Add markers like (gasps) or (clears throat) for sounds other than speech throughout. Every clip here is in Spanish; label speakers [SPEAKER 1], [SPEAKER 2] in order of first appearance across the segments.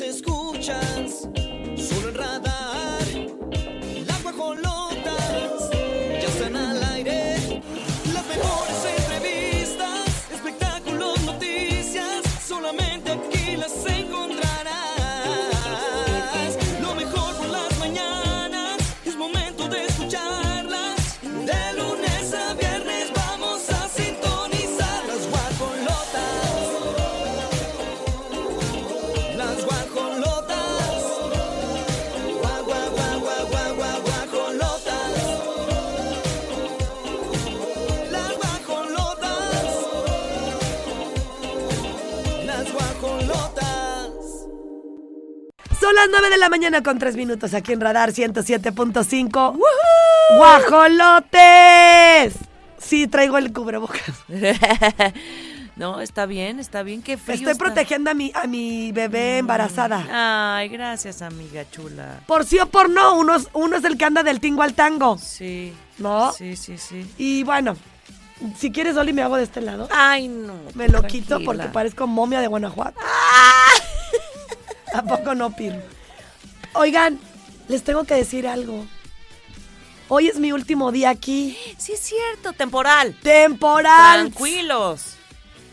[SPEAKER 1] escuchas las
[SPEAKER 2] 9 de la mañana con 3 minutos aquí en Radar 107.5. ¡Guajolotes! Sí, traigo el cubrebocas. (laughs)
[SPEAKER 3] no, está bien, está bien. Qué frío
[SPEAKER 2] Estoy
[SPEAKER 3] está.
[SPEAKER 2] protegiendo a mi, a mi bebé embarazada.
[SPEAKER 3] Ay, gracias, amiga chula.
[SPEAKER 2] Por sí o por no, uno, es- uno es el que anda del tingo al tango.
[SPEAKER 3] Sí.
[SPEAKER 2] ¿No?
[SPEAKER 3] Sí, sí, sí.
[SPEAKER 2] Y bueno, si quieres, Oli, me hago de este lado.
[SPEAKER 3] Ay, no.
[SPEAKER 2] Me lo quito porque parezco momia de Guanajuato. ¿A poco no, Pirro? Oigan, les tengo que decir algo. Hoy es mi último día aquí.
[SPEAKER 3] Sí, es cierto, temporal.
[SPEAKER 2] Temporal.
[SPEAKER 3] Tranquilos.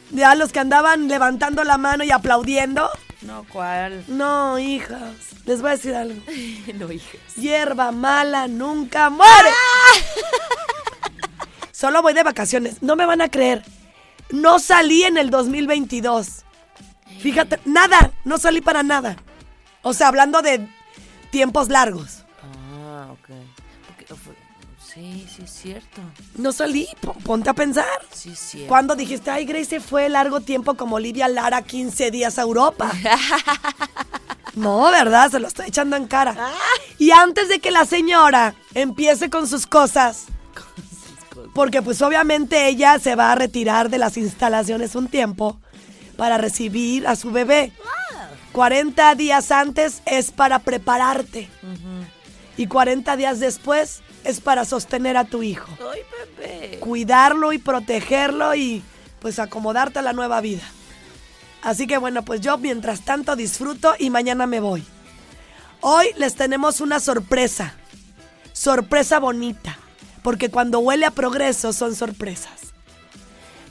[SPEAKER 2] Ya los que andaban levantando la mano y aplaudiendo.
[SPEAKER 3] No, ¿cuál?
[SPEAKER 2] No, hijas. Les voy a decir algo. (laughs)
[SPEAKER 3] no, hijas.
[SPEAKER 2] Hierba mala nunca muere. (laughs) Solo voy de vacaciones. No me van a creer. No salí en el 2022. Fíjate, nada. No salí para nada. O sea, hablando de tiempos largos.
[SPEAKER 3] Ah, ok. Porque, sí, sí, es cierto.
[SPEAKER 2] No salí. po- Ponte a pensar.
[SPEAKER 3] Sí, es cierto.
[SPEAKER 2] Cuando dijiste, ay, Grace se fue largo tiempo como Olivia Lara 15 días a Europa. (laughs) No, ¿verdad? Se lo estoy echando en cara. Y antes de que la señora empiece (laughs) con sus cosas, porque pues obviamente ella se va a retirar de las instalaciones un tiempo para recibir a su bebé. 40 días antes es para prepararte. Y 40 días después es para sostener a tu hijo
[SPEAKER 3] Ay, bebé.
[SPEAKER 2] cuidarlo y protegerlo y pues acomodarte a la nueva vida. Así que bueno, pues yo mientras tanto disfruto y mañana me voy. Hoy les tenemos una sorpresa. Sorpresa bonita. Porque cuando huele a progreso son sorpresas.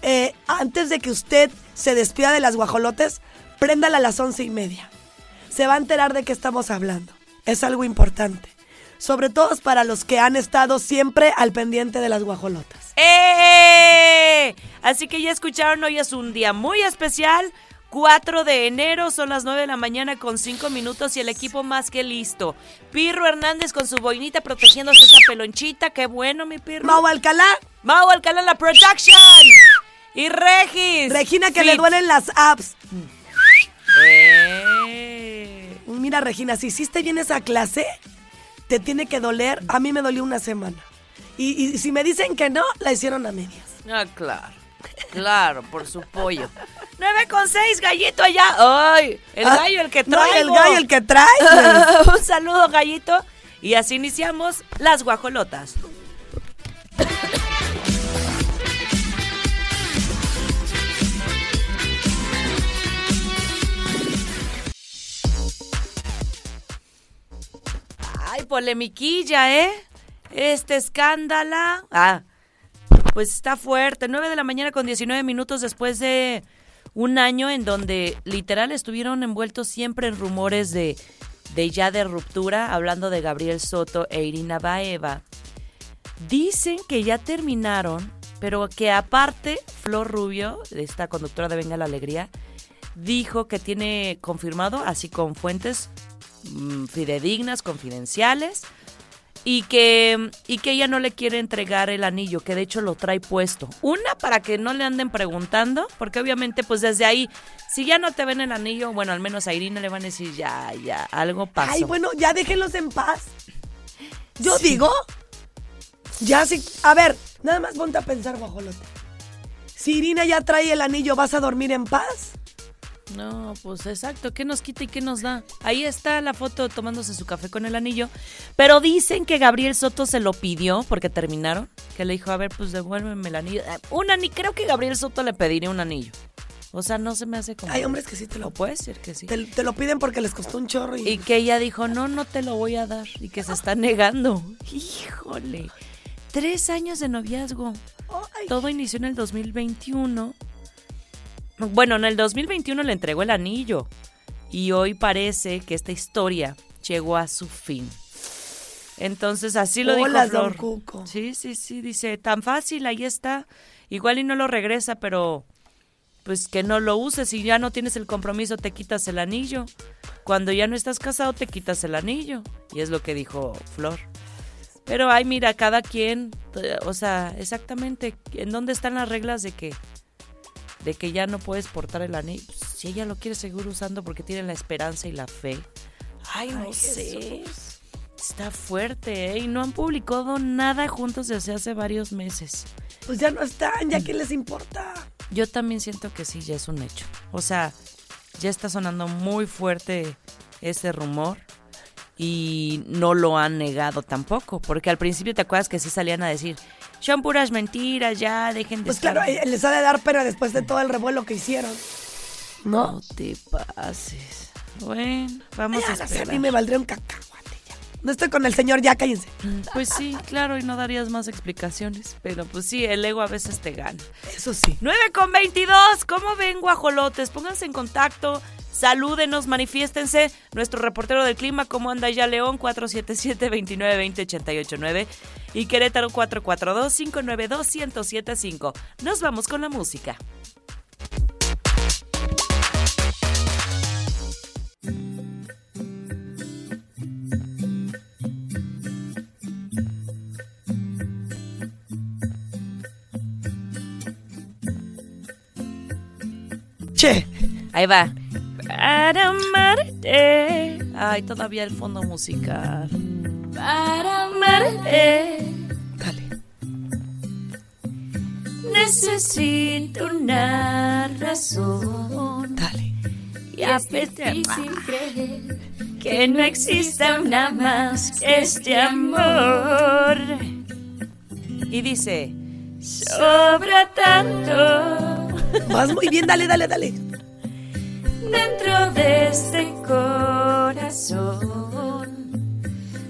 [SPEAKER 2] Eh, antes de que usted se despida de las guajolotes, préndala a las once y media. Se va a enterar de qué estamos hablando. Es algo importante. Sobre todo para los que han estado siempre al pendiente de las guajolotas.
[SPEAKER 3] ¡Eh! Así que ya escucharon, hoy es un día muy especial. 4 de enero, son las 9 de la mañana con 5 minutos y el equipo más que listo. Pirro Hernández con su boinita protegiéndose esa pelonchita. ¡Qué bueno, mi Pirro!
[SPEAKER 2] Mau Alcalá,
[SPEAKER 3] Mau Alcalá la production. Y Regis.
[SPEAKER 2] Regina que
[SPEAKER 3] Fit.
[SPEAKER 2] le duelen las apps.
[SPEAKER 3] Eh.
[SPEAKER 2] Mira, Regina, si hiciste bien esa clase, te tiene que doler. A mí me dolió una semana. Y, y si me dicen que no, la hicieron a medias.
[SPEAKER 3] Ah, claro. Claro, por su pollo. (laughs) 9 con 6, gallito allá. ¡Ay! El
[SPEAKER 2] Ah,
[SPEAKER 3] gallo el que
[SPEAKER 2] No,
[SPEAKER 3] trae.
[SPEAKER 2] el gallo el que trae. (laughs)
[SPEAKER 3] Un saludo, gallito. Y así iniciamos las guajolotas. (laughs) Ay, polemiquilla, ¿eh? Este escándala. Ah, pues está fuerte. 9 de la mañana con 19 minutos después de un año en donde literal estuvieron envueltos siempre en rumores de, de ya de ruptura, hablando de Gabriel Soto e Irina Baeva. Dicen que ya terminaron, pero que aparte Flor Rubio, esta conductora de Venga la Alegría, dijo que tiene confirmado, así con fuentes fidedignas, confidenciales, y que, y que ella no le quiere entregar el anillo, que de hecho lo trae puesto. Una, para que no le anden preguntando, porque obviamente pues desde ahí, si ya no te ven el anillo, bueno, al menos a Irina le van a decir, ya, ya, algo pasó.
[SPEAKER 2] Ay, bueno, ya déjenlos en paz. Yo digo, ya sí. A ver, nada más ponte a pensar, guajolote. Si Irina ya trae el anillo, ¿vas a dormir en paz?
[SPEAKER 3] No, pues exacto, ¿qué nos quita y qué nos da? Ahí está la foto tomándose su café con el anillo, pero dicen que Gabriel Soto se lo pidió porque terminaron, que le dijo, a ver, pues devuélveme el anillo. Un anillo, creo que Gabriel Soto le pediría un anillo. O sea, no se me hace como...
[SPEAKER 2] Hay hombres que sí te lo,
[SPEAKER 3] puede ser que sí.
[SPEAKER 2] te, te lo piden porque les costó un chorro y,
[SPEAKER 3] Y que ella dijo, no, no te lo voy a dar. Y que se está negando. (laughs) Híjole. Tres años de noviazgo. Todo inició en el 2021. Bueno, en el 2021 le entregó el anillo. Y hoy parece que esta historia llegó a su fin. Entonces así lo
[SPEAKER 2] Hola,
[SPEAKER 3] dijo
[SPEAKER 2] don
[SPEAKER 3] Flor.
[SPEAKER 2] Cuco.
[SPEAKER 3] Sí, sí, sí, dice, tan fácil, ahí está. Igual y no lo regresa, pero pues que no lo uses. Si ya no tienes el compromiso, te quitas el anillo. Cuando ya no estás casado, te quitas el anillo. Y es lo que dijo Flor. Pero ay, mira, cada quien, o sea, exactamente, ¿en dónde están las reglas de que de que ya no puedes portar el anillo? Si ella lo quiere seguir usando porque tiene la esperanza y la fe. Ay, no
[SPEAKER 2] Ay,
[SPEAKER 3] sé.
[SPEAKER 2] Jesús.
[SPEAKER 3] Está fuerte, ¿eh? Y no han publicado nada juntos desde hace varios meses.
[SPEAKER 2] Pues ya no están, ya qué les importa.
[SPEAKER 3] Yo también siento que sí, ya es un hecho. O sea, ya está sonando muy fuerte ese rumor y no lo han negado tampoco, porque al principio te acuerdas que sí salían a decir, son puras mentiras, ya dejen de
[SPEAKER 2] Pues
[SPEAKER 3] estar-
[SPEAKER 2] claro, eh, les ha de dar pena después de todo el revuelo que hicieron. ¿No?
[SPEAKER 3] No te pases. Bueno, vamos a
[SPEAKER 2] sé, a
[SPEAKER 3] esperar.
[SPEAKER 2] mí me valdría un cacahuate ya. No estoy con el señor, ya cállense.
[SPEAKER 3] Pues sí, claro, y no darías más explicaciones, pero pues sí, el ego a veces te gana.
[SPEAKER 2] Eso sí.
[SPEAKER 3] 9 con 22. ¿Cómo ven, guajolotes? Pónganse en contacto. Salúdenos, manifiéstense. Nuestro reportero del clima, ¿cómo anda ya León? 477-2920-889 y Querétaro 442-592-1075. Nos vamos con la música.
[SPEAKER 2] Che,
[SPEAKER 3] Ahí va. Para amarte. Ay, todavía el fondo musical. Para amarte.
[SPEAKER 2] dale.
[SPEAKER 3] Necesito una razón.
[SPEAKER 2] Dale.
[SPEAKER 3] Y es difícil creer que no exista una más que este amor. Y dice, sobra tanto
[SPEAKER 2] Vas muy bien, dale, dale, dale.
[SPEAKER 3] Dentro de este corazón.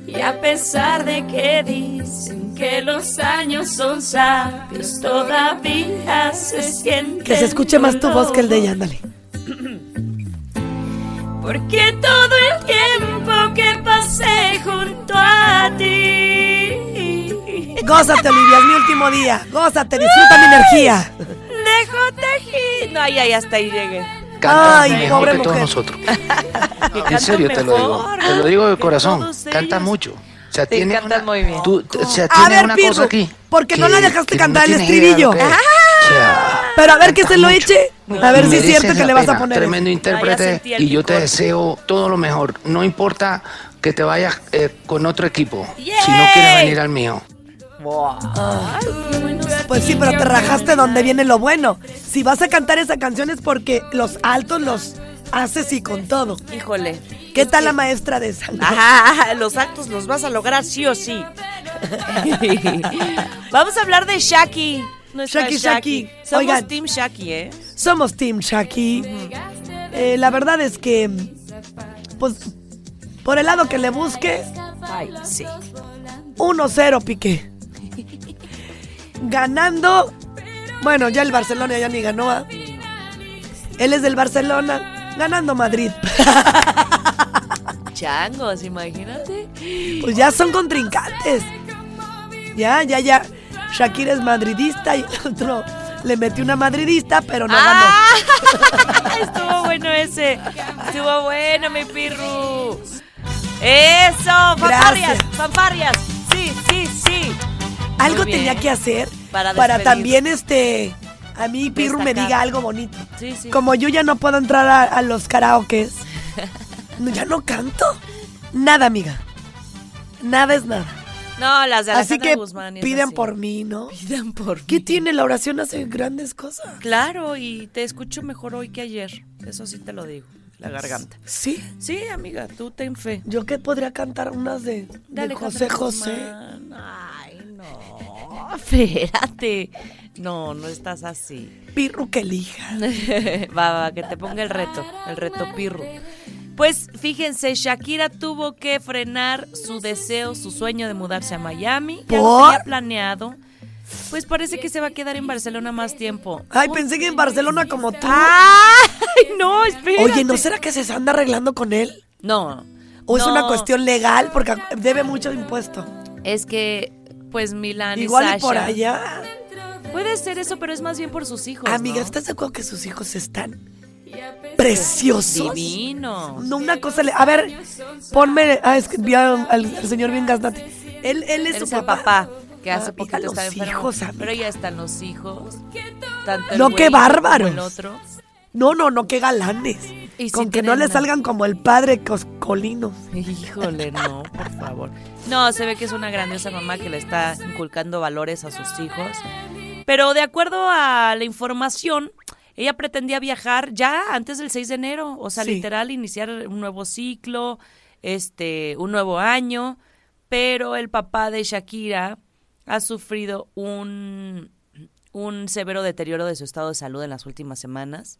[SPEAKER 3] Y a pesar de que dicen que los años son sabios, todavía se siente.
[SPEAKER 2] Que se escuche más tu voz que el de ella, ándale. (clears throat)
[SPEAKER 3] Porque todo el tiempo que pasé junto a ti,
[SPEAKER 2] Gózate, Olivia, es mi último día. Gózate, disfruta mi energía.
[SPEAKER 3] dejo tejido. No, ya, ya hasta ahí llegué.
[SPEAKER 4] Canta
[SPEAKER 2] Ay,
[SPEAKER 4] mejor
[SPEAKER 2] pobre
[SPEAKER 4] que todos nosotros. (laughs) En serio te lo digo. Te lo digo de corazón. Canta mucho. O sea,
[SPEAKER 3] Sí,
[SPEAKER 4] tiene
[SPEAKER 3] cantas
[SPEAKER 4] una,
[SPEAKER 3] muy bien.
[SPEAKER 4] tú- o sea,
[SPEAKER 2] A
[SPEAKER 4] tiene
[SPEAKER 2] ver,
[SPEAKER 4] una
[SPEAKER 2] Pirru,
[SPEAKER 4] cosa aquí.
[SPEAKER 2] ¿por qué no la dejaste cantar el estribillo?
[SPEAKER 4] sea,
[SPEAKER 2] Pero a ver que se lo
[SPEAKER 4] mucho.
[SPEAKER 2] eche. A ver si es cierto que le vas a poner.
[SPEAKER 4] Tremendo
[SPEAKER 3] Ah,
[SPEAKER 4] intérprete y yo te deseo todo lo mejor. No importa que te vayas eh, con otro equipo. Si no quieres venir al mío.
[SPEAKER 2] Pues sí, pero te rajaste donde viene lo bueno. Si vas a cantar esa canción es porque los altos los haces y con todo.
[SPEAKER 3] Híjole.
[SPEAKER 2] ¿Qué tal la maestra de esa?
[SPEAKER 3] Ajá, los actos los vas a lograr sí o sí. (laughs) Vamos a hablar de Shaki.
[SPEAKER 2] Shaki, Shaki.
[SPEAKER 3] Somos
[SPEAKER 2] Oigan.
[SPEAKER 3] Team Shaki, ¿eh?
[SPEAKER 2] Somos Team Shaki. Eh, la verdad es que, pues, por el lado que le busques,
[SPEAKER 3] Ay, sí.
[SPEAKER 2] 1-0 Piqué. Ganando. Bueno, ya el Barcelona ya ni ganó. ¿ah? Él es del Barcelona. Ganando Madrid. (laughs)
[SPEAKER 3] Changos, imagínate.
[SPEAKER 2] Pues ya son contrincantes. Ya, ya, ya. Shakira es madridista y el otro le metió una madridista, pero no ganó.
[SPEAKER 3] ¡Ah! (laughs) Estuvo bueno ese. Estuvo bueno, mi pirru. Eso, fanfarrias, fanfarrias. Sí, sí, sí.
[SPEAKER 2] Algo
[SPEAKER 3] bien.
[SPEAKER 2] tenía que hacer
[SPEAKER 3] Para
[SPEAKER 2] también este a mí Pirru me diga algo bonito.
[SPEAKER 3] Sí, sí.
[SPEAKER 2] Como yo ya no puedo entrar a, a los karaokes, (laughs) ya no canto. Nada, amiga. Nada es nada.
[SPEAKER 3] No, las de
[SPEAKER 2] Así
[SPEAKER 3] Alejandra
[SPEAKER 2] que
[SPEAKER 3] Guzmán
[SPEAKER 2] pidan
[SPEAKER 3] así.
[SPEAKER 2] por mí, ¿no?
[SPEAKER 3] Pidan por
[SPEAKER 2] ¿Qué
[SPEAKER 3] mí.
[SPEAKER 2] tiene? La oración hace grandes cosas.
[SPEAKER 3] Claro, y te escucho mejor hoy que ayer. Eso sí te lo digo. La garganta.
[SPEAKER 2] Sí.
[SPEAKER 3] Sí, amiga, tú ten fe.
[SPEAKER 2] Yo que podría cantar unas de, José José.
[SPEAKER 3] Ay, no. Espérate. No, no estás así.
[SPEAKER 2] Pirru que elija. (laughs)
[SPEAKER 3] va, va, que te ponga el reto, el reto pirru. Pues fíjense, Shakira tuvo que frenar su deseo, su sueño de mudarse a Miami. Ya lo planeado. Pues parece que se va a quedar en Barcelona más tiempo.
[SPEAKER 2] Ay, pensé que en Barcelona como tú. (laughs)
[SPEAKER 3] ¡Ay, no! Espérate.
[SPEAKER 2] Oye, ¿no será que se anda arreglando con él?
[SPEAKER 3] No.
[SPEAKER 2] ¿O es una cuestión legal? Porque debe mucho impuesto.
[SPEAKER 3] Es que, pues Milán y
[SPEAKER 2] Igual y
[SPEAKER 3] Sasha.
[SPEAKER 2] por allá.
[SPEAKER 3] Puede ser eso, pero es más bien por sus hijos.
[SPEAKER 2] Amiga,
[SPEAKER 3] ¿no?
[SPEAKER 2] ¿estás de acuerdo que sus hijos están preciosos?
[SPEAKER 3] Divinos.
[SPEAKER 2] No, una cosa. le- A ver, ponme. Ah, es que vi al, señor bien gaznati. Él, él es
[SPEAKER 3] Él
[SPEAKER 2] su papá.
[SPEAKER 3] papá, que hace
[SPEAKER 2] Ah,
[SPEAKER 3] poquito
[SPEAKER 2] los
[SPEAKER 3] enfermo.
[SPEAKER 2] hijos, amiga.
[SPEAKER 3] pero ya están los hijos. Tanto el
[SPEAKER 2] No,
[SPEAKER 3] güey
[SPEAKER 2] qué
[SPEAKER 3] como
[SPEAKER 2] bárbaros.
[SPEAKER 3] El otro.
[SPEAKER 2] No, no, no, qué galanes.
[SPEAKER 3] Y
[SPEAKER 2] Con que no le
[SPEAKER 3] una-
[SPEAKER 2] salgan como el padre Coscolino.
[SPEAKER 3] Híjole, no, por favor. No, se ve que es una grandiosa mamá que le está inculcando valores a sus hijos. Pero de acuerdo a la información, ella pretendía viajar ya antes del 6 de enero, o sea,
[SPEAKER 2] Sí.
[SPEAKER 3] literal iniciar un nuevo ciclo, este, un nuevo año, pero el papá de Shakira ha sufrido un un severo deterioro de su estado de salud en las últimas semanas.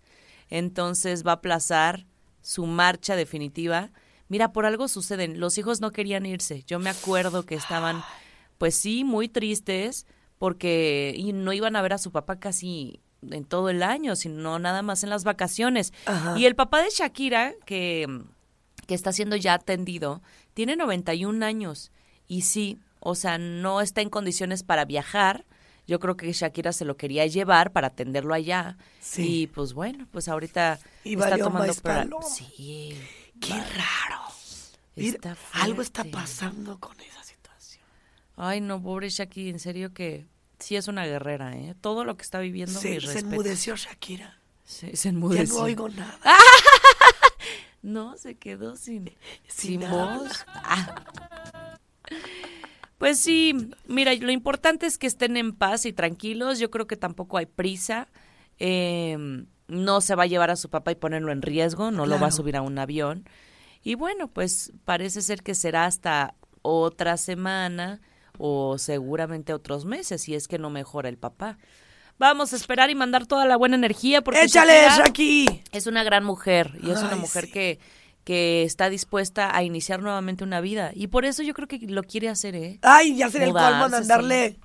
[SPEAKER 3] Entonces va a aplazar su marcha definitiva. Mira, por algo suceden. Los hijos no querían irse. Yo me acuerdo que estaban, pues sí, muy tristes porque y no iban a ver a su papá casi en todo el año, sino nada más en las vacaciones.
[SPEAKER 2] Ajá.
[SPEAKER 3] Y el papá de Shakira, que, que está siendo ya atendido, tiene 91 años. Y sí, o sea, no está en condiciones para viajar. Yo creo que Shakira se lo quería llevar para atenderlo allá.
[SPEAKER 2] Sí.
[SPEAKER 3] Y pues bueno, pues ahorita
[SPEAKER 2] Y
[SPEAKER 3] está tomando
[SPEAKER 2] paloma.
[SPEAKER 3] Sí.
[SPEAKER 2] Qué raro.
[SPEAKER 3] Está
[SPEAKER 2] algo está pasando con esa situación.
[SPEAKER 3] Ay, no, pobre Shakira, en serio que sí es una guerrera, ¿eh? Todo lo que está viviendo,
[SPEAKER 2] Se,
[SPEAKER 3] mis
[SPEAKER 2] se enmudeció Shakira.
[SPEAKER 3] Sí, se
[SPEAKER 2] Ya
[SPEAKER 3] enmudeció.
[SPEAKER 2] no oigo nada. (laughs)
[SPEAKER 3] No, se quedó sin,
[SPEAKER 2] Sin
[SPEAKER 3] voz. Ah. Pues sí, mira, lo importante es que estén en paz y tranquilos. Yo creo que tampoco hay prisa. Eh, no se va a llevar a su papá y ponerlo en riesgo, no lo va a subir a un avión. Y bueno, pues parece ser que será hasta otra semana o seguramente otros meses, si es que no mejora el papá. Vamos a esperar y mandar toda la buena energía porque
[SPEAKER 2] ¡Échale,
[SPEAKER 3] Shakira-
[SPEAKER 2] Shaki!
[SPEAKER 3] es una gran mujer y es una mujer
[SPEAKER 2] sí.
[SPEAKER 3] que, que está dispuesta a iniciar nuevamente una vida. Y por eso yo creo que lo quiere hacer, ¿eh?
[SPEAKER 2] Ay, ya sería el colmo de andarle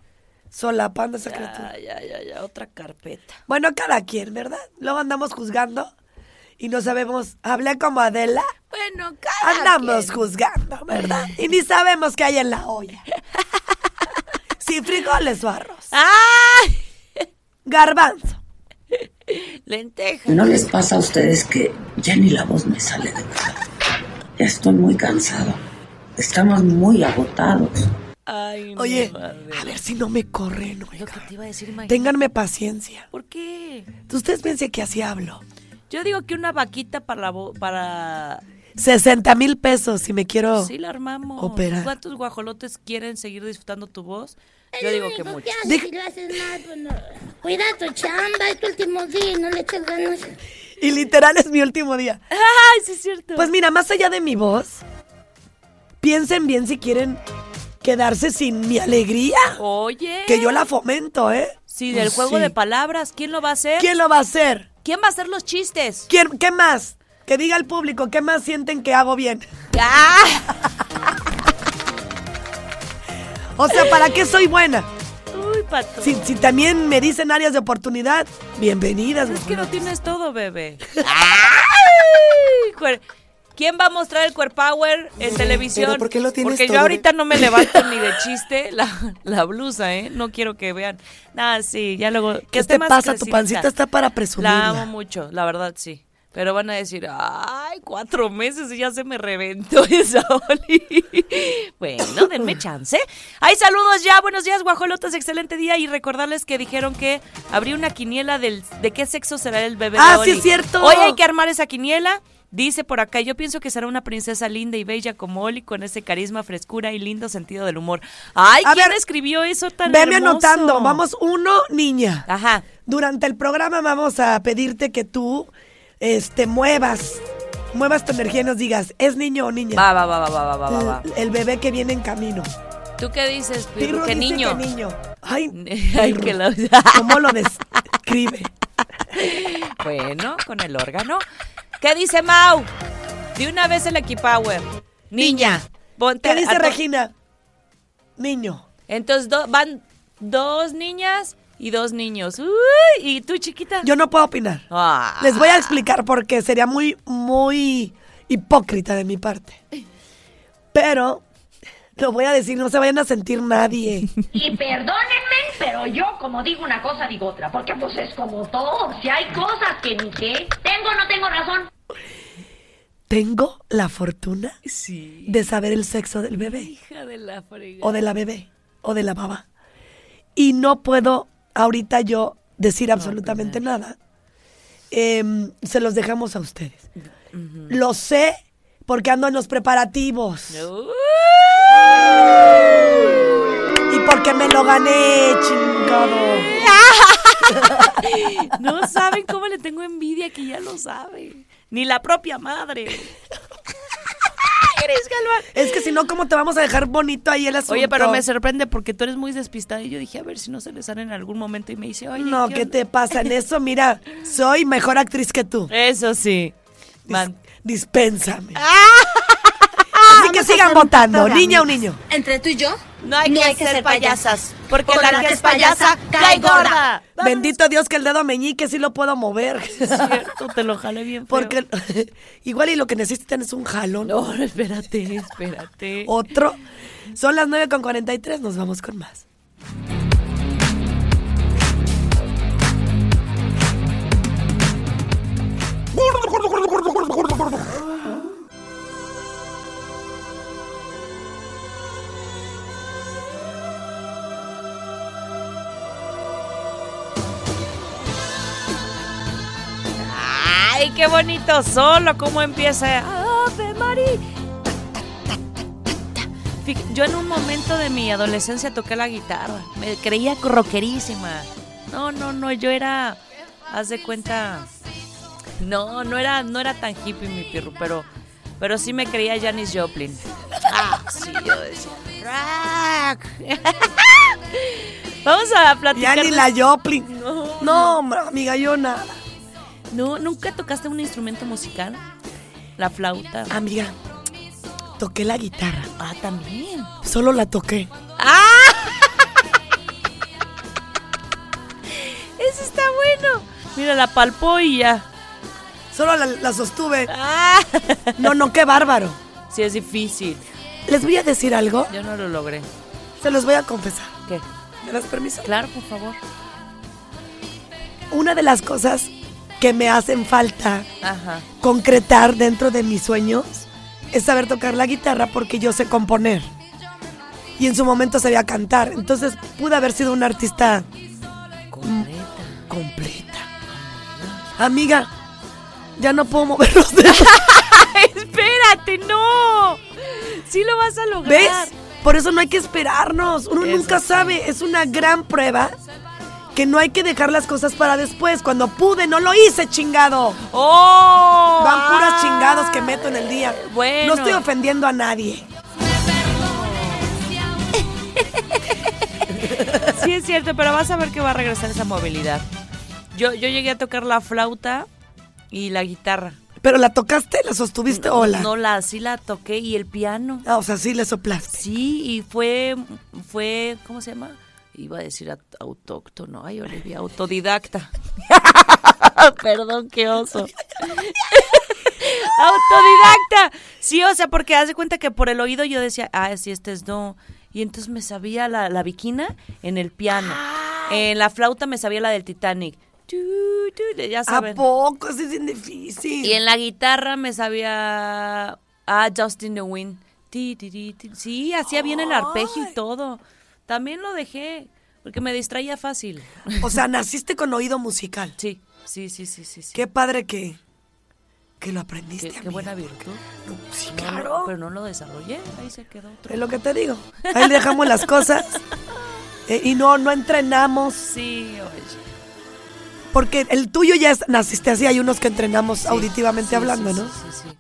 [SPEAKER 2] solapando a esa criatura.
[SPEAKER 3] Ya, ya, ya, ya, otra carpeta.
[SPEAKER 2] Bueno, cada quien, ¿verdad? Luego andamos juzgando y no sabemos. Hablé como Adela.
[SPEAKER 3] Bueno, cada
[SPEAKER 2] Andamos
[SPEAKER 3] quien.
[SPEAKER 2] juzgando, ¿verdad? (laughs) Y ni sabemos qué hay en la olla. (laughs) Si frijoles o arroz.
[SPEAKER 3] ¡Ay!
[SPEAKER 2] Garbanzo. (laughs)
[SPEAKER 3] Lenteja.
[SPEAKER 5] ¿No les pasa a ustedes que ya ni la voz me sale de verdad? Ya estoy muy cansado. Estamos muy agotados.
[SPEAKER 3] Ay, no,
[SPEAKER 2] Oye,
[SPEAKER 3] madre.
[SPEAKER 2] a ver si no me corren,
[SPEAKER 3] Lo que
[SPEAKER 2] oiga.
[SPEAKER 3] te iba a decir, imagínate.
[SPEAKER 2] Ténganme paciencia.
[SPEAKER 3] ¿Por qué?
[SPEAKER 2] Ustedes piensen que así hablo.
[SPEAKER 3] Yo digo que una vaquita para para
[SPEAKER 2] 60 mil pesos si me quiero.
[SPEAKER 3] sí la armamos.
[SPEAKER 2] operar.
[SPEAKER 3] ¿Cuántos guajolotes quieren seguir disfrutando tu voz? Yo digo que muchos.
[SPEAKER 2] Dij-
[SPEAKER 6] Si lo haces mal, pues no. Cuida tu chamba, es tu último día y no le eches ganas.
[SPEAKER 2] Y literal es mi último día.
[SPEAKER 3] Ay, sí es cierto.
[SPEAKER 2] Pues mira, más allá de mi voz, piensen bien si quieren quedarse sin mi alegría.
[SPEAKER 3] Oye.
[SPEAKER 2] Que yo la fomento, ¿eh?
[SPEAKER 3] Sí, del
[SPEAKER 2] Pues
[SPEAKER 3] juego
[SPEAKER 2] sí.
[SPEAKER 3] de palabras, ¿quién lo va a hacer?
[SPEAKER 2] ¿Quién lo va a hacer?
[SPEAKER 3] ¿Quién va a hacer los chistes?
[SPEAKER 2] ¿Quién, ¿Qué más? Que diga el público, ¿qué más sienten que hago bien?
[SPEAKER 3] ¡Ah!
[SPEAKER 2] O sea, ¿para qué soy buena?
[SPEAKER 3] Pato.
[SPEAKER 2] Si, si también me dicen áreas de oportunidad, bienvenidas.
[SPEAKER 3] Es que no tienes todo, bebé. (laughs) ¿Quién va a mostrar el Core Power en televisión?
[SPEAKER 7] pero ¿por qué lo tienes
[SPEAKER 3] Porque
[SPEAKER 7] todo,
[SPEAKER 3] yo ahorita no me levanto ni de (laughs) chiste la, la blusa, ¿eh? No quiero que vean. Nada, sí, ya luego. Que
[SPEAKER 2] ¿Qué te pasa? Tu pancita está para
[SPEAKER 3] La
[SPEAKER 2] presumirla.
[SPEAKER 3] amo mucho, la verdad, sí. Pero van a decir, ay, cuatro meses y ya se me reventó (laughs) esa Oli. Bueno, denme chance. Hay saludos ya, buenos días, guajolotas, excelente día. Y recordarles que dijeron que habría una quiniela del, de qué sexo será el bebé
[SPEAKER 2] Ah,
[SPEAKER 3] de
[SPEAKER 2] sí es cierto.
[SPEAKER 3] Hoy hay que armar esa quiniela. Dice por acá, yo pienso que será una princesa linda y bella como Oli, con ese carisma, frescura y lindo sentido del humor. Ay,
[SPEAKER 2] A
[SPEAKER 3] ¿quién
[SPEAKER 2] ver,
[SPEAKER 3] escribió eso tan
[SPEAKER 2] Veme
[SPEAKER 3] hermoso?
[SPEAKER 2] anotando. Vamos, uno, niña.
[SPEAKER 3] Ajá.
[SPEAKER 2] Durante el programa vamos a pedirte que tú este, muevas, muevas tu energía y nos digas, ¿es niño o niña?
[SPEAKER 3] Va, va, va, va, va, va, va, va.
[SPEAKER 2] El, el bebé que viene en camino.
[SPEAKER 3] ¿Tú qué dices, Pirru? Que
[SPEAKER 2] dice
[SPEAKER 3] niño.
[SPEAKER 2] que niño. Ay, (laughs)
[SPEAKER 3] que lo-
[SPEAKER 2] ¿Cómo lo describe? (laughs)
[SPEAKER 3] Bueno, con el órgano. ¿Qué dice Mau? De una vez el Equipower. Niña.
[SPEAKER 2] ¿Qué dice Regina? Niño.
[SPEAKER 3] Entonces do- van dos niñas y dos niños. Uy, ¿y tú, chiquita?
[SPEAKER 2] Yo no puedo opinar.
[SPEAKER 3] Ah.
[SPEAKER 2] Les voy a explicar por qué sería muy, muy hipócrita de mi parte. Pero lo voy a decir, no se vayan a sentir nadie.
[SPEAKER 7] Y perdónenme, pero yo como digo una cosa, digo otra. Porque pues es como todo. Si hay cosas que ni qué. Tengo o no tengo razón.
[SPEAKER 2] Tengo la fortuna
[SPEAKER 3] Sí.
[SPEAKER 2] de saber el sexo del bebé.
[SPEAKER 3] Hija de la frega.
[SPEAKER 2] o de la bebé o de la baba. Y no puedo ahorita yo decir absolutamente nada. Em, se los dejamos a ustedes. Lo sé porque ando en los preparativos. Y porque me lo gané, chingado. (laughs)
[SPEAKER 3] No saben cómo le tengo envidia que ya lo sabe. Ni la propia madre. Galván.
[SPEAKER 2] Es que si no, ¿cómo te vamos a dejar bonito ahí el asunto?
[SPEAKER 3] Oye, pero me sorprende porque tú eres muy despistada y yo dije, a ver si no se le sale en algún momento y me dice, oye,
[SPEAKER 2] No, ¿qué
[SPEAKER 3] onda?".
[SPEAKER 2] te pasa en eso? Mira, soy mejor actriz que tú.
[SPEAKER 3] Eso sí.
[SPEAKER 2] Dis- dispénsame.
[SPEAKER 3] Ah. (laughs)
[SPEAKER 2] Así que sigan votando, niña o niño.
[SPEAKER 8] Entre tú y yo,
[SPEAKER 3] No hay,
[SPEAKER 8] No
[SPEAKER 3] que,
[SPEAKER 8] hay que
[SPEAKER 3] ser payasas, porque,
[SPEAKER 8] Porque
[SPEAKER 3] la que es payasa cae gorda.
[SPEAKER 2] Bendito Dios que el dedo meñique sí lo puedo mover. (laughs)
[SPEAKER 3] Cierto, te lo jale bien feo.
[SPEAKER 2] Porque (laughs) igual y lo que necesitan es un jalón.
[SPEAKER 3] No, (laughs) espérate, espérate.
[SPEAKER 2] Otro. Son las 9 con 43, nos vamos con más.
[SPEAKER 3] Ay, qué bonito solo, cómo empieza. Ave María. Yo en un momento de mi adolescencia toqué la guitarra. Me creía rockerísima. No, no, no, yo era. Haz de cuenta. No, no era, no era tan hippie mi pirro, pero, pero sí me creía Janis Joplin. Ah, sí, yo decía. "Rock". (laughs) Vamos a platicar.
[SPEAKER 2] Ya ni la Joplin.
[SPEAKER 3] No,
[SPEAKER 2] No, hombre, amiga, yo nada.
[SPEAKER 3] No, ¿nunca tocaste un instrumento musical? La flauta.
[SPEAKER 2] Amiga, toqué la guitarra.
[SPEAKER 3] Ah, también.
[SPEAKER 2] Solo la toqué.
[SPEAKER 3] ¡Ah! (laughs) Eso está bueno. Mira, la palpó y ya.
[SPEAKER 2] Solo la, la sostuve.
[SPEAKER 3] ¡Ah! (laughs)
[SPEAKER 2] No, no, qué bárbaro.
[SPEAKER 3] Sí, es difícil.
[SPEAKER 2] Les voy a decir algo.
[SPEAKER 3] Yo no lo logré.
[SPEAKER 2] Se los voy a confesar.
[SPEAKER 3] ¿Qué?
[SPEAKER 2] ¿Me das permiso?
[SPEAKER 3] Claro, por favor.
[SPEAKER 2] Una de las cosas que me hacen falta
[SPEAKER 3] Ajá.
[SPEAKER 2] concretar dentro de mis sueños es saber tocar la guitarra porque yo sé componer. Y en su momento sabía cantar. Entonces pude haber sido una artista
[SPEAKER 3] Completa.
[SPEAKER 2] completa. Amiga, ya no puedo mover los dedos. (laughs)
[SPEAKER 3] Espérate, no. Sí lo vas a lograr.
[SPEAKER 2] ¿Ves? Por eso no hay que esperarnos. Uno
[SPEAKER 3] Eso
[SPEAKER 2] nunca sabe. Es una gran prueba que no hay que dejar las cosas para después. Cuando pude, no lo hice, chingado.
[SPEAKER 3] ¡Oh!
[SPEAKER 2] Van puras
[SPEAKER 3] Ah.
[SPEAKER 2] chingados que meto en el día.
[SPEAKER 3] Bueno.
[SPEAKER 2] No estoy ofendiendo a nadie. (laughs)
[SPEAKER 3] Sí es cierto, pero vas a ver que va a regresar esa movilidad. Yo, yo llegué a tocar la flauta y la guitarra.
[SPEAKER 2] ¿Pero la tocaste, la sostuviste o la...?
[SPEAKER 3] No, la sí la toqué y el piano.
[SPEAKER 2] Ah, o sea, sí le soplaste.
[SPEAKER 3] Sí, y fue, fue, ¿cómo se llama? Iba a decir aut- autóctono, ay Olivia, autodidacta. (laughs) Perdón, qué oso. autodidacta. Sí, o sea, porque haz de cuenta que por el oído yo decía, ah, sí, este es do. Y entonces me sabía la, la viquina en el piano. En la flauta me sabía la del Titanic. Ya
[SPEAKER 2] ¿A
[SPEAKER 3] saben.
[SPEAKER 2] poco? Sí, es bien difícil.
[SPEAKER 3] Y en la guitarra me sabía ah Justin the Wind. Sí, hacía bien el arpegio y todo. También lo dejé porque me distraía fácil.
[SPEAKER 2] O sea, (laughs) naciste con oído musical.
[SPEAKER 3] Sí, sí, sí, sí, sí. sí.
[SPEAKER 2] Qué padre que, que lo
[SPEAKER 3] Qué-
[SPEAKER 2] aprendiste,
[SPEAKER 3] qué
[SPEAKER 2] amiga.
[SPEAKER 3] buena virtud.
[SPEAKER 2] No, sí,
[SPEAKER 3] No,
[SPEAKER 2] claro.
[SPEAKER 3] pero no lo desarrollé, ahí se quedó otro.
[SPEAKER 2] Es lo que te digo. (laughs) Ahí dejamos las cosas. Eh, y no, no entrenamos.
[SPEAKER 3] Sí, oye.
[SPEAKER 2] Porque el tuyo ya es- naciste así. Hay unos que entrenamos
[SPEAKER 3] Sí,
[SPEAKER 2] auditivamente
[SPEAKER 3] sí,
[SPEAKER 2] hablando, ¿no?
[SPEAKER 3] Sí, sí, sí.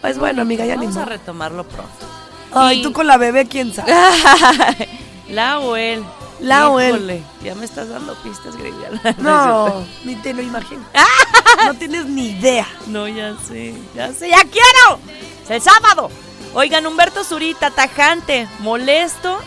[SPEAKER 2] Pues bueno, amiga, ya ni
[SPEAKER 3] Vamos a retomarlo pronto.
[SPEAKER 2] Ay,
[SPEAKER 3] Y-
[SPEAKER 2] tú con la bebé, quién sabe. (laughs)
[SPEAKER 3] La o él.
[SPEAKER 2] La o él.
[SPEAKER 3] Ya me estás dando pistas, Griviana. (laughs)
[SPEAKER 2] No, ni te lo imagino. (laughs) No tienes ni idea.
[SPEAKER 3] No, ya sé, ya sé, ya quiero. Es el sábado. Oigan, Humberto Zurita, tajante, molesto.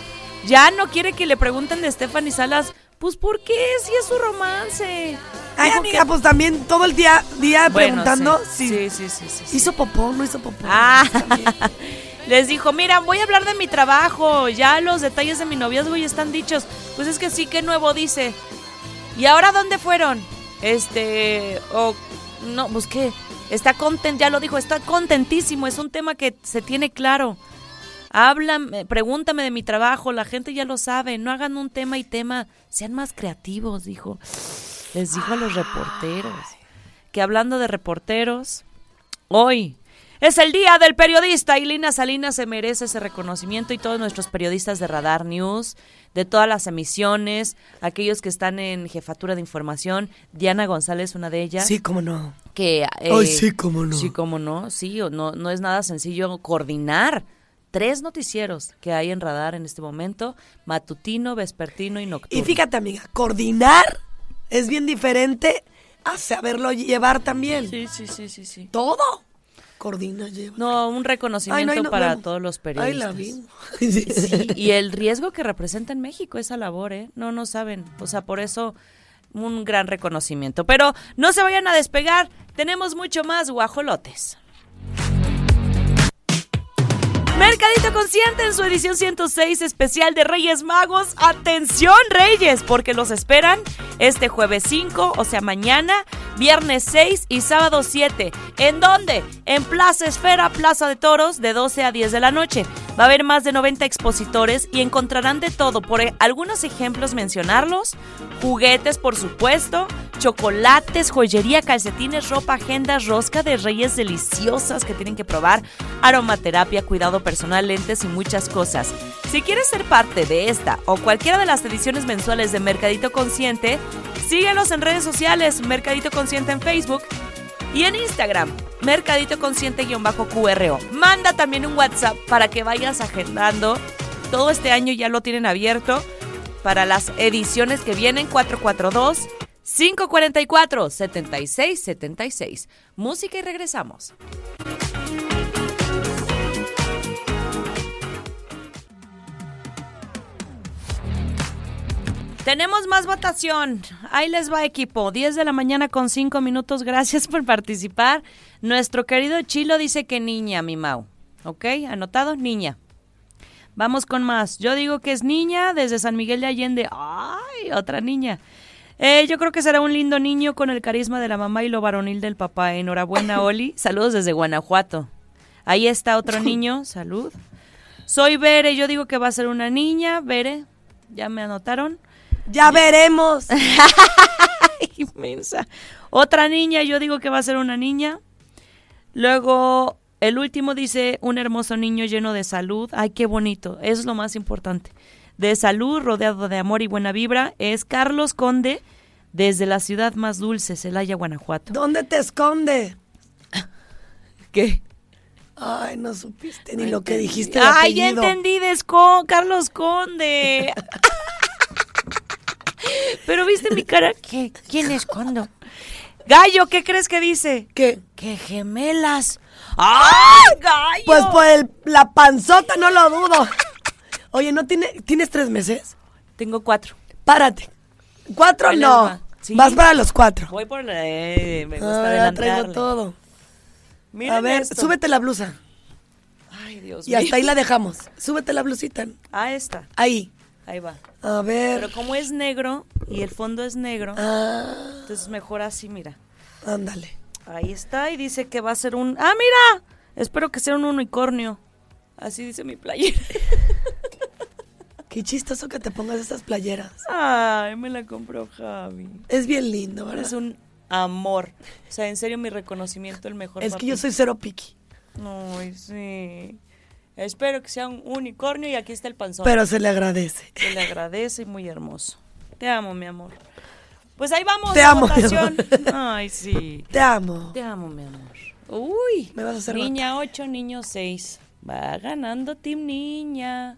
[SPEAKER 3] Ya no quiere que le pregunten de Stephanie Salas. Pues, ¿por qué? Si es su romance.
[SPEAKER 2] Ay,
[SPEAKER 3] Dijo
[SPEAKER 2] amiga,
[SPEAKER 3] que-
[SPEAKER 2] pues también todo el día, día
[SPEAKER 3] Bueno,
[SPEAKER 2] preguntando
[SPEAKER 3] sí.
[SPEAKER 2] si
[SPEAKER 3] Sí, sí, sí,
[SPEAKER 2] hizo popó, no hizo popó.
[SPEAKER 3] Ah. (laughs) les dijo, mira, voy a hablar de mi trabajo, ya los detalles de mi noviazgo ya están dichos. Pues es que sí, qué nuevo dice. ¿Y ahora dónde fueron? Este, o no, pues qué, está content, ya lo dijo, está contentísimo, es un tema que se tiene claro. Háblame, pregúntame de mi trabajo, la gente ya lo sabe, no hagan un tema y tema, sean más creativos, dijo. Les dijo a los reporteros. Que hablando de reporteros, Hoy es el día del periodista y Lina Salinas se merece ese reconocimiento y todos nuestros periodistas de Radar News, de todas las emisiones, aquellos que están en jefatura de información, Diana González, una de ellas,
[SPEAKER 2] Sí, cómo no.
[SPEAKER 3] que eh,
[SPEAKER 2] Ay, sí, cómo no.
[SPEAKER 3] sí, cómo no, sí, no, no es nada sencillo coordinar tres noticieros que hay en Radar en este momento, matutino, vespertino y nocturno.
[SPEAKER 2] Y fíjate, amiga, coordinar es bien diferente a saberlo llevar también.
[SPEAKER 3] sí, sí, sí, sí, sí.
[SPEAKER 2] Todo. Coordina, lleva.
[SPEAKER 3] No, un reconocimiento
[SPEAKER 2] Ay, no,
[SPEAKER 3] para todos los
[SPEAKER 2] Ay,
[SPEAKER 3] periodistas.
[SPEAKER 2] la vi.
[SPEAKER 3] Sí, y el riesgo que representa en México esa labor, ¿eh? No, no saben. O sea, por eso un gran reconocimiento. Pero no se vayan a despegar. Tenemos mucho más guajolotes. Mercadito Consciente en su edición 106 especial de Reyes Magos. Atención Reyes, porque los esperan este jueves 5, o sea mañana, viernes 6 y sábado 7. ¿En dónde? En Plaza Esfera, Plaza de Toros, de 12 a 10 de la noche. Va a haber más de 90 expositores y encontrarán de todo. Por algunos ejemplos mencionarlos, juguetes por supuesto, chocolates, joyería, calcetines, ropa, agendas, rosca de reyes deliciosas que tienen que probar, aromaterapia, cuidado personal, lentes y muchas cosas. Si quieres ser parte de esta o cualquiera de las ediciones mensuales de Mercadito Consciente, síguenos en redes sociales, Mercadito Consciente en Facebook y en Instagram, Mercadito Consciente-QRO. Manda también un WhatsApp para que vayas agendando. Todo este año ya lo tienen abierto para las ediciones que vienen 442 544 7676. Música y regresamos. Tenemos más votación. Ahí les va equipo. 10 de la mañana con 5 minutos. Gracias por participar. Nuestro querido Chilo dice que niña, mi Mau. ¿Ok? Anotado, niña. Vamos con más. Yo digo que es niña desde San Miguel de Allende. ¡Ay! Otra niña. Eh, yo creo que será un lindo niño con el carisma de la mamá y lo varonil del papá. Enhorabuena, (laughs) Oli. Saludos desde Guanajuato. Ahí está otro (laughs) niño. Salud. Soy Bere. Yo digo que va a ser una niña. Bere. ¿Ya me anotaron?
[SPEAKER 2] Ya veremos. (laughs)
[SPEAKER 3] Inmensa. Otra niña, yo digo que va a ser una niña. Luego, el último dice un hermoso niño lleno de salud. Ay, qué bonito. Eso es lo más importante. De salud, rodeado de amor y buena vibra. Es Carlos Conde, desde la ciudad más dulce, Celaya, Guanajuato.
[SPEAKER 2] ¿Dónde te esconde? (laughs)
[SPEAKER 3] ¿Qué?
[SPEAKER 2] Ay, no supiste ni lo que dijiste.
[SPEAKER 3] Ay, ya entendí, Carlos Conde. (laughs) Pero viste mi cara. ¿Qué? ¿Quién es Condo? Gallo, ¿qué crees que dice?
[SPEAKER 2] ¿Qué?
[SPEAKER 3] ¡Qué gemelas! ¡Ay, gallo!
[SPEAKER 2] Pues por el- la panzota, no lo dudo. Oye, ¿no tiene, tienes tres meses?
[SPEAKER 3] Tengo cuatro.
[SPEAKER 2] Párate. ¿Cuatro? No.
[SPEAKER 3] Sí.
[SPEAKER 2] Vas para los cuatro.
[SPEAKER 3] Voy por la... eh, me gusta
[SPEAKER 2] Ah, traigo todo.
[SPEAKER 3] Miren
[SPEAKER 2] A ver,
[SPEAKER 3] esto.
[SPEAKER 2] súbete la blusa.
[SPEAKER 3] Ay, Dios
[SPEAKER 2] Y
[SPEAKER 3] mío.
[SPEAKER 2] hasta ahí la dejamos. Súbete la blusita.
[SPEAKER 3] Ah, esta.
[SPEAKER 2] Ahí.
[SPEAKER 3] Ahí va.
[SPEAKER 2] A ver.
[SPEAKER 3] Pero como es negro y el fondo es negro,
[SPEAKER 2] Ah,
[SPEAKER 3] entonces mejor así, mira.
[SPEAKER 2] ándale.
[SPEAKER 3] Ahí está y dice que va a ser un... ¡Ah, mira! Espero que sea un unicornio. Así dice mi playera. (laughs)
[SPEAKER 2] Qué chistoso que te pongas estas playeras.
[SPEAKER 3] Ay, me la compró Javi.
[SPEAKER 2] Es bien lindo, ¿verdad?
[SPEAKER 3] Es un amor. O sea, en serio, mi reconocimiento, el mejor
[SPEAKER 2] Es que yo soy cero piqui.
[SPEAKER 3] Ay, sí. Espero que sea un unicornio y aquí está el panzón.
[SPEAKER 2] Pero se le agradece.
[SPEAKER 3] Se le agradece y muy hermoso. Te amo, mi amor. Pues ahí vamos.
[SPEAKER 2] Te amo, mi amor.
[SPEAKER 3] Ay, sí.
[SPEAKER 2] Te amo.
[SPEAKER 3] Te amo, mi amor. Uy.
[SPEAKER 2] Me vas a hacer
[SPEAKER 3] Niña 8, niño 6. Va ganando Team Niña.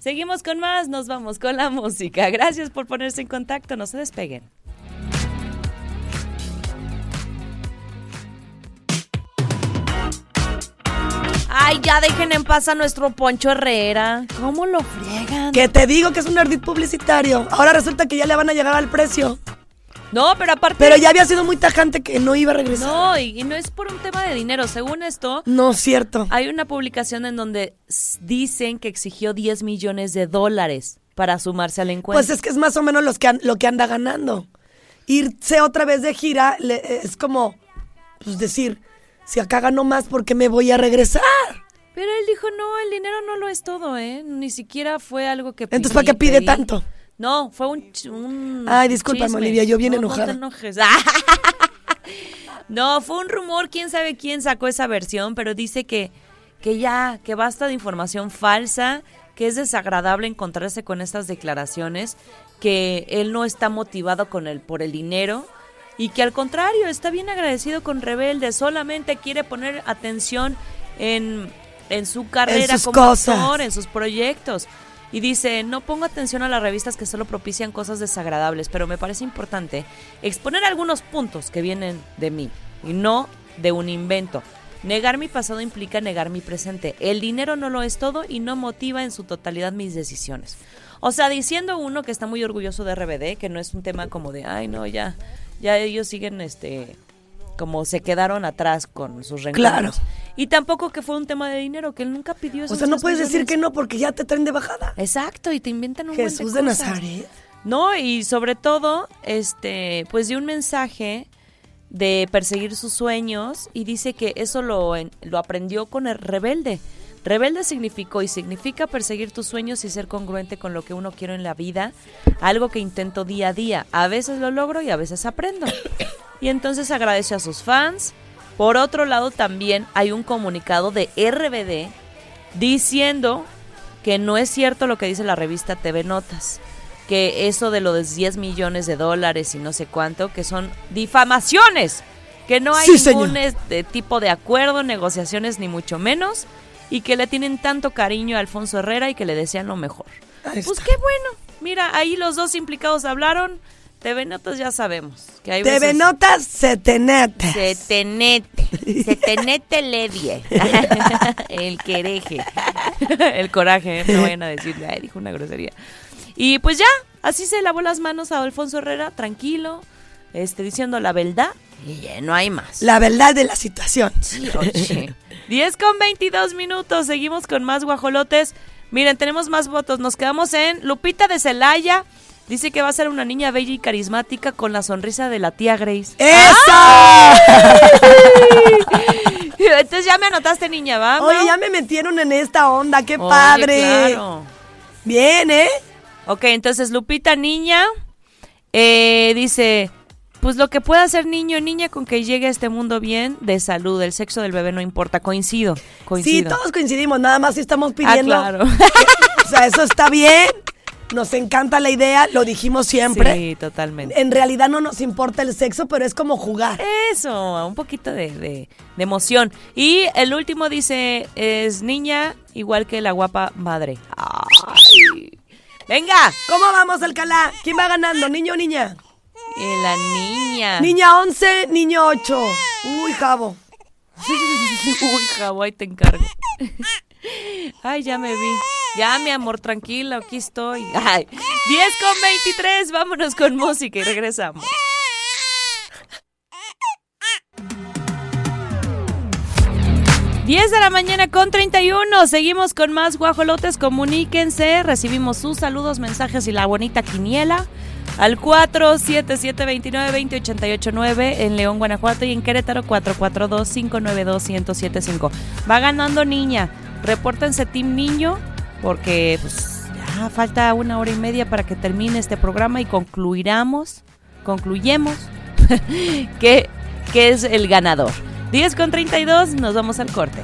[SPEAKER 3] Seguimos con más, nos vamos con la música. Gracias por ponerse en contacto, no se despeguen. Ay, ya dejen en paz a nuestro Poncho Herrera. ¿Cómo lo friegan?
[SPEAKER 2] Que te digo que es un ardid publicitario. Ahora resulta que ya le van a llegar al precio.
[SPEAKER 3] No, pero aparte.
[SPEAKER 2] Pero ya había sido muy tajante que no iba a regresar.
[SPEAKER 3] No, y, y no es por un tema de dinero. Según esto,
[SPEAKER 2] No, cierto.
[SPEAKER 3] hay una publicación en donde dicen que exigió 10 millones de dólares para sumarse al encuentro.
[SPEAKER 2] Pues es que es más o menos los que lo que anda ganando. Irse otra vez de gira le- es como, pues decir, si acá gano más, ¿por qué me voy a regresar?
[SPEAKER 3] Pero él dijo, no, el dinero no lo es todo, ¿eh? Ni siquiera fue algo que
[SPEAKER 2] Entonces, ¿para qué pide
[SPEAKER 3] pedí.
[SPEAKER 2] tanto?
[SPEAKER 3] No, fue un... un
[SPEAKER 2] Ay,
[SPEAKER 3] chisme.
[SPEAKER 2] Olivia, yo bien
[SPEAKER 3] No,
[SPEAKER 2] enojada.
[SPEAKER 3] No te enojes. (laughs) no, fue un rumor, quién sabe quién sacó esa versión, pero dice que, que ya, que basta de información falsa, que es desagradable encontrarse con estas declaraciones, que él no está motivado con el, por el dinero y que al contrario está bien agradecido con Rebelde, solamente quiere poner atención en, en su carrera como
[SPEAKER 2] cosas.
[SPEAKER 3] actor, en sus proyectos. Y dice, no pongo atención a las revistas que solo propician cosas desagradables, pero me parece importante exponer algunos puntos que vienen de mí y no de un invento. Negar mi pasado implica negar mi presente. El dinero no lo es todo y no motiva en su totalidad mis decisiones. O sea, diciendo uno que está muy orgulloso de RBD, que no es un tema como de, ay, no, ya, ya ellos siguen, este, como se quedaron atrás con sus reencuentros.
[SPEAKER 2] Claro.
[SPEAKER 3] Y tampoco que fue un tema de dinero, que él nunca pidió
[SPEAKER 2] O
[SPEAKER 3] esos
[SPEAKER 2] sea, no
[SPEAKER 3] 10
[SPEAKER 2] puedes decir que no porque ya te traen de bajada.
[SPEAKER 3] Exacto, y te inventan un buen
[SPEAKER 2] Jesús de
[SPEAKER 3] cosas.
[SPEAKER 2] Nazaret.
[SPEAKER 3] No, y sobre todo, este, pues dio un mensaje de perseguir sus sueños y dice que eso lo, lo aprendió con el rebelde. Rebelde significó y significa perseguir tus sueños y ser congruente con lo que uno quiere en la vida, algo que intento día a día. A veces lo logro y a veces aprendo. (coughs) Y entonces agradeció a sus fans. Por otro lado, también hay un comunicado de RBD diciendo que no es cierto lo que dice la revista TV Notas, que eso de los 10 millones de dólares y no sé cuánto, que son difamaciones, que no hay
[SPEAKER 2] Sí,
[SPEAKER 3] ningún este, tipo de acuerdo, negociaciones ni mucho menos, y que le tienen tanto cariño a Alfonso Herrera y que le desean lo mejor. Pues qué bueno, mira, ahí los dos implicados hablaron, TV Notas ya sabemos, que hay
[SPEAKER 2] TV
[SPEAKER 3] veces-
[SPEAKER 2] Notas, se te nete.
[SPEAKER 3] se te nete, (laughs) se te nete ledie. (laughs) El quereje. El coraje, ¿eh? no (laughs) vayan a decirle, ay, dijo una grosería. Y pues ya, así se lavó las manos a Alfonso Herrera, tranquilo, este, diciendo la verdad, y ya no hay más.
[SPEAKER 2] La verdad de la situación.
[SPEAKER 3] Oye. 10 con 22 minutos, seguimos con más guajolotes. Miren, tenemos más votos, nos quedamos en Lupita de Celaya. Dice que va a ser una niña bella y carismática con la sonrisa de la tía Grace.
[SPEAKER 2] ¡Eso! (laughs)
[SPEAKER 3] Entonces ya me anotaste, niña, ¿va?
[SPEAKER 2] Oye, ya me metieron en esta onda, qué
[SPEAKER 3] Oye,
[SPEAKER 2] padre.
[SPEAKER 3] claro.
[SPEAKER 2] Bien, ¿eh?
[SPEAKER 3] Ok, entonces Lupita, niña, eh, dice, pues lo que pueda hacer niño o niña con que llegue a este mundo bien, de salud, el sexo del bebé no importa, coincido,
[SPEAKER 2] Sí,
[SPEAKER 3] coincido.
[SPEAKER 2] todos coincidimos, nada más si estamos
[SPEAKER 3] ah,
[SPEAKER 2] pidiendo.
[SPEAKER 3] claro. (laughs)
[SPEAKER 2] O sea, eso está bien. Nos encanta la idea, lo dijimos siempre.
[SPEAKER 3] Sí, totalmente.
[SPEAKER 2] En realidad no nos importa el sexo, pero es como jugar.
[SPEAKER 3] Eso, un poquito de, de- de emoción. Y el último dice, es niña igual que la guapa madre. Ay. Venga,
[SPEAKER 2] ¿Cómo vamos, Alcalá? ¿Quién va ganando, niño o niña?
[SPEAKER 3] Eh, la niña.
[SPEAKER 2] Niña 11, niño 8. Uy, jabo. (laughs)
[SPEAKER 3] Uy, Hawái, te encargo. Ay, ya me vi. Ya, mi amor, tranquilo, aquí estoy. Ay, 10 con 23, vámonos con música y regresamos. Diez de la mañana con 31. Seguimos con más guajolotes. Comuníquense. Recibimos sus saludos, mensajes y la bonita quiniela al 477-2920-889 en León, Guanajuato y en Querétaro 442-592-1075. Va ganando niña. Repórtense Team Niño porque pues falta una hora y media para que termine este programa y concluiramos, concluyemos (laughs) que, que es el ganador. 10 con 32, nos vamos al corte.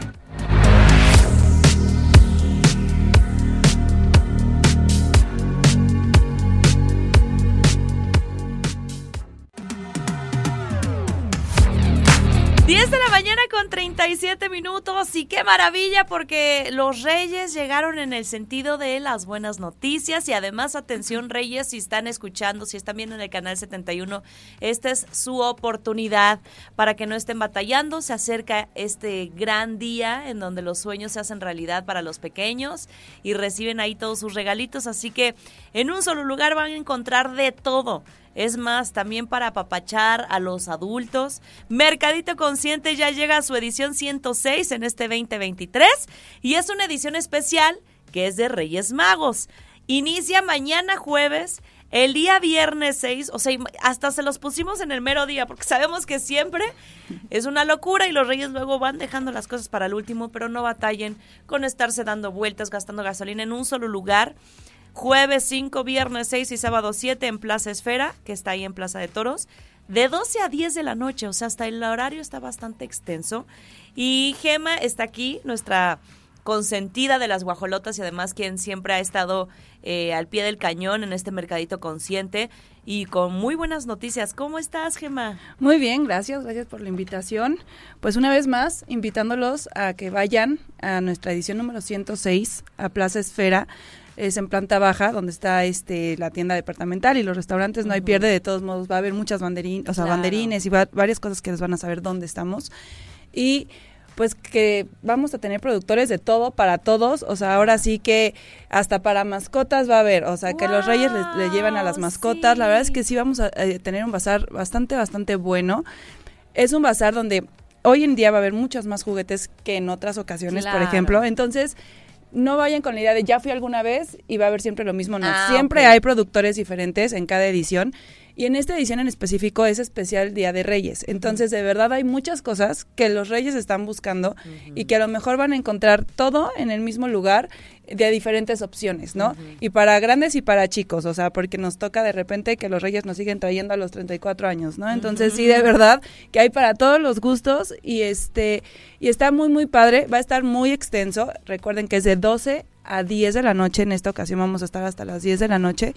[SPEAKER 3] ¡10 de la mañana con 33! 37 minutos y qué maravilla porque los reyes llegaron en el sentido de las buenas noticias y además atención reyes si están escuchando, si están viendo en el canal 71, esta es su oportunidad para que no estén batallando, se acerca este gran día en donde los sueños se hacen realidad para los pequeños y reciben ahí todos sus regalitos, así que en un solo lugar van a encontrar de todo. Es más, también para apapachar a los adultos. Mercadito Consciente ya llega a su edición 106 en este 2023 y es una edición especial que es de Reyes Magos. Inicia mañana jueves, el día viernes 6, o sea, hasta se los pusimos en el mero día, porque (laughs) sabemos que siempre es una locura y los reyes luego van dejando las cosas para el último, pero no batallen con estarse dando vueltas, gastando gasolina en un solo lugar. Jueves 5, viernes 6 y sábado 7 en Plaza Esfera, que está ahí en Plaza de Toros, de 12 a 10 de la noche, o sea, hasta el horario está bastante extenso. Y Gema está aquí, nuestra consentida de las guajolotas y además quien siempre ha estado eh, al pie del cañón en este mercadito consciente y con muy buenas noticias. ¿Cómo estás, Gema?
[SPEAKER 8] Muy bien, gracias, gracias por la invitación. Pues una vez más, invitándolos a que vayan a nuestra edición número 106 a Plaza Esfera. Es en planta baja, donde está este la tienda departamental y los restaurantes, no hay pierde, de todos modos va a haber muchas banderín, o sea,
[SPEAKER 3] Claro.
[SPEAKER 8] banderines y va- varias cosas que les van a saber dónde estamos. Y pues que vamos a tener productores de todo para todos, o sea, ahora sí que hasta para mascotas va a haber, o sea, que los reyes le, le llevan a las mascotas, la verdad es que sí vamos a eh, tener un bazar bastante, bastante bueno. Es un bazar donde hoy en día va a haber muchos más juguetes que en otras ocasiones, por ejemplo, entonces... No vayan con la idea de ya fui alguna vez y va a haber siempre lo mismo. No,
[SPEAKER 3] Ah,
[SPEAKER 8] siempre hay productores diferentes en cada edición. Y en esta edición en específico es especial Día de Reyes. Entonces, de verdad hay muchas cosas que los reyes están buscando y que a lo mejor van a encontrar todo en el mismo lugar de diferentes opciones, ¿no? Y para grandes y para chicos, o sea, porque nos toca de repente que los reyes nos siguen trayendo a los 34 años, ¿no? Entonces, sí, de verdad que hay para todos los gustos y este y está muy muy padre, va a estar muy extenso. Recuerden que es de 12 a 10 de la noche, en esta ocasión vamos a estar hasta las 10 de la noche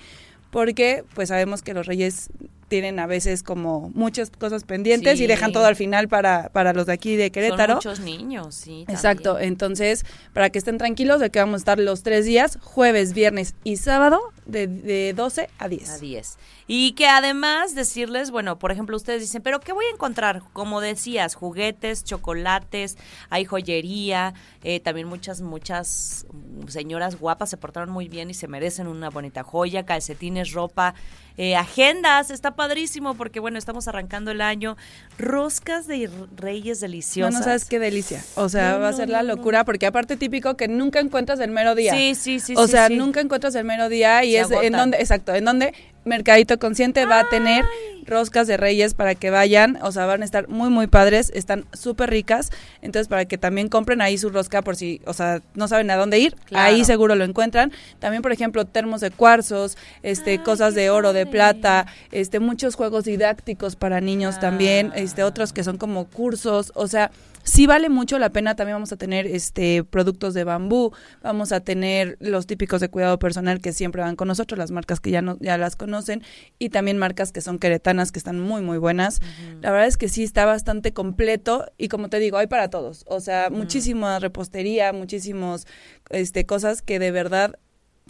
[SPEAKER 8] porque pues sabemos que los reyes tienen a veces como muchas cosas pendientes
[SPEAKER 3] Sí.
[SPEAKER 8] y dejan todo al final para, para los de aquí de Querétaro.
[SPEAKER 3] Son muchos niños, sí.
[SPEAKER 8] Exacto, entonces para que estén tranquilos de que vamos a estar los tres días, jueves, viernes y sábado, de, de 12 a 10.
[SPEAKER 3] A 10. Y que además decirles, bueno, por ejemplo, ustedes dicen, pero ¿qué voy a encontrar? Como decías, juguetes, chocolates, hay joyería, eh, también muchas, muchas señoras guapas se portaron muy bien y se merecen una bonita joya, calcetines, ropa, eh, agendas, está padrísimo porque, bueno, estamos arrancando el año, roscas de reyes deliciosas.
[SPEAKER 8] no sabes qué delicia. O sea,
[SPEAKER 3] No,
[SPEAKER 8] va a ser la
[SPEAKER 3] no,
[SPEAKER 8] locura porque aparte típico que nunca encuentras el mero día.
[SPEAKER 3] Sí, sí, sí.
[SPEAKER 8] o
[SPEAKER 3] sí,
[SPEAKER 8] sea,
[SPEAKER 3] sí.
[SPEAKER 8] nunca encuentras el mero día y
[SPEAKER 3] Se
[SPEAKER 8] es en donde, exacto, en donde Mercadito Consciente va a tener roscas de reyes para que vayan, o sea, van a estar muy, muy padres, están súper ricas, entonces para que también compren ahí su rosca por si, o sea, no saben a dónde ir,
[SPEAKER 3] Claro.
[SPEAKER 8] ahí seguro lo encuentran. También, por ejemplo, termos de cuarzos, este,
[SPEAKER 3] Ay,
[SPEAKER 8] cosas de oro, de plata, este, muchos juegos didácticos para niños también, este, otros que son como cursos, o sea, sí vale mucho la pena. También vamos a tener este productos de bambú, vamos a tener los típicos de cuidado personal que siempre van con nosotros, las marcas que ya no, ya las conocen y también marcas que son queretanas que están muy muy buenas. La verdad es que sí está bastante completo y como te digo, hay para todos. O sea, muchísima repostería, muchísimos este cosas que de verdad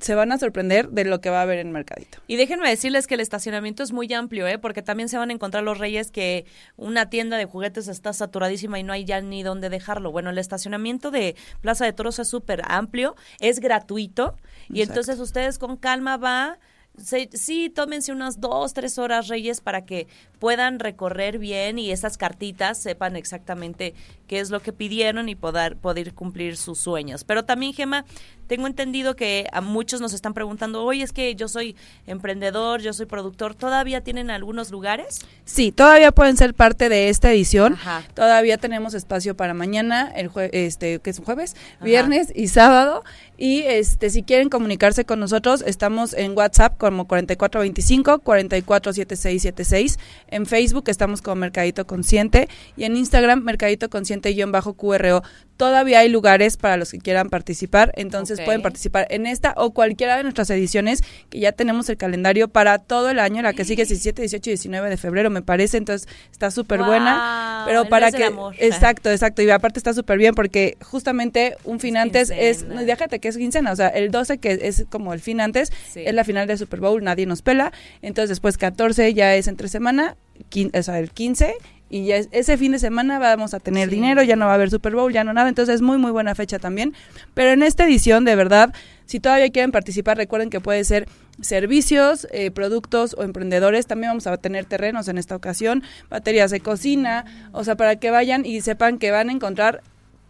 [SPEAKER 8] se van a sorprender de lo que va a haber en Mercadito.
[SPEAKER 3] Y déjenme decirles que el estacionamiento es muy amplio, ¿eh? porque también se van a encontrar los reyes que una tienda de juguetes está saturadísima y no hay ya ni dónde dejarlo. Bueno, el estacionamiento de Plaza de Toros es súper amplio, es gratuito y
[SPEAKER 8] Exacto.
[SPEAKER 3] entonces ustedes con calma va. Se- sí, tómense unas dos, tres horas, Reyes, para que puedan recorrer bien y esas cartitas sepan exactamente qué es lo que pidieron y poder, poder cumplir sus sueños. Pero también, Gema, tengo entendido que a muchos nos están preguntando, oye, es que yo soy emprendedor, yo soy productor, ¿todavía tienen algunos lugares?
[SPEAKER 8] Sí, todavía pueden ser parte de esta edición.
[SPEAKER 3] Ajá.
[SPEAKER 8] Todavía tenemos espacio para mañana, el jue este, que es un jueves,
[SPEAKER 3] Ajá.
[SPEAKER 8] viernes y sábado. Y este, si quieren comunicarse con nosotros, estamos en WhatsApp como 4425 447676. En Facebook estamos como Mercadito Consciente y en Instagram Mercadito Consciente-QRO. Todavía hay lugares para los que quieran participar, entonces pueden participar en esta o cualquiera de nuestras ediciones, que ya tenemos el calendario para todo el año, la que sigue es 17, 18 y 19 de febrero, me parece, entonces está súper buena.
[SPEAKER 3] Wow,
[SPEAKER 8] Pero
[SPEAKER 3] el
[SPEAKER 8] para
[SPEAKER 3] mes del
[SPEAKER 8] que...
[SPEAKER 3] amor. (laughs)
[SPEAKER 8] Exacto, exacto, y aparte está súper bien porque justamente un fin antes es...
[SPEAKER 3] quincena.
[SPEAKER 8] No, déjate que es quincena, o sea, el 12 que es como el fin antes,
[SPEAKER 3] Sí.
[SPEAKER 8] es la final del Super Bowl, nadie nos pela, entonces después 14 ya es entre semana, quin- o sea, el 15 y ya es- ese fin de semana vamos a tener
[SPEAKER 3] Sí.
[SPEAKER 8] dinero, ya no va a haber Super Bowl, ya no nada, entonces es muy muy buena fecha también. Pero en esta edición, de verdad, si todavía quieren participar, recuerden que puede ser servicios, eh, productos o emprendedores. También vamos a tener terrenos en esta ocasión, baterías de cocina, o sea, para que vayan y sepan que van a encontrar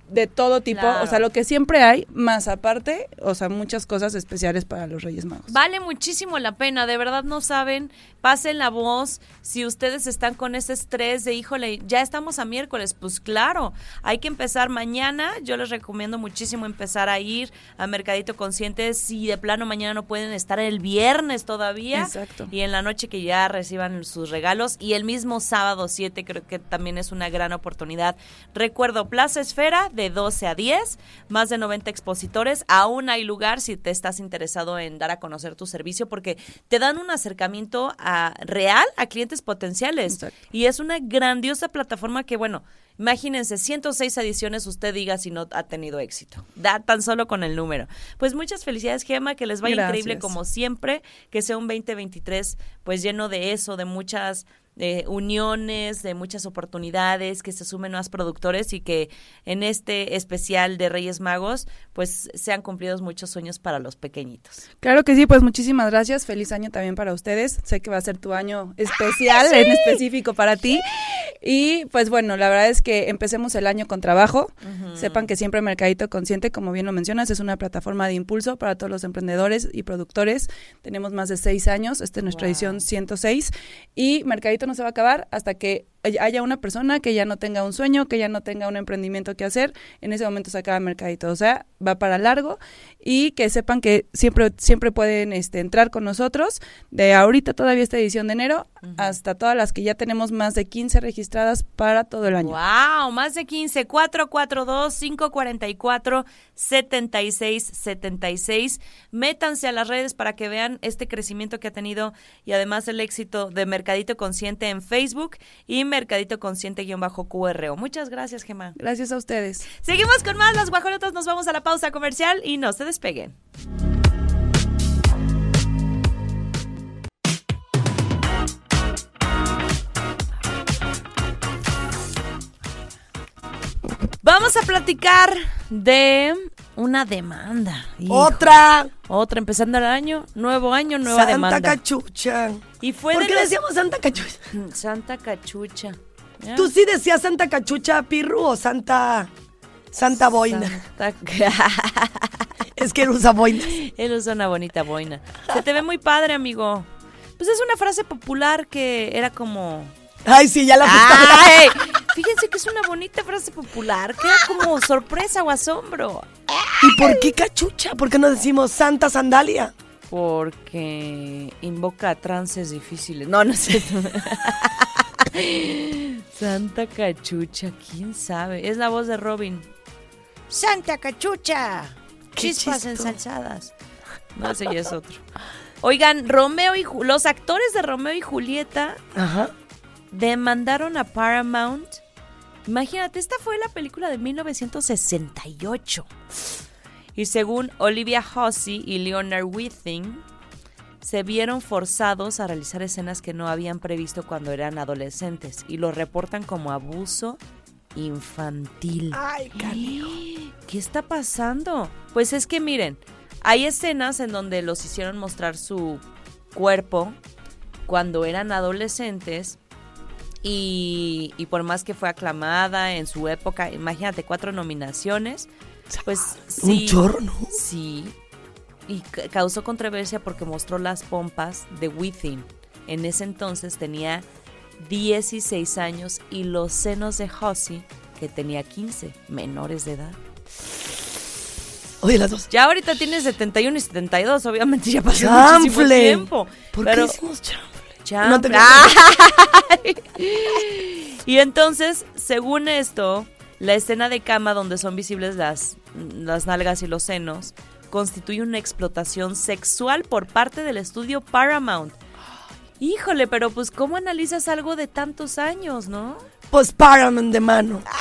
[SPEAKER 8] de todo tipo,
[SPEAKER 3] Claro.
[SPEAKER 8] o sea, lo que siempre hay, más aparte, o sea, muchas cosas especiales para los Reyes Magos.
[SPEAKER 3] Vale muchísimo la pena, de verdad no saben, pasen la voz, si ustedes están con ese estrés de, híjole, ya estamos a miércoles, pues claro, hay que empezar mañana, yo les recomiendo muchísimo empezar a ir a Mercadito Consciente, si de plano mañana no pueden estar el viernes todavía,
[SPEAKER 8] Exacto.
[SPEAKER 3] y en la noche que ya reciban sus regalos, y el mismo sábado 7 creo que también es una gran oportunidad. Recuerdo, Plaza Esfera de 12 a 10, más de 90 expositores. Aún hay lugar si te estás interesado en dar a conocer tu servicio porque te dan un acercamiento a, real a clientes potenciales.
[SPEAKER 8] Exacto.
[SPEAKER 3] Y es una grandiosa plataforma que, bueno, imagínense, 106 ediciones usted diga si no ha tenido éxito. Da tan solo con el número. Pues muchas felicidades, Gema, que les vaya
[SPEAKER 8] Gracias.
[SPEAKER 3] increíble como siempre, que sea un 2023 pues lleno de eso, de muchas eh, uniones, de muchas oportunidades, que se sumen más productores y que en este especial de Reyes Magos pues sean cumplidos muchos sueños para los pequeñitos.
[SPEAKER 8] Claro que sí, pues muchísimas gracias. Feliz año también para ustedes. Sé que va a ser tu año especial, (laughs) en específico para ti. Y pues bueno, la verdad es que empecemos el año con trabajo. Sepan que siempre Mercadito Consciente, como bien lo mencionas, es una plataforma de impulso para todos los emprendedores y productores. Tenemos más de seis años, esta es nuestra
[SPEAKER 3] Wow.
[SPEAKER 8] edición 106. Y Mercadito no se va a acabar hasta que haya una persona que ya no tenga un sueño, que ya no tenga un emprendimiento que hacer, en ese momento se acaba Mercadito. O sea, va para largo y que sepan que siempre, siempre pueden este, entrar con nosotros de ahorita todavía esta edición de enero hasta todas las que ya tenemos más de 15 registradas para todo el año.
[SPEAKER 3] Wow, más de 15, 442 544 7676. Métanse a las redes para que vean este crecimiento que ha tenido y además el éxito de Mercadito Consciente en Facebook y Mercadito Consciente-QRO. Muchas gracias, Gemma.
[SPEAKER 8] Gracias a ustedes.
[SPEAKER 3] Seguimos con más las guajolotas, nos vamos a la pausa comercial y no se despeguen. Vamos a platicar de una demanda. Hijo.
[SPEAKER 2] Otra.
[SPEAKER 3] Otra, empezando el año, nuevo año, nueva
[SPEAKER 2] Santa
[SPEAKER 3] demanda.
[SPEAKER 2] Cachucha.
[SPEAKER 3] Y fue
[SPEAKER 2] ¿Por
[SPEAKER 3] de
[SPEAKER 2] qué decíamos Santa Cachucha? (clears throat)
[SPEAKER 3] Santa Cachucha.
[SPEAKER 2] ¿Tú sí decías Santa Cachucha, Pirru, o Santa... Santa Boina?
[SPEAKER 3] Santa- (laughs)
[SPEAKER 2] Es que él usa boinas.
[SPEAKER 3] Él usa una bonita boina. Se te ve muy padre, amigo. Pues es una frase popular que era como...
[SPEAKER 2] Ay, sí, ya la
[SPEAKER 3] ¡Ay! Fíjense que es una bonita frase popular, que era como sorpresa o asombro.
[SPEAKER 2] ¿Y por qué cachucha? ¿Por qué no decimos Santa Sandalia?
[SPEAKER 3] Porque invoca trances difíciles. No, no sé. (laughs) Santa Cachucha, quién sabe. Es la voz de Robin. Santa Cachucha. Chispas ensalzadas. No, ese ya es otro. Oigan, Romeo y Ju- los actores de Romeo y Julieta
[SPEAKER 2] Ajá.
[SPEAKER 3] demandaron a Paramount. Imagínate, esta fue la película de 1968. Y según Olivia Hussey y Leonard Withing, se vieron forzados a realizar escenas que no habían previsto cuando eran adolescentes y lo reportan como abuso infantil.
[SPEAKER 2] Ay, canijo. (gasps)
[SPEAKER 3] ¿Qué está pasando? Pues es que miren, hay escenas en donde los hicieron mostrar su cuerpo cuando eran adolescentes y, y por más que fue aclamada en su época, imagínate, cuatro nominaciones, pues sí.
[SPEAKER 2] Un chorro, ¿no?
[SPEAKER 3] Sí. Y ca- causó controversia porque mostró las pompas de Within. En ese entonces tenía 16 años y los senos de Hussey, que tenía 15, menores de edad.
[SPEAKER 2] Oye, las dos.
[SPEAKER 3] Ya ahorita tiene 71 y 72, obviamente ya pasó muchísimo
[SPEAKER 2] ¡Chanfle!
[SPEAKER 3] tiempo.
[SPEAKER 2] ¿Por
[SPEAKER 3] pero-
[SPEAKER 2] qué decimos chanfle?
[SPEAKER 3] Chanfle.
[SPEAKER 2] No te- (laughs)
[SPEAKER 3] y entonces, según esto, La escena de cama donde son visibles las, las nalgas y los senos constituye una explotación sexual por parte del estudio Paramount. Híjole, pero pues ¿cómo analizas algo de tantos años, no?
[SPEAKER 2] Pues Paramount de mano. (laughs)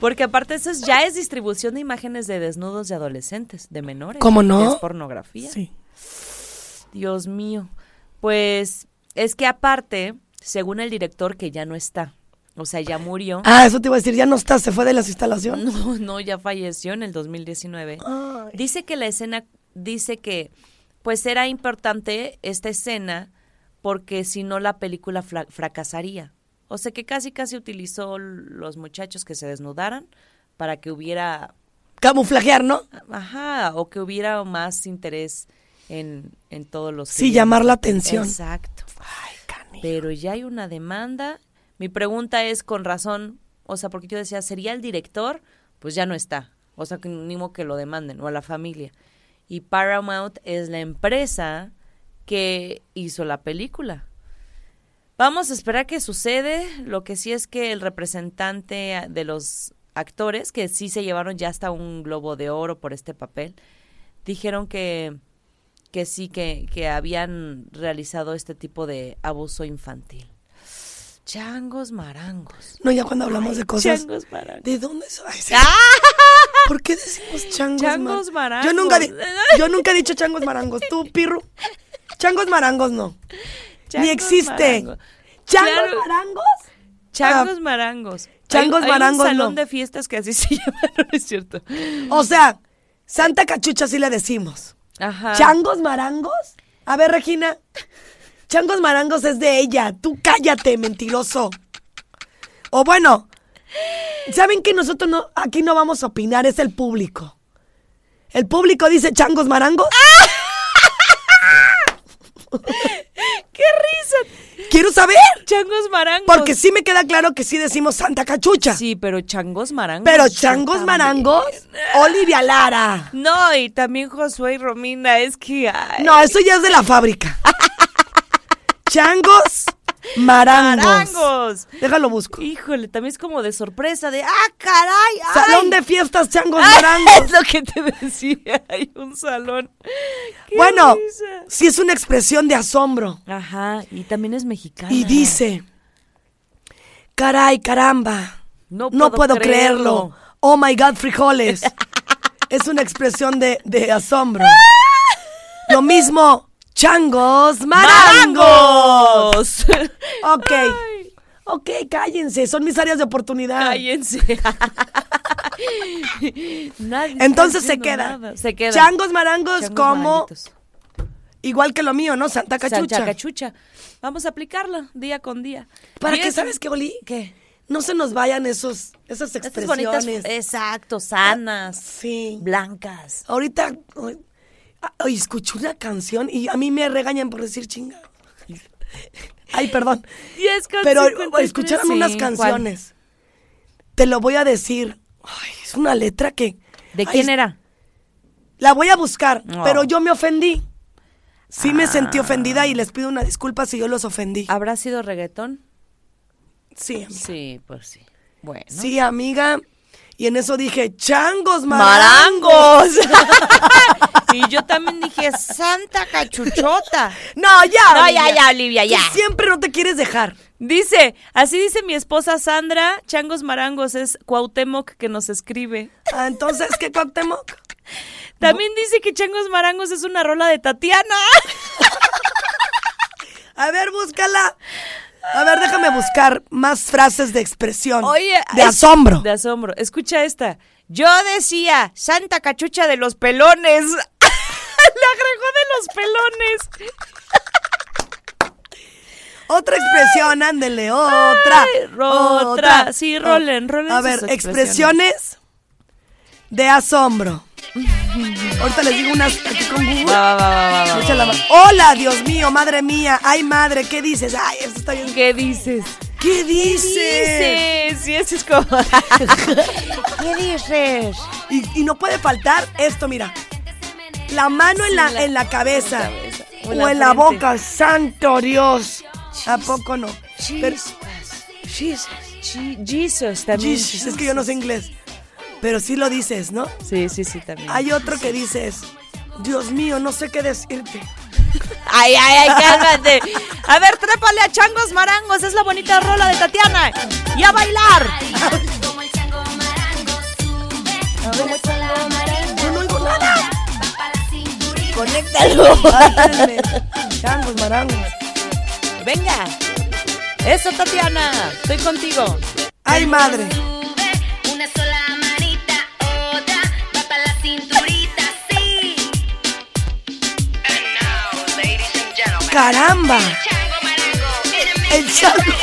[SPEAKER 3] Porque aparte eso es- ya es distribución de imágenes de desnudos de adolescentes, de menores.
[SPEAKER 2] ¿Cómo no?
[SPEAKER 3] Es pornografía.
[SPEAKER 2] Sí.
[SPEAKER 3] Dios mío. Pues es que aparte, según el director que ya no está, o sea, ya murió.
[SPEAKER 2] Ah, eso te iba a decir, ya no está, se fue de las instalaciones. (laughs)
[SPEAKER 3] No, no, ya falleció en el 2019.
[SPEAKER 2] Ay.
[SPEAKER 3] Dice que la escena, dice que pues era importante esta escena porque si no la película fracasaría. O sea que casi casi utilizó los muchachos que se desnudaran para que hubiera,
[SPEAKER 2] Camuflajear, ¿no?
[SPEAKER 3] ajá, o que hubiera más interés en, en todos los...
[SPEAKER 2] Sí, llamar la atención.
[SPEAKER 3] Exacto.
[SPEAKER 2] Ay, cani.
[SPEAKER 3] Pero ya hay una demanda. Mi pregunta es con razón, o sea, porque yo decía, ¿sería el director? Pues ya no está. O sea, que ni modo que lo demanden, o a la familia. Y Paramount es la empresa que hizo la película. Vamos a esperar qué sucede. Lo que sí es que el representante de los actores, que sí se llevaron ya hasta un globo de oro por este papel, dijeron que, que sí, que, que habían realizado este tipo de abuso infantil. Changos marangos.
[SPEAKER 2] No, ya cuando hablamos de cosas.
[SPEAKER 3] Changos marangos.
[SPEAKER 2] ¿De dónde son? Ay, sí. (laughs) ¿Por qué decimos changos,
[SPEAKER 3] Changos
[SPEAKER 2] mar-
[SPEAKER 3] marangos.
[SPEAKER 2] Yo nunca, yo nunca he dicho changos marangos. Tú, Pirru. Changos marangos no.
[SPEAKER 3] Changos
[SPEAKER 2] Ni existe.
[SPEAKER 3] marangos.
[SPEAKER 2] ¿Changos
[SPEAKER 3] Claro.
[SPEAKER 2] marangos?
[SPEAKER 3] Changos
[SPEAKER 2] Ah,
[SPEAKER 3] marangos.
[SPEAKER 2] changos
[SPEAKER 3] Hay- hay
[SPEAKER 2] marangos,
[SPEAKER 3] un salón
[SPEAKER 2] no.
[SPEAKER 3] de fiestas que así (laughs) se llama, no es cierto.
[SPEAKER 2] O sea, Santa Cachucha sí le decimos.
[SPEAKER 3] Ajá.
[SPEAKER 2] ¿Changos marangos? A ver, Regina. Changos marangos es de ella. Tú cállate, mentiroso. O bueno, ¿saben que nosotros no, aquí no vamos a opinar? Es el público. El público dice changos marangos. (laughs)
[SPEAKER 3] ¡Qué risa!
[SPEAKER 2] Quiero saber.
[SPEAKER 3] Changos marangos.
[SPEAKER 2] Porque sí me queda claro que sí decimos Santa Cachucha.
[SPEAKER 3] Sí, pero changos marangos.
[SPEAKER 2] Pero changos
[SPEAKER 3] también.
[SPEAKER 2] marangos, Olivia Lara.
[SPEAKER 3] No, y también Josué y Romina, es que... ay,
[SPEAKER 2] No, eso ya es de la fábrica. (laughs) Changos marangos.
[SPEAKER 3] marangos.
[SPEAKER 2] Déjalo busco.
[SPEAKER 3] Híjole, también es como de sorpresa, de ¡ah, caray! ay".
[SPEAKER 2] Salón de fiestas changos
[SPEAKER 3] Ay, (laughs)
[SPEAKER 2] marangos.
[SPEAKER 3] Es lo que te decía, hay un salón. ¡Qué
[SPEAKER 2] Bueno,
[SPEAKER 3] risa!
[SPEAKER 2] sí es una expresión de asombro.
[SPEAKER 3] Ajá, y también es mexicana.
[SPEAKER 2] Y dice, caray, caramba,
[SPEAKER 3] No
[SPEAKER 2] no
[SPEAKER 3] puedo
[SPEAKER 2] puedo creerlo.
[SPEAKER 3] creerlo.
[SPEAKER 2] Oh my God, frijoles. (laughs) es una expresión de, de asombro. (laughs) Lo mismo, changos marangos. Ok,
[SPEAKER 3] Ay,
[SPEAKER 2] ok, cállense, son mis áreas de oportunidad.
[SPEAKER 3] Cállense. (laughs) Nadie
[SPEAKER 2] Entonces se queda.
[SPEAKER 3] nada. Se queda.
[SPEAKER 2] Changos marangos
[SPEAKER 3] Changos
[SPEAKER 2] como,
[SPEAKER 3] maranguitos.
[SPEAKER 2] igual que lo mío, ¿no? Santa Cachucha.
[SPEAKER 3] Santa cachucha. Vamos a aplicarla día con día.
[SPEAKER 2] ¿Para
[SPEAKER 3] es-
[SPEAKER 2] sabes qué, Oli?
[SPEAKER 3] ¿Qué?
[SPEAKER 2] No se nos vayan esos, esas
[SPEAKER 3] Estas
[SPEAKER 2] expresiones.
[SPEAKER 3] bonitas, exacto, sanas,
[SPEAKER 2] Sí.
[SPEAKER 3] blancas.
[SPEAKER 2] Ahorita, ay, escuché una canción y a mí me regañan por decir chinga. Ay, perdón.
[SPEAKER 3] 10 con
[SPEAKER 2] Pero
[SPEAKER 3] 53,
[SPEAKER 2] escucharon
[SPEAKER 3] sí,
[SPEAKER 2] unas
[SPEAKER 3] ¿cuál?
[SPEAKER 2] canciones. Te lo voy a decir. Ay, es una letra que.
[SPEAKER 3] ¿De
[SPEAKER 2] Ay,
[SPEAKER 3] quién era?
[SPEAKER 2] La voy a buscar, pero yo me ofendí. Sí me sentí
[SPEAKER 3] Ah.
[SPEAKER 2] ofendida y les pido una disculpa si yo los ofendí.
[SPEAKER 3] ¿Habrá sido reggaetón?
[SPEAKER 2] Sí, amiga.
[SPEAKER 3] Sí, pues sí. Bueno.
[SPEAKER 2] Sí, amiga. Y en eso dije, changos, marangos.
[SPEAKER 3] ¡Marangos! (laughs) y yo también dije, Santa cachuchota. (laughs)
[SPEAKER 2] No, ya.
[SPEAKER 3] No, ya, ya, Olivia,
[SPEAKER 2] Tú
[SPEAKER 3] ya.
[SPEAKER 2] siempre no te quieres dejar.
[SPEAKER 3] Dice, así dice mi esposa Sandra, Changos Marangos es Cuauhtémoc que nos escribe.
[SPEAKER 2] Ah, entonces, ¿qué Cuauhtémoc? (laughs)
[SPEAKER 3] También dice que Changos Marangos es una rola de Tatiana. (laughs)
[SPEAKER 2] A ver, búscala. A ver, déjame buscar más frases de expresión.
[SPEAKER 3] Oye,
[SPEAKER 2] de
[SPEAKER 3] es-
[SPEAKER 2] asombro.
[SPEAKER 3] De asombro. Escucha esta. Yo decía, Santa Cachucha de los pelones. (laughs) Le agregó de los pelones. (laughs)
[SPEAKER 2] Otra expresión, ándele, otra.
[SPEAKER 3] Ay, otra. Sí, rolen, rolen
[SPEAKER 2] A ver,
[SPEAKER 3] expresiones.
[SPEAKER 2] de asombro. (laughs) Ahorita les digo unas aquí con Google.
[SPEAKER 3] Va, va, va,
[SPEAKER 2] Hola, Dios mío, madre mía. Ay, madre, ¿qué dices? Ay, esto está bien.
[SPEAKER 3] ¿Qué dices?
[SPEAKER 2] ¿Qué dices?
[SPEAKER 3] dices? Sí, eso es como... ¿Qué dices?
[SPEAKER 2] Y, y no puede faltar esto, mira. La mano en, la,
[SPEAKER 3] la-
[SPEAKER 2] en la cabeza.
[SPEAKER 3] cabeza.
[SPEAKER 2] O,
[SPEAKER 3] O en la
[SPEAKER 2] en la
[SPEAKER 3] frente.
[SPEAKER 2] boca. Santo Dios. ¿A poco no? Pero- Jesus.
[SPEAKER 3] Je- Jesus también.
[SPEAKER 2] Jesus, es que yo no sé inglés. Pero sí lo dices, ¿no?
[SPEAKER 3] Sí, sí, sí, también.
[SPEAKER 2] Hay otro que dices, Dios mío, no sé qué decirte. (laughs)
[SPEAKER 3] Ay, ay, ay, cálmate. A ver, trépale a changos marangos. Es la bonita rola de Tatiana. Y a bailar.
[SPEAKER 1] Como el chango marango sube, una sola marimba
[SPEAKER 2] Yo no oigo nada.
[SPEAKER 3] Conéctalo. (laughs)
[SPEAKER 2] Changos, marangos.
[SPEAKER 3] Venga. Eso, Tatiana. Estoy contigo.
[SPEAKER 2] Ay, madre.
[SPEAKER 1] Sube, una sola manita, otra va pa' la cinturita, sí.
[SPEAKER 2] Caramba. El chango.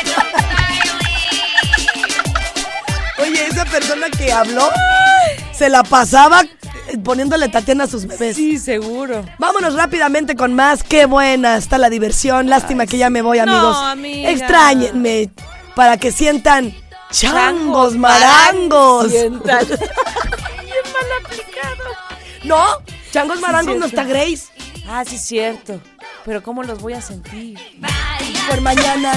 [SPEAKER 2] Oye, esa persona que habló se la pasaba poniéndole Tatiana a sus bebés.
[SPEAKER 3] Sí, seguro.
[SPEAKER 2] Vámonos rápidamente con más. Qué buena está la diversión. Lástima que ya me voy,
[SPEAKER 3] No,
[SPEAKER 2] amigos.
[SPEAKER 3] amiga.
[SPEAKER 2] Extrañenme para que sientan changos, marangos.
[SPEAKER 3] Sientan. (laughs)
[SPEAKER 2] ¿No? Changos marangos no está Grace.
[SPEAKER 3] Ah, sí, cierto. Pero ¿cómo los voy a sentir?
[SPEAKER 2] Por mañana.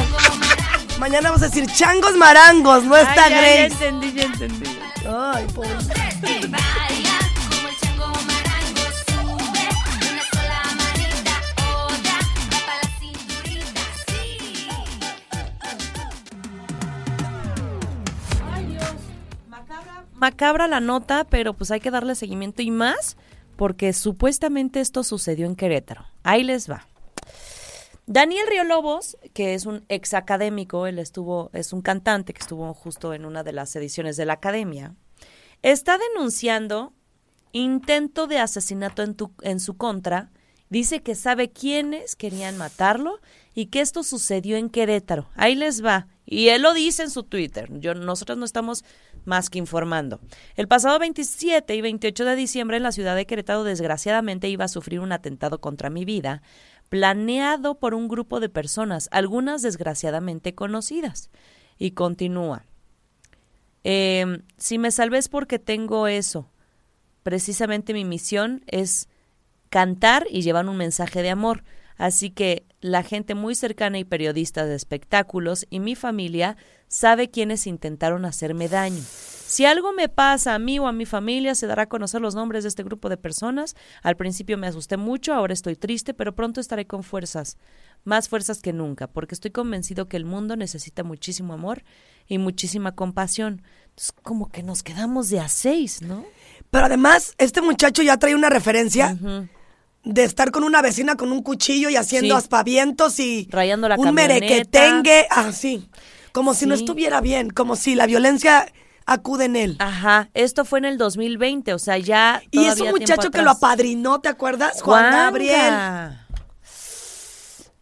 [SPEAKER 2] Mañana vamos a decir changos marangos, no está
[SPEAKER 3] Ay, ya, ya
[SPEAKER 2] Grace.
[SPEAKER 3] entendí, ya entendí.
[SPEAKER 2] Ay, pobre.
[SPEAKER 3] Macabra la nota, pero pues hay que darle seguimiento y más porque supuestamente esto sucedió en Querétaro. Ahí les va. Daniel Río Lobos, que es un ex académico, él estuvo, es un cantante que estuvo justo en una de las ediciones de la academia, está denunciando intento de asesinato en, tu- en su contra. Dice que sabe quiénes querían matarlo y que esto sucedió en Querétaro. Ahí les va. Y él lo dice en su Twitter. Yo, nosotros no estamos más que informando. El pasado 27 y 28 de diciembre en la ciudad de Querétaro desgraciadamente iba a sufrir un atentado contra mi vida planeado por un grupo de personas, algunas desgraciadamente conocidas. Y continúa. Em, si me salvé es porque tengo eso. Precisamente mi misión es cantar y llevar un mensaje de amor. Así que la gente muy cercana y periodistas de espectáculos y mi familia sabe quiénes intentaron hacerme daño. Si algo me pasa a mí o a mi familia, se dará a conocer los nombres de este grupo de personas. Al principio me asusté mucho, ahora estoy triste, pero pronto estaré con fuerzas, más fuerzas que nunca, porque estoy convencido que el mundo necesita muchísimo amor y muchísima compasión. Entonces, como que nos quedamos de a seis, ¿no?
[SPEAKER 2] Pero además, este muchacho ya trae una referencia de estar con una vecina con un cuchillo y haciendo
[SPEAKER 3] Sí.
[SPEAKER 2] aspavientos y
[SPEAKER 3] Rayando la
[SPEAKER 2] un merequetengue, así, como si no estuviera bien, como si la violencia acude en él.
[SPEAKER 3] Ajá, esto fue en el 2020, o sea, ya
[SPEAKER 2] y es un muchacho que lo apadrinó, ¿te acuerdas? Juan Gabriel.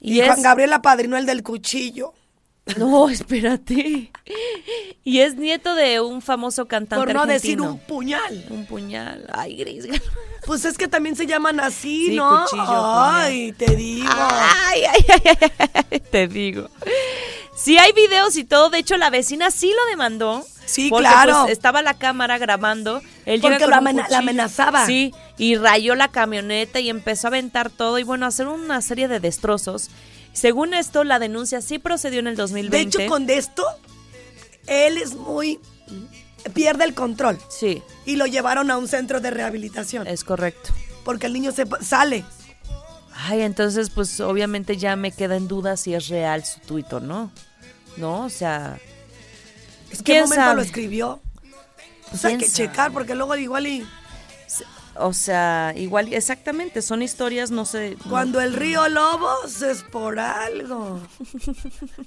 [SPEAKER 2] Y,
[SPEAKER 3] Y, es...
[SPEAKER 2] Juan Gabriel apadrinó el del cuchillo. (laughs)
[SPEAKER 3] No, espérate. Y es nieto de un famoso cantante
[SPEAKER 2] Por no decir
[SPEAKER 3] argentino.
[SPEAKER 2] un puñal.
[SPEAKER 3] Un puñal. Ay, Gris.
[SPEAKER 2] Pues es que también se llaman así,
[SPEAKER 3] Sí,
[SPEAKER 2] ¿no?
[SPEAKER 3] cuchillo,
[SPEAKER 2] Ay, te digo.
[SPEAKER 3] Ay, ay, ay, te digo. Sí hay videos y todo, de hecho la vecina sí lo demandó.
[SPEAKER 2] Sí,
[SPEAKER 3] porque,
[SPEAKER 2] claro.
[SPEAKER 3] pues, estaba la cámara grabando. Él
[SPEAKER 2] Porque
[SPEAKER 3] llega con
[SPEAKER 2] lo
[SPEAKER 3] un
[SPEAKER 2] la amenazaba.
[SPEAKER 3] Sí, y rayó la camioneta y empezó a aventar todo y bueno, a hacer una serie de destrozos. Según esto, la denuncia sí procedió en el 2020.
[SPEAKER 2] De hecho, con esto, él es muy... pierde el control.
[SPEAKER 3] Sí,
[SPEAKER 2] Y lo llevaron a un centro de rehabilitación.
[SPEAKER 3] es correcto.
[SPEAKER 2] Porque el niño se sale.
[SPEAKER 3] Ay, entonces pues obviamente ya me queda en duda si es real su tuit o no. ¿No? O sea,
[SPEAKER 2] ¿En qué
[SPEAKER 3] ¿Quién
[SPEAKER 2] momento
[SPEAKER 3] sabe?
[SPEAKER 2] lo escribió? Pues hay
[SPEAKER 3] ¿Quién
[SPEAKER 2] que
[SPEAKER 3] sabe?
[SPEAKER 2] checar, porque luego igual y...
[SPEAKER 3] o sea, igual, exactamente, son historias, no sé. no-
[SPEAKER 2] Cuando el río Lobos es por algo. (laughs)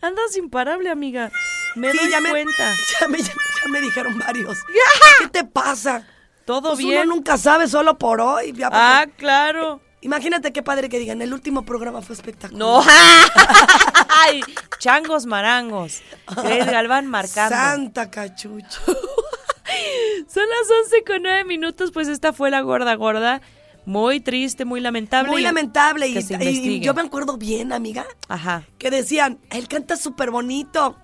[SPEAKER 3] Andas imparable, amiga. Me
[SPEAKER 2] Sí,
[SPEAKER 3] doy
[SPEAKER 2] ya me,
[SPEAKER 3] cuenta. (laughs)
[SPEAKER 2] Ya me, ya me dijeron varios. (laughs) ¿Qué te pasa?
[SPEAKER 3] Todo
[SPEAKER 2] Pues
[SPEAKER 3] bien.
[SPEAKER 2] uno nunca sabe solo por hoy. ya,
[SPEAKER 3] Ah, claro.
[SPEAKER 2] Imagínate qué padre que digan, el último programa fue espectacular.
[SPEAKER 3] No. Ay, changos marangos. Galván marcando.
[SPEAKER 2] Santa cachucha.
[SPEAKER 3] Son las 11 con 9 minutos, pues esta fue la gorda gorda. Muy triste, muy lamentable.
[SPEAKER 2] Muy lamentable. Y, yo me acuerdo bien, amiga,
[SPEAKER 3] Ajá,
[SPEAKER 2] que decían, él canta súper bonito.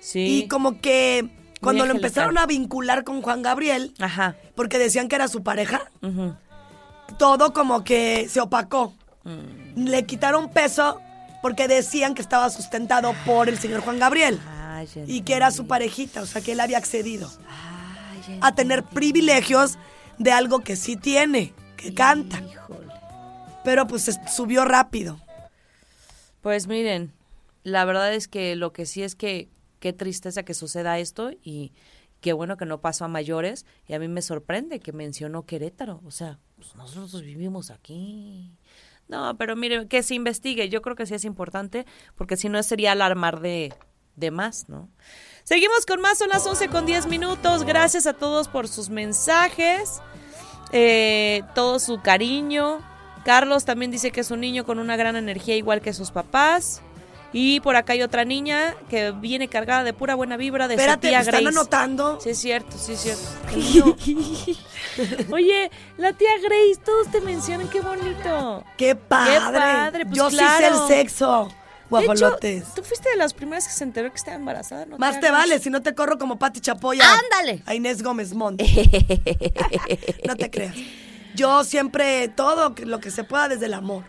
[SPEAKER 3] sí.
[SPEAKER 2] Y como que cuando lo empezaron a vincular con Juan Gabriel,
[SPEAKER 3] Ajá.
[SPEAKER 2] porque decían que era su pareja,
[SPEAKER 3] ujú.
[SPEAKER 2] todo como que se opacó.
[SPEAKER 3] Mm.
[SPEAKER 2] Le quitaron peso porque decían que estaba sustentado por el señor Juan Gabriel.
[SPEAKER 3] Ah,
[SPEAKER 2] y que era su parejita, o sea, que él había accedido a tener privilegios de algo que sí tiene, que canta. Pero pues subió rápido.
[SPEAKER 3] Pues miren, la verdad es que lo que sí es que qué tristeza que suceda esto y qué bueno que no pasó a mayores y a mí me sorprende que mencionó Querétaro, o sea, pues nosotros vivimos aquí. No, pero mire, que se investigue, yo creo que sí es importante porque si no sería alarmar de, de más, ¿no? Seguimos con más, son las 11 con 10 minutos, gracias a todos por sus mensajes, eh, todo su cariño. Carlos también dice que es un niño con una gran energía igual que sus papás. Y por acá hay otra niña que viene cargada de pura buena vibra de
[SPEAKER 2] Espérate,
[SPEAKER 3] su tía
[SPEAKER 2] ¿me están
[SPEAKER 3] Grace.
[SPEAKER 2] anotando?
[SPEAKER 3] Sí, es cierto, sí, es cierto. (laughs) Oye, la tía Grace, todos te mencionan, qué bonito.
[SPEAKER 2] ¡Qué padre!
[SPEAKER 3] padre, pues
[SPEAKER 2] Yo sí sé el
[SPEAKER 3] claro.
[SPEAKER 2] Sexo.
[SPEAKER 3] De hecho,
[SPEAKER 2] Guajolotes.
[SPEAKER 3] tú fuiste de las primeras que se enteró que estaba embarazada, ¿no?
[SPEAKER 2] Más te vale si no te corro como Pati Chapoya.
[SPEAKER 3] ¡Ándale!
[SPEAKER 2] A Inés Gómez Mont. (laughs) no te creas. Yo siempre, todo lo que se pueda desde el amor.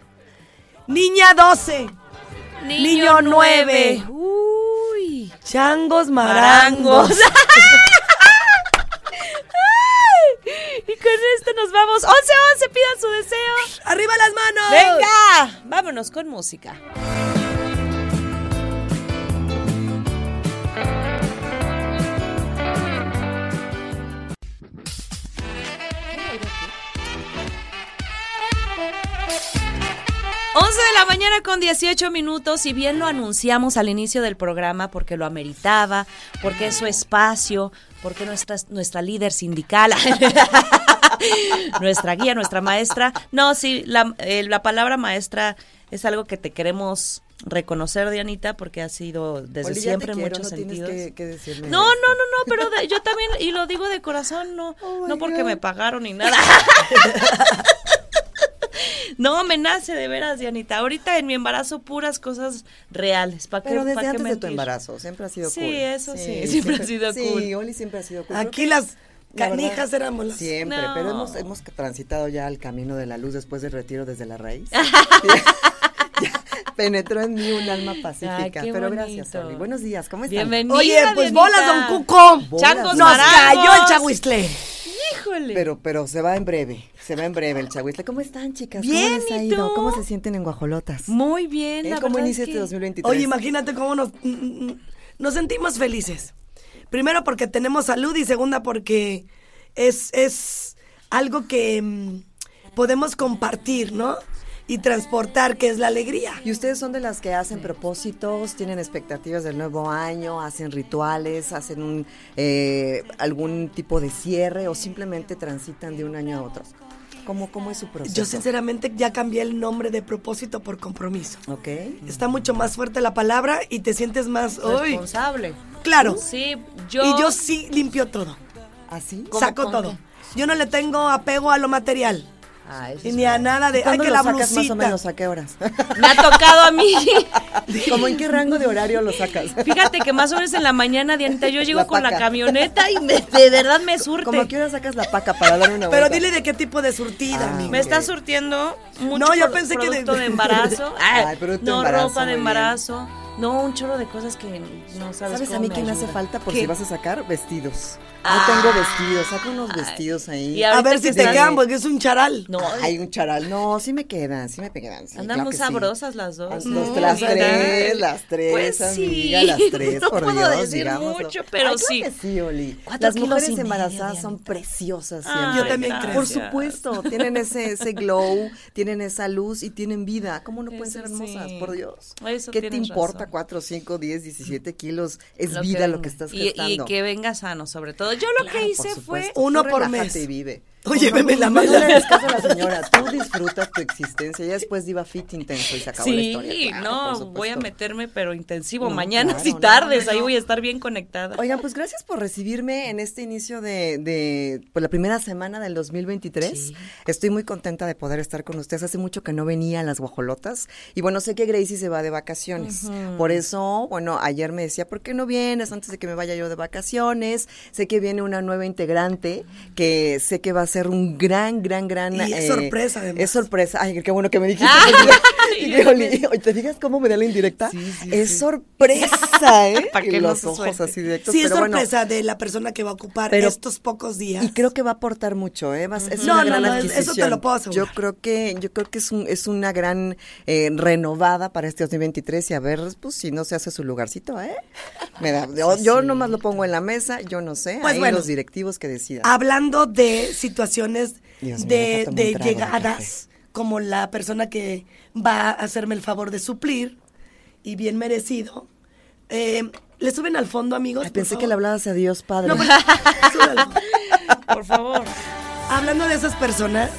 [SPEAKER 2] Niña 12. Niño, 9.
[SPEAKER 3] Uy.
[SPEAKER 2] Changos marangos.
[SPEAKER 3] Marangos. (laughs) y con esto nos vamos. 11-11, pidan su deseo.
[SPEAKER 2] ¡Arriba las manos!
[SPEAKER 3] Venga, vámonos con música. Once de la mañana con 18 minutos y bien lo anunciamos al inicio del programa porque lo ameritaba, porque es su espacio, porque nuestra, nuestra líder sindical, (laughs) nuestra guía, nuestra maestra. No, sí, la, eh, la palabra maestra es algo que te queremos reconocer, Dianita, porque ha sido desde
[SPEAKER 9] Oli,
[SPEAKER 3] siempre en muchos
[SPEAKER 9] no
[SPEAKER 3] sentidos.
[SPEAKER 9] que- que decirme
[SPEAKER 3] no, no, no, no, pero de- yo también, y lo digo de corazón, no, no porque me pagaron ni nada. (laughs) (laughs) No, me nace de veras, Dianita. Ahorita en mi embarazo puras cosas reales. ¿Para
[SPEAKER 9] Pero desde
[SPEAKER 3] pa' qué
[SPEAKER 9] antes de tu embarazo, siempre ha sido
[SPEAKER 3] Sí,
[SPEAKER 9] cool.
[SPEAKER 3] eso sí, siempre ha sido
[SPEAKER 9] Sí,
[SPEAKER 3] cool.
[SPEAKER 9] Oli siempre ha sido cool.
[SPEAKER 2] Aquí las
[SPEAKER 9] la verdad,
[SPEAKER 2] canijas éramos las...
[SPEAKER 9] Siempre,
[SPEAKER 3] No.
[SPEAKER 9] pero hemos, hemos transitado ya el camino de la luz después del retiro desde la raíz. (laughs) Ya penetró en mí un alma pacífica.
[SPEAKER 3] Ay,
[SPEAKER 9] pero gracias. Oli. Buenos días, ¿cómo están?
[SPEAKER 3] Bienvenida,
[SPEAKER 2] Oye, pues bolas, don Cuco.
[SPEAKER 9] Bolas,
[SPEAKER 3] Changos
[SPEAKER 2] Nos cayó el chahuizle.
[SPEAKER 3] Híjole.
[SPEAKER 9] Pero, pero se va en breve, se va en breve el chahuizle. ¿Cómo están, chicas?
[SPEAKER 3] Bien,
[SPEAKER 9] ¿Cómo les ha
[SPEAKER 3] ¿y
[SPEAKER 9] ido? ¿Cómo se sienten en Guajolotas?
[SPEAKER 3] Muy bien,
[SPEAKER 9] ¿Eh?
[SPEAKER 3] la
[SPEAKER 9] ¿Cómo
[SPEAKER 3] verdad
[SPEAKER 9] inicia
[SPEAKER 3] es
[SPEAKER 9] este
[SPEAKER 3] que-
[SPEAKER 9] 2023?
[SPEAKER 2] Oye, imagínate cómo nos, mm, mm, nos sentimos felices. Primero porque tenemos salud y segunda porque es, es algo que mm, podemos compartir, ¿no? Y transportar, que es la alegría.
[SPEAKER 9] ¿Y ustedes son de las que hacen propósitos, tienen expectativas del nuevo año, hacen rituales, hacen un, eh, algún tipo de cierre o simplemente transitan de un año a otro? ¿Cómo, cómo es su proceso?
[SPEAKER 2] Yo sinceramente ya cambié el nombre de propósito por compromiso.
[SPEAKER 9] Ok.
[SPEAKER 2] Está mucho más fuerte la palabra y te sientes más... ¡Uy!
[SPEAKER 3] Responsable.
[SPEAKER 2] Claro.
[SPEAKER 3] Sí, yo...
[SPEAKER 2] Y yo sí limpio todo.
[SPEAKER 9] ¿Así?
[SPEAKER 2] Saco todo. Yo no le tengo apego a lo material.
[SPEAKER 3] Ah,
[SPEAKER 2] Y ni a nada de... ¡Ay,
[SPEAKER 9] ¿Cuándo
[SPEAKER 2] que
[SPEAKER 9] lo
[SPEAKER 2] la
[SPEAKER 9] sacas más o menos? ¿A qué horas? (laughs)
[SPEAKER 3] Me ha tocado a mí. (laughs)
[SPEAKER 9] ¿Cómo en qué rango de horario lo sacas? (laughs)
[SPEAKER 3] Fíjate que más o menos en la mañana, Dianita, yo llego
[SPEAKER 9] La
[SPEAKER 3] con la camioneta y me- de verdad me surte.
[SPEAKER 9] ¿Cómo a qué hora sacas la paca para dar una
[SPEAKER 2] Pero
[SPEAKER 9] vuelta?
[SPEAKER 2] dile de qué tipo de surtida,
[SPEAKER 9] Ah.
[SPEAKER 3] Me está surtiendo mucho
[SPEAKER 2] No, yo
[SPEAKER 3] pro-
[SPEAKER 2] pensé que de-
[SPEAKER 3] producto de, embarazo. Ah,
[SPEAKER 9] Ay, producto de
[SPEAKER 3] no,
[SPEAKER 9] embarazo,
[SPEAKER 3] ropa de embarazo. No, un chorro de cosas que no sabes
[SPEAKER 9] ¿Sabes
[SPEAKER 3] cómo
[SPEAKER 9] a mí qué me hace falta por
[SPEAKER 3] ¿Qué?
[SPEAKER 9] si vas a sacar? Vestidos.
[SPEAKER 3] Ah.
[SPEAKER 9] No tengo vestidos, saco unos vestidos ahí.
[SPEAKER 3] Y
[SPEAKER 2] A ver si te quedan, porque es un charal.
[SPEAKER 3] No,
[SPEAKER 9] Hay un charal. No, sí me quedan, sí me quedan. sí,
[SPEAKER 3] andan
[SPEAKER 9] claro
[SPEAKER 3] muy
[SPEAKER 9] que sí.
[SPEAKER 3] sabrosas las dos.
[SPEAKER 9] Las, tres, las tres,
[SPEAKER 3] Pues
[SPEAKER 9] amiga,
[SPEAKER 3] sí.
[SPEAKER 9] las (laughs) tres,
[SPEAKER 3] No
[SPEAKER 9] por
[SPEAKER 3] puedo
[SPEAKER 9] Dios,
[SPEAKER 3] decir mucho, pero
[SPEAKER 9] Ay, claro
[SPEAKER 3] sí.
[SPEAKER 9] que sí, Oli.
[SPEAKER 3] Cuatro
[SPEAKER 9] Las mujeres
[SPEAKER 3] medio,
[SPEAKER 9] embarazadas son preciosas
[SPEAKER 3] Ay.
[SPEAKER 2] Yo también creo.
[SPEAKER 9] Por supuesto, tienen ese, ese glow, tienen esa luz y tienen vida. ¿Cómo no pueden
[SPEAKER 3] Eso
[SPEAKER 9] ser hermosas?
[SPEAKER 3] sí.
[SPEAKER 9] Por Dios.
[SPEAKER 3] Eso
[SPEAKER 9] ¿Qué te importa? 4, 5, 10, 17 kilos. Es vida lo que estás gestando.
[SPEAKER 3] y que venga sano, sobre todo. Yo lo
[SPEAKER 9] Claro,
[SPEAKER 3] que
[SPEAKER 9] por
[SPEAKER 3] hice fue...
[SPEAKER 2] Uno por mes.
[SPEAKER 9] y vive.
[SPEAKER 2] Oye, veme la
[SPEAKER 9] no,
[SPEAKER 2] mano.
[SPEAKER 9] No le hagas caso a la señora. Tú disfrutas tu existencia. Ya después diva fit intenso y se acabó la
[SPEAKER 3] Sí,
[SPEAKER 9] historia. Claro, por
[SPEAKER 3] no, voy a meterme, pero intensivo,
[SPEAKER 9] No,
[SPEAKER 3] mañanas
[SPEAKER 9] claro,
[SPEAKER 3] y tardes,
[SPEAKER 9] no,
[SPEAKER 3] ahí voy a estar bien conectada.
[SPEAKER 9] Oigan, pues gracias por recibirme en este inicio de, de pues, la primera semana del 2023.
[SPEAKER 3] Sí.
[SPEAKER 9] Estoy muy contenta de poder estar con ustedes. Hace mucho que no venía a las guajolotas. Y bueno, sé que Gracie se va de vacaciones. Por eso, bueno, ayer me decía, ¿por qué no vienes antes de que me vaya yo de vacaciones? Sé que viene una nueva integrante que sé que va a ser un gran, gran, gran...
[SPEAKER 2] Y es sorpresa, además.
[SPEAKER 9] Es sorpresa. Ay, qué bueno que me dijiste. (laughs) (laughs) Y que, Oli, oye, ¿Te fijas cómo me da la indirecta? es sorpresa, (laughs) ¿eh?
[SPEAKER 3] Pa' que
[SPEAKER 9] y
[SPEAKER 3] no
[SPEAKER 9] los
[SPEAKER 3] se
[SPEAKER 9] ojos
[SPEAKER 3] suelte.
[SPEAKER 9] así directos.
[SPEAKER 2] Sí, es
[SPEAKER 9] pero bueno,
[SPEAKER 2] sorpresa de la persona que va a ocupar
[SPEAKER 9] Pero-
[SPEAKER 2] estos pocos días.
[SPEAKER 9] y creo que va a aportar mucho, ¿eh? Vas- es
[SPEAKER 2] No,
[SPEAKER 9] una
[SPEAKER 2] no,
[SPEAKER 9] gran
[SPEAKER 2] no, eso te
[SPEAKER 9] adquisición.
[SPEAKER 2] lo puedo asegurar.
[SPEAKER 9] Yo creo que, yo creo que es un, es una gran eh, renovada para este 2023 y a ver, pues si no se hace su lugarcito, ¿eh? Me da- yo, yo nomás lo pongo en la mesa, yo no sé,
[SPEAKER 2] Pues
[SPEAKER 9] ahí
[SPEAKER 2] bueno.
[SPEAKER 9] los directivos que decidan.
[SPEAKER 2] Hablando de situaciones
[SPEAKER 9] Dios
[SPEAKER 2] de, llegadas, como la persona que va a hacerme el favor de suplir, y bien merecido, eh, ¿le suben al fondo, amigos?
[SPEAKER 9] Ay, pensé que le hablabas a Dios, Padre.
[SPEAKER 2] No, (laughs) pues. (laughs)
[SPEAKER 3] Por favor.
[SPEAKER 2] Hablando de esas personas,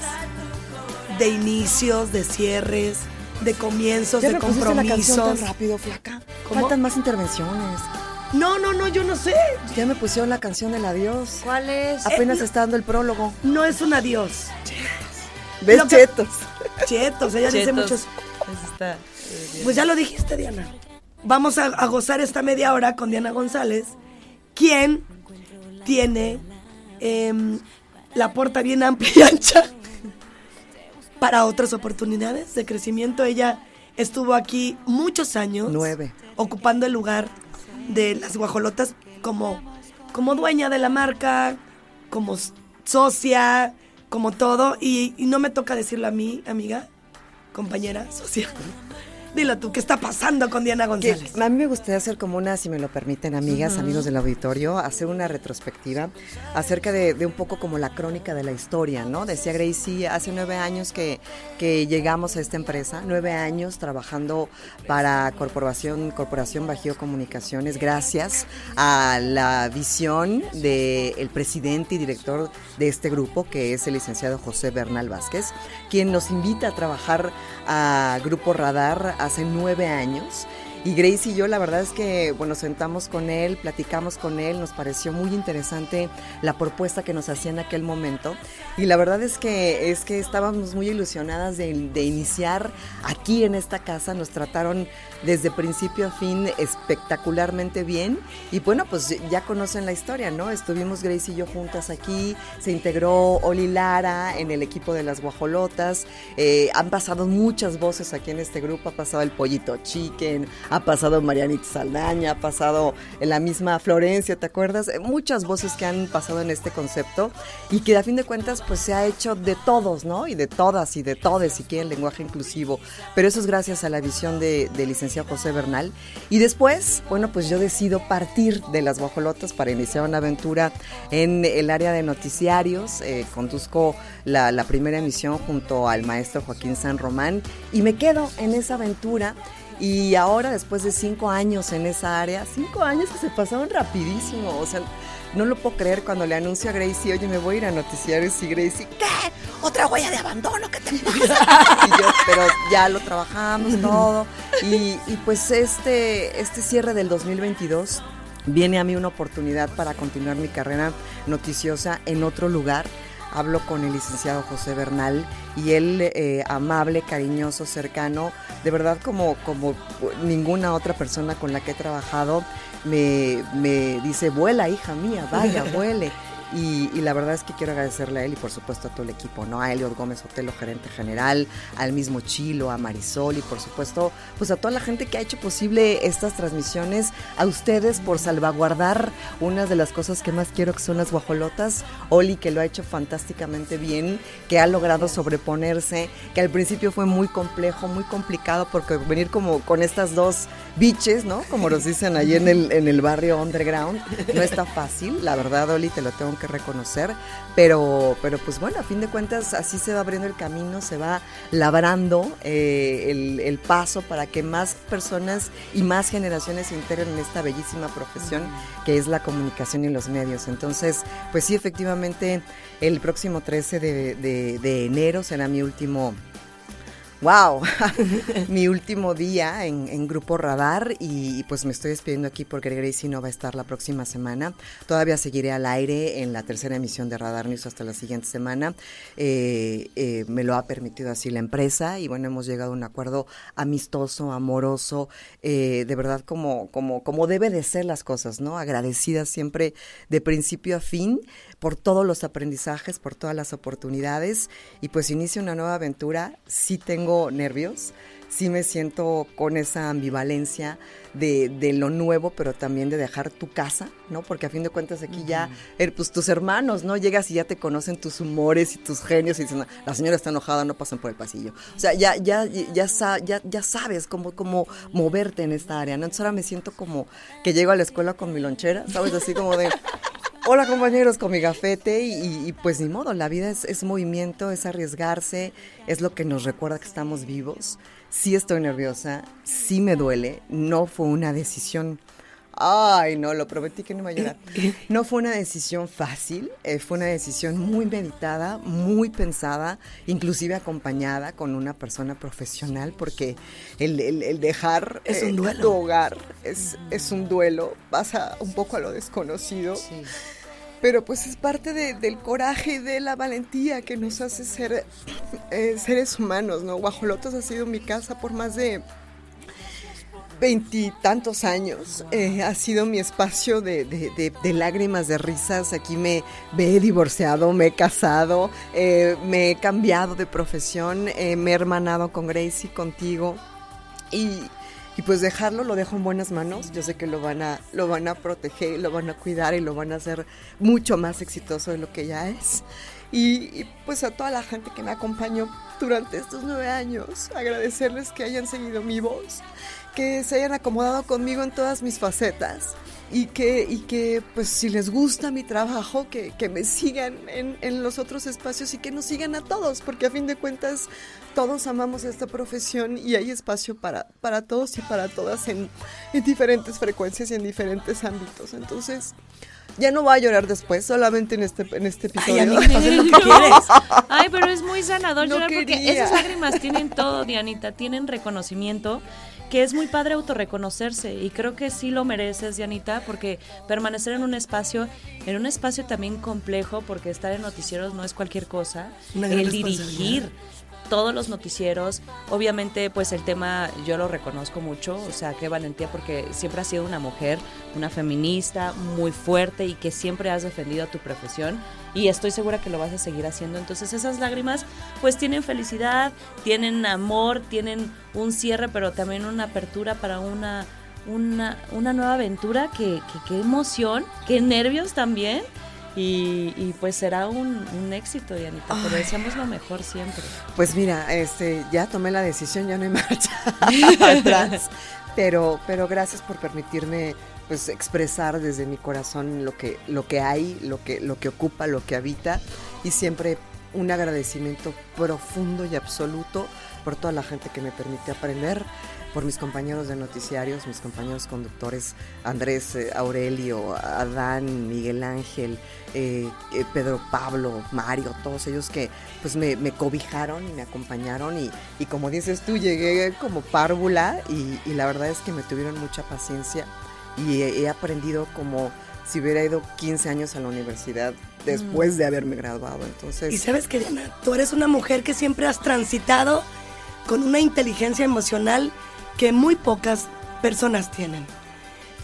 [SPEAKER 2] de inicios, de cierres, de comienzos,
[SPEAKER 9] ya
[SPEAKER 2] de
[SPEAKER 9] la canción tan
[SPEAKER 2] compromisos.
[SPEAKER 9] rápido, flaca.
[SPEAKER 2] ¿Cómo?
[SPEAKER 9] Faltan más intervenciones.
[SPEAKER 2] No, no, no, yo no sé.
[SPEAKER 9] Ya me pusieron la canción del adiós.
[SPEAKER 3] ¿Cuál es?
[SPEAKER 9] Apenas
[SPEAKER 2] Eh,
[SPEAKER 9] está dando el prólogo.
[SPEAKER 2] No es un adiós.
[SPEAKER 9] ¿Ves,
[SPEAKER 2] Lo que-
[SPEAKER 9] chetos?
[SPEAKER 2] Chetos, ella dice
[SPEAKER 3] Chetos.
[SPEAKER 2] muchos.
[SPEAKER 3] Está, eh.
[SPEAKER 2] Pues ya lo dijiste, Diana. Vamos a, a gozar esta media hora con Diana González, quien tiene em, la puerta bien amplia y ancha para otras oportunidades de crecimiento. Ella estuvo aquí muchos años.
[SPEAKER 9] Nueve.
[SPEAKER 2] Ocupando el lugar de las guajolotas como, como dueña de la marca, como socia, como todo. Y, y no me toca decirlo a mí, amiga, compañera, socia. Dilo tú, ¿qué está pasando con Diana
[SPEAKER 9] Que
[SPEAKER 2] González?
[SPEAKER 9] a mí me gustaría hacer como una, si me lo permiten, amigas, amigos del auditorio, hacer una retrospectiva acerca de, de un poco como la crónica de la historia, ¿no? Decía Gracie, hace nueve años que, que llegamos a esta empresa, nueve años trabajando para Corporación, Corporación Bajío Comunicaciones, gracias a la visión del presidente y director de este grupo, que es el licenciado José Bernal Vázquez, quien nos invita a trabajar a Grupo Radar hace nueve años. Y Grace y yo, la verdad es que, bueno, sentamos con él, platicamos con él, nos pareció muy interesante la propuesta que nos hacía en aquel momento. Y la verdad es que, es que estábamos muy ilusionadas de, iniciar aquí en esta casa. Nos trataron desde principio a fin espectacularmente bien. Y bueno, pues ya conocen la historia, ¿no? Estuvimos Grace y yo juntas aquí, se integró Oli Lara en el equipo de las guajolotas. Eh, han pasado muchas voces aquí en este grupo, ha pasado el Pollito Chicken, ha pasado Marianita Saldaña, ha pasado la misma Florencia, ¿te acuerdas? Eh, Muchas voces que han pasado en este concepto y que a fin de cuentas pues se ha hecho de todos, ¿no? Y de todas y de todes, si quieren lenguaje inclusivo. Pero eso es gracias a la visión de, del licenciado José Bernal. Y después, bueno, pues yo decido partir de las guajolotas para iniciar una aventura en el área de noticiarios. Eh, conduzco la, la primera emisión junto al maestro Joaquín San Román y me quedo en esa aventura. Y ahora, después de cinco años en esa área, cinco años que se pasaron rapidísimo. O sea, no lo puedo creer cuando le anuncio a Gracie, oye, me voy a ir a noticiarios y Gracie, ¿qué? ¿Otra huella de abandono? ¿Qué te (laughs) pasa? y yo, pero ya lo trabajamos todo. Y, y pues este, este cierre del 2022 viene a mí una oportunidad para continuar mi carrera noticiosa en otro lugar. Hablo con el licenciado José Bernal y él, eh, amable, cariñoso, cercano, de verdad como, como ninguna otra persona con la que he trabajado, me, me dice, vuela hija mía, vaya, (laughs) vuele. Y, la verdad es que quiero agradecerle a él y por supuesto a todo el equipo, ¿no? A Eliot Gómez Otelo, gerente general, al mismo Chilo, a Marisol y por supuesto pues a toda la gente que ha hecho posible estas transmisiones, a ustedes por salvaguardar una de las cosas que más quiero que son las guajolotas, Oli que lo ha hecho fantásticamente bien, que ha logrado sobreponerse, que al principio fue muy complejo, muy complicado porque venir como con estas dos biches, ¿no? Como nos dicen allí en el, en el barrio underground, no está fácil, la verdad Oli te lo tengo que reconocer, pero, pero pues bueno, a fin de cuentas así se va abriendo el camino, se va labrando eh, el, el, paso para que más personas y más generaciones se integren en esta bellísima profesión que es la comunicación y los medios. Entonces, pues sí, efectivamente, el próximo 13 de, de, de enero será mi último wow, (laughs) mi último día en, en, Grupo Radar y, pues me estoy despidiendo aquí porque Gracie no va a estar la próxima semana. Todavía seguiré al aire en la tercera emisión de Radar News hasta la siguiente semana. Eh, eh, me lo ha permitido así la empresa y bueno, hemos llegado a un acuerdo amistoso, amoroso, eh, de verdad como, como, como debe de ser las cosas, ¿no? Agradecidas siempre de principio a fin por todos los aprendizajes, por todas las oportunidades y pues inicio una nueva aventura. Sí tengo nervios, sí me siento con esa ambivalencia de, de lo nuevo, pero también de dejar tu casa, ¿no? Porque a fin de cuentas aquí ya, eh, pues tus hermanos, ¿no? Llegas y ya te conocen tus humores y tus genios y dicen, "No, la señora está enojada, no pasan por el pasillo. O sea, ya, ya, ya, ya, ya sabes cómo, cómo moverte en esta área, ¿no? Entonces ahora me siento como que llego a la escuela con mi lonchera, ¿sabes? Así como de... Hola compañeros, con mi gafete y, pues ni modo, la vida es, es movimiento, es arriesgarse, es lo que nos recuerda que estamos vivos. Sí estoy nerviosa, sí me duele, no fue una decisión, ay no, lo prometí que no iba a llorar, (laughs) no fue una decisión fácil, eh, fue una decisión muy meditada, muy pensada, inclusive acompañada con una persona profesional porque el, el- el dejar
[SPEAKER 2] Es un
[SPEAKER 9] eh,
[SPEAKER 2] duelo.
[SPEAKER 9] tu hogar es, es un duelo, pasa un poco a lo desconocido. Pero pues es parte de- del coraje y de la valentía que nos hace ser eh, seres humanos, ¿no? Guajolotos ha sido mi casa por más de veintitantos años. Eh, ha sido mi espacio de, de- de- de lágrimas, de risas. Aquí me, me he divorciado, me he casado, eh, me he cambiado de profesión, eh, me he hermanado con Gracie, contigo. Y, y pues dejarlo lo dejo en buenas manos. Yo sé que lo van a lo van a proteger, lo van a cuidar y lo van a hacer mucho más exitoso de lo que ya es. Y, y, pues a toda la gente que me acompañó durante estos nueve años, agradecerles que hayan seguido mi voz, que se hayan acomodado conmigo en todas mis facetas y que, y que pues si les gusta mi trabajo, que, que me sigan en, en los otros espacios y que nos sigan a todos, porque a fin de cuentas todos amamos esta profesión y hay espacio para, para todos y para todas en, en diferentes frecuencias y en diferentes ámbitos. Entonces, ya no voy a llorar después, solamente en este, en este episodio.
[SPEAKER 2] amiga, haz lo que quieres.
[SPEAKER 3] Ay, pero es muy sanador
[SPEAKER 9] No
[SPEAKER 3] llorar porque
[SPEAKER 9] quería.
[SPEAKER 3] esas lágrimas tienen todo, Dianita, tienen reconocimiento, que es muy padre autorreconocerse y creo que sí lo mereces, Dianita, porque permanecer en un espacio, en un espacio también complejo, porque estar en noticieros no es cualquier cosa, el dirigir todos los noticieros. Obviamente, pues el tema yo lo reconozco mucho, o sea, qué valentía porque siempre has sido una mujer, una feminista muy fuerte y que siempre has defendido tu profesión y estoy segura que lo vas a seguir haciendo. Entonces, esas lágrimas pues tienen felicidad, tienen amor, tienen un cierre, pero también una apertura para una una, una nueva aventura, que, que- qué emoción, qué nervios también. Y, y, pues será un, un éxito, Dianita. Te deseamos lo mejor siempre.
[SPEAKER 9] Pues mira, este, ya tomé la decisión, ya no hay marcha (laughs) atrás. Pero, pero gracias por permitirme pues expresar desde mi corazón lo que, lo que hay, lo que, lo que ocupa, lo que habita. Y siempre un agradecimiento profundo y absoluto por toda la gente que me permite aprender, por mis compañeros de noticiarios, mis compañeros conductores, Andrés, eh, Aurelio, Adán, Miguel Ángel, eh, eh, Pedro Pablo, Mario, todos ellos que pues me, me cobijaron y me acompañaron y, y como dices tú, llegué como párvula y, y la verdad es que me tuvieron mucha paciencia y he, he aprendido como si hubiera ido 15 años a la universidad después de haberme graduado. Entonces,
[SPEAKER 2] Y sabes que, Diana, tú eres una mujer que siempre has transitado con una inteligencia emocional que muy pocas personas tienen.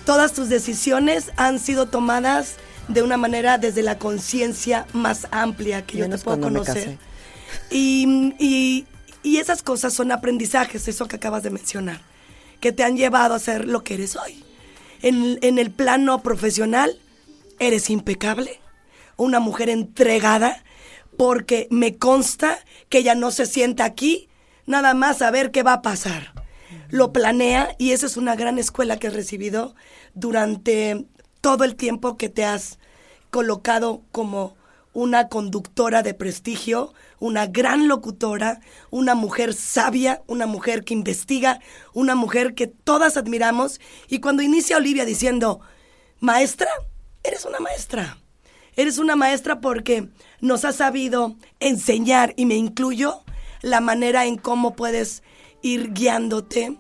[SPEAKER 2] Todas tus decisiones han sido tomadas de una manera desde la conciencia más amplia que yo te puedo conocer. Y, y- y esas cosas son aprendizajes, eso que acabas de mencionar, que te han llevado a ser lo que eres hoy. En, en el plano profesional, eres impecable, una mujer entregada, porque me consta que ella no se sienta aquí nada más a ver qué va a pasar. Lo planea y esa es una gran escuela que has recibido durante todo el tiempo que te has colocado como una conductora de prestigio, una gran locutora, una mujer sabia, una mujer que investiga, una mujer que todas admiramos. Y cuando inicia Olivia diciendo, maestra, eres una maestra. Eres una maestra porque nos has sabido enseñar, y me incluyo, la manera en cómo puedes ir guiándote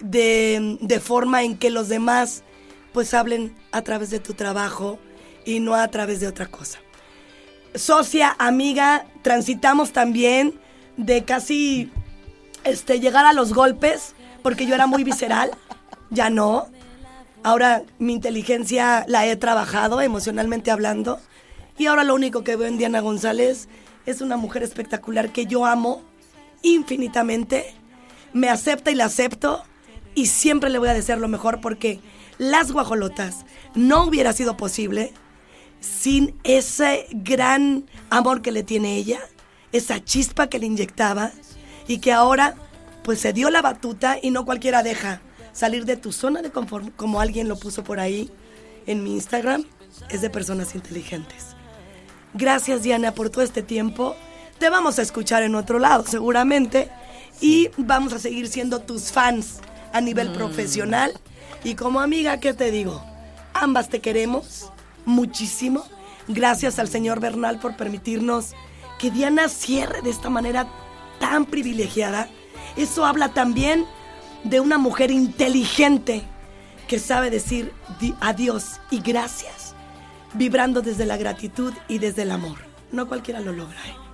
[SPEAKER 2] de, de forma en que los demás pues hablen a través de tu trabajo y no a través de otra cosa. Socia, amiga, transitamos también de casi este, llegar a los golpes, porque yo era muy visceral, (laughs) ya no. Ahora mi inteligencia la he trabajado emocionalmente hablando Y ahora lo único que veo en Diana González es una mujer espectacular que yo amo infinitamente, me acepta y la acepto y siempre le voy a desear lo mejor porque las guajolotas no hubiera sido posible sin ese gran amor que le tiene ella, esa chispa que le inyectaba y que ahora pues se dio la batuta y no cualquiera deja salir de tu zona de confort, como alguien lo puso por ahí en mi Instagram, es de personas inteligentes. Gracias Diana por todo este tiempo. Te vamos a escuchar en otro lado seguramente y vamos a seguir siendo tus fans a nivel profesional y como amiga, ¿qué te digo? Ambas te queremos muchísimo. Gracias al señor Bernal por permitirnos que Diana cierre de esta manera tan privilegiada. Eso habla también de una mujer inteligente que sabe decir di- adiós y gracias, vibrando desde la gratitud y desde el amor. No cualquiera lo logra. ¿eh?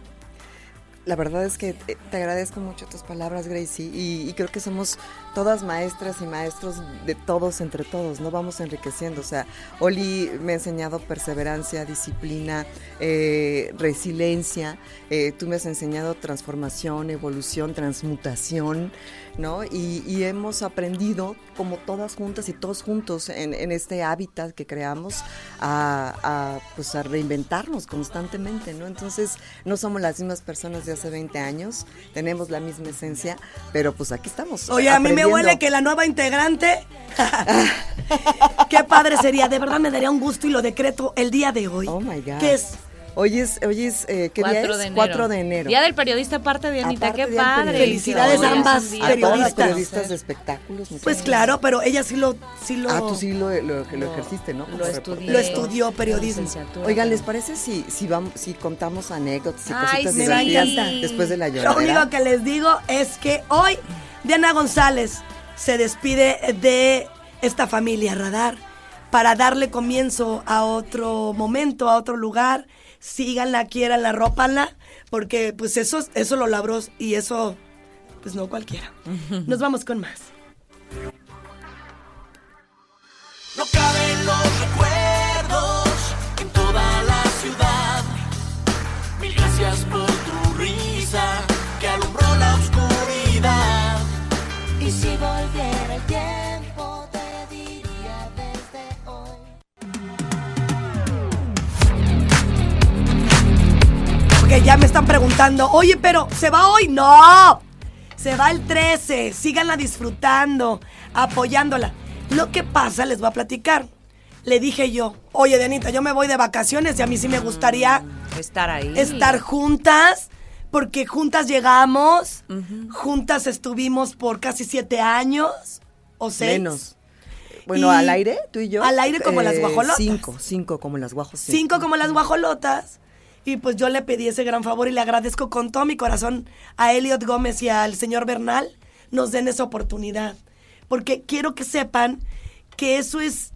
[SPEAKER 9] La verdad es que te agradezco mucho tus palabras, Gracie, y, y creo que somos todas maestras y maestros de todos entre todos, ¿no? Vamos enriqueciendo. O sea, Oli me ha enseñado perseverancia, disciplina, eh, resiliencia. eh, tú me has enseñado transformación, evolución, transmutación, ¿no? Y, y hemos aprendido, como todas juntas y todos juntos, en, en este hábitat que creamos, a, a, pues a reinventarnos constantemente, ¿no? Entonces, no somos las mismas personas de hace 20 años, tenemos la misma esencia, pero pues aquí estamos.
[SPEAKER 2] Oye, a mí me huele que la nueva integrante. (laughs) Qué padre sería, de verdad me daría un gusto y lo decreto el día de hoy.
[SPEAKER 9] Oh my God.
[SPEAKER 2] Que es
[SPEAKER 9] Hoy es, hoy es eh, ¿qué día
[SPEAKER 3] 4
[SPEAKER 9] es?
[SPEAKER 3] de enero.
[SPEAKER 9] 4 de enero.
[SPEAKER 3] Día del periodista aparte de Anita,
[SPEAKER 9] Aparte
[SPEAKER 3] qué padre.
[SPEAKER 2] Felicidades ambas
[SPEAKER 9] a todas las
[SPEAKER 2] periodistas.
[SPEAKER 9] periodistas de espectáculos. muchas
[SPEAKER 2] Pues claro, pero ella sí lo, sí lo,
[SPEAKER 9] Ah, tú sí lo, lo, lo ejerciste, ¿no? Como
[SPEAKER 3] Lo estudié.
[SPEAKER 2] lo estudió periodismo.
[SPEAKER 9] Oigan, ¿les parece si, si, vamos, si contamos anécdotas y
[SPEAKER 3] Ay,
[SPEAKER 9] cositas
[SPEAKER 3] sí.
[SPEAKER 9] Divertidas después de la
[SPEAKER 2] Lo
[SPEAKER 9] lloradera?
[SPEAKER 2] único que les digo es que hoy Diana González se despide de esta familia Radar para darle comienzo a otro momento, a otro lugar. Síganla, quieranla, rópanla, porque pues eso, eso lo labró y eso, pues no cualquiera. (laughs) Nos vamos con más.
[SPEAKER 1] No caben los recuerdos
[SPEAKER 2] ya me están preguntando, oye, pero ¿se va hoy? No, se va el 13, síganla disfrutando, apoyándola. Lo que pasa, les voy a platicar. Le dije yo, oye, Denita, yo me voy de vacaciones y a mí sí me gustaría
[SPEAKER 3] Estar ahí.
[SPEAKER 2] estar juntas, porque juntas llegamos, juntas estuvimos por casi siete años o seis.
[SPEAKER 9] Menos. Bueno,
[SPEAKER 2] Y-
[SPEAKER 9] al aire, tú y yo.
[SPEAKER 2] al aire como las guajolotas.
[SPEAKER 9] Cinco, cinco como las guajos.
[SPEAKER 2] cinco como las guajolotas. Y pues yo le pedí ese gran favor y le agradezco con todo mi corazón a Elliot Gómez y al señor Bernal nos den esa oportunidad. Porque quiero que sepan que eso es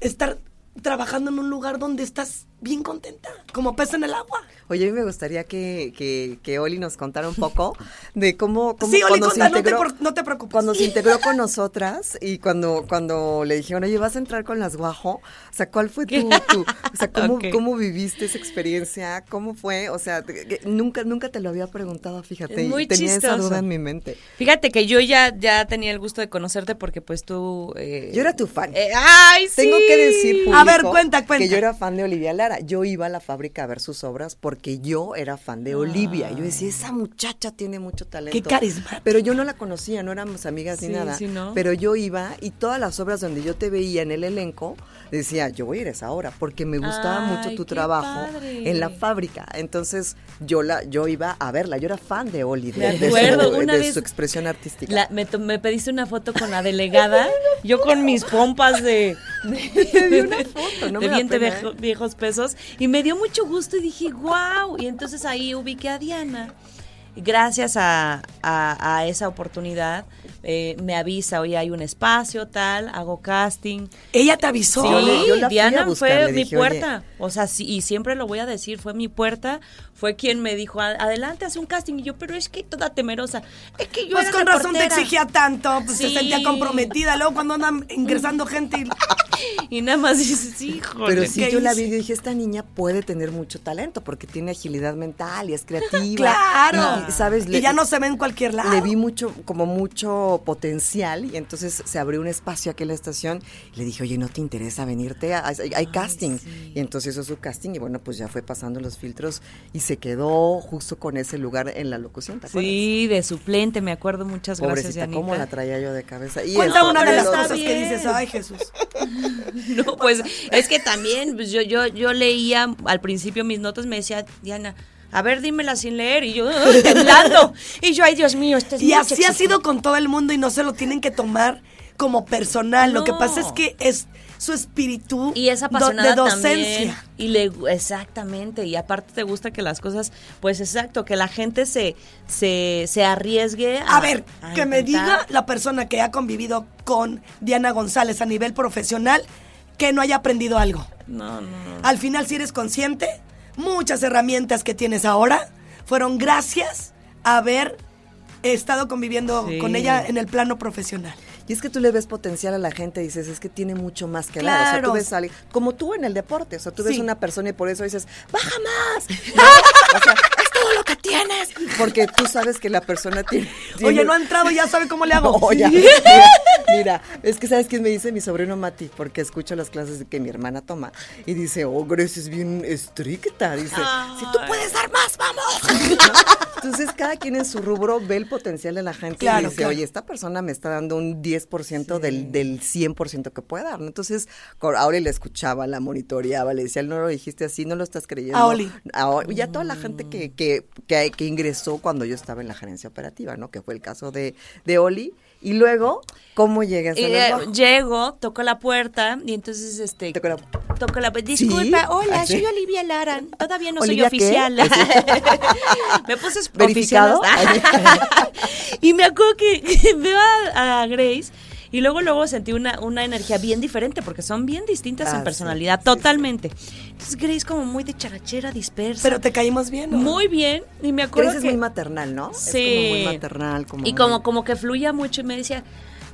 [SPEAKER 2] estar trabajando en un lugar donde estás bien contenta, como pez en el agua.
[SPEAKER 9] Oye, a mí me gustaría que, que, que Oli nos contara un poco de cómo, cómo
[SPEAKER 2] Sí, Oli,
[SPEAKER 9] cuando se
[SPEAKER 2] conta, no te,
[SPEAKER 9] integró-
[SPEAKER 2] no te preocupes.
[SPEAKER 9] Cuando se integró con nosotras y cuando, cuando le dijeron, oye, vas a entrar con las guajo, o sea, ¿cuál fue tu, tu- o sea, cómo, cómo viviste esa experiencia? ¿Cómo fue? O sea, que- nunca, nunca te lo había preguntado, fíjate,
[SPEAKER 3] Es muy
[SPEAKER 9] y tenía esa duda en mi mente.
[SPEAKER 3] Fíjate que yo ya, ya tenía el gusto de conocerte porque pues tú... eh,
[SPEAKER 9] Yo era tu fan.
[SPEAKER 3] eh, ¡Ay, sí!
[SPEAKER 9] Tengo que decir,
[SPEAKER 2] A ver,
[SPEAKER 9] público,
[SPEAKER 2] cuenta, cuenta.
[SPEAKER 9] Que yo era fan de Olivia Lara. Yo iba a la fábrica a ver sus obras porque yo era fan de Olivia. Yo decía, esa muchacha tiene mucho talento.
[SPEAKER 2] Qué carismática.
[SPEAKER 9] Pero yo no la conocía, no éramos amigas
[SPEAKER 3] Sí,
[SPEAKER 9] ni nada.
[SPEAKER 3] sí, ¿no?
[SPEAKER 9] Pero yo iba y todas las obras donde yo te veía en el elenco, decía, yo voy a ir a esa obra porque me gustaba
[SPEAKER 3] Ay,
[SPEAKER 9] mucho tu trabajo
[SPEAKER 3] padre.
[SPEAKER 9] en la fábrica. Entonces yo la yo iba a verla. Yo era fan de Oli, de, de su,
[SPEAKER 3] una
[SPEAKER 9] de
[SPEAKER 3] vez
[SPEAKER 9] su expresión artística.
[SPEAKER 3] La- me, me pediste una foto con la delegada, yo con mis pompas de, (laughs) de,
[SPEAKER 9] una foto, no
[SPEAKER 3] de
[SPEAKER 9] me da
[SPEAKER 3] 20
[SPEAKER 9] pena,
[SPEAKER 3] viejo-
[SPEAKER 9] ¿eh?
[SPEAKER 3] viejos pesos, y me dio mucho gusto y dije, wow, y entonces ahí ubiqué a Diana. Gracias a, a- a esa oportunidad, eh, me avisa, oye, hay un espacio, tal, hago casting.
[SPEAKER 2] Ella te avisó.
[SPEAKER 3] Sí,
[SPEAKER 9] Yo le- yo la
[SPEAKER 3] Diana
[SPEAKER 9] buscar,
[SPEAKER 3] fue mi puerta. O sea, sí, y siempre lo voy a decir, fue mi puerta. Fue quien me dijo, "A- adelante, hace un casting. Y yo, pero es que toda temerosa. Es que yo
[SPEAKER 2] Pues
[SPEAKER 3] era
[SPEAKER 2] con razón te
[SPEAKER 3] reportera".
[SPEAKER 2] exigía tanto, pues se
[SPEAKER 3] Sí.
[SPEAKER 2] sentía comprometida. Luego cuando andan (laughs) ingresando gente y...
[SPEAKER 3] Y nada más dices, híjole.
[SPEAKER 9] Pero sí,
[SPEAKER 2] ¿qué
[SPEAKER 9] yo la vi y dije, esta niña puede tener mucho talento porque tiene agilidad mental y es creativa. (laughs)
[SPEAKER 2] ¡Claro!
[SPEAKER 9] Y, ¿sabes?
[SPEAKER 2] Y ya no se ve en cualquier lado.
[SPEAKER 9] Le vi mucho, como mucho potencial y entonces se abrió un espacio aquí en la estación y le dije, oye, ¿no te interesa venirte? Hay, casting. Y entonces hizo su casting y bueno, pues ya fue pasando los filtros y se quedó justo con ese lugar en la locución, ¿te acuerdas?
[SPEAKER 3] Sí, de suplente, me acuerdo. Muchas gracias,
[SPEAKER 9] Pobrecita. ¿cómo la traía yo de cabeza? Y
[SPEAKER 2] Cuenta una de las cosas que dices, ay Jesús. (laughs)
[SPEAKER 3] No, pues es que también pues, yo, yo, yo leía al principio mis notas, me decía, Diana, a ver, dímela sin leer. Y yo, "Ay, temblando. Y yo, ay, Dios mío, esto es
[SPEAKER 2] Y así ha
[SPEAKER 3] sexy".
[SPEAKER 2] sido con todo el mundo y no se lo tienen que tomar como personal. Lo que pasa es que es su espíritu
[SPEAKER 3] Y es apasionada
[SPEAKER 2] de docencia.
[SPEAKER 3] también. Y le exactamente. Y aparte te gusta que las cosas, pues exacto, que la gente se, se, se arriesgue a,
[SPEAKER 2] A ver,
[SPEAKER 3] a
[SPEAKER 2] que me diga la persona que ha convivido con Diana González a nivel profesional que no haya aprendido algo.
[SPEAKER 3] No, no.
[SPEAKER 2] Al final, si eres consciente, muchas herramientas que tienes ahora fueron gracias a haber estado conviviendo
[SPEAKER 3] Sí.
[SPEAKER 2] con ella en el plano profesional.
[SPEAKER 9] Y es que tú le ves potencial a la gente y dices, es que tiene mucho más que dar. O sea,
[SPEAKER 2] Claro.
[SPEAKER 9] tú ves a alguien- como tú en el deporte, o sea, tú ves
[SPEAKER 2] Sí.
[SPEAKER 9] una persona y por eso dices, baja más. (laughs) ¿no? O sea, es todo lo que tienes. Porque tú sabes que la persona tiene.
[SPEAKER 2] Oye, no ha entrado, ya sabe cómo le hago. (laughs)
[SPEAKER 9] No, ya. Mira, (laughs) mira, es que sabes quién me dice mi sobrino Mati, porque escucho las clases que mi hermana toma y dice, oh, Grace es bien estricta. Dice, si tú puedes dar más, vamos. Entonces, cada quien en su rubro ve el potencial de la gente
[SPEAKER 2] Claro,
[SPEAKER 9] y dice,
[SPEAKER 2] claro.
[SPEAKER 9] oye, esta persona me está dando un 10% del, del 100% que puede dar. ¿no? Entonces, co- a Oli le escuchaba, la monitoreaba, le decía, no lo dijiste así, no lo estás creyendo.
[SPEAKER 2] A Oli.
[SPEAKER 9] A Oli. Y a toda la gente que, que, que, que ingresó cuando yo estaba en la gerencia operativa, ¿no? Que fue el caso de, de Oli. Y luego, ¿cómo llegas a
[SPEAKER 3] Y, eh, llego, toco la puerta y entonces este
[SPEAKER 9] Toco la-
[SPEAKER 3] toco la. Disculpa,
[SPEAKER 9] ¿Sí?
[SPEAKER 3] hola,
[SPEAKER 9] ¿Ah, sí?
[SPEAKER 3] soy Olivia Lara. Todavía no
[SPEAKER 9] ¿Olivia
[SPEAKER 3] soy oficial. (laughs) Me puse
[SPEAKER 9] ¿Verificado? (laughs)
[SPEAKER 3] y me acuerdo que, que veo a, a Grace y luego luego sentí una, una energía bien diferente porque son bien distintas
[SPEAKER 9] Ah,
[SPEAKER 3] en
[SPEAKER 9] sí,
[SPEAKER 3] personalidad,
[SPEAKER 9] sí,
[SPEAKER 3] totalmente. Entonces Grace como muy de charachera, dispersa.
[SPEAKER 2] Pero te caímos bien, ¿no?
[SPEAKER 3] muy bien y me acuerdo
[SPEAKER 9] Grace es muy maternal, ¿no?
[SPEAKER 3] Sí.
[SPEAKER 9] Es como muy maternal. Como
[SPEAKER 3] y
[SPEAKER 9] muy-
[SPEAKER 3] como, como que fluía mucho y me decía,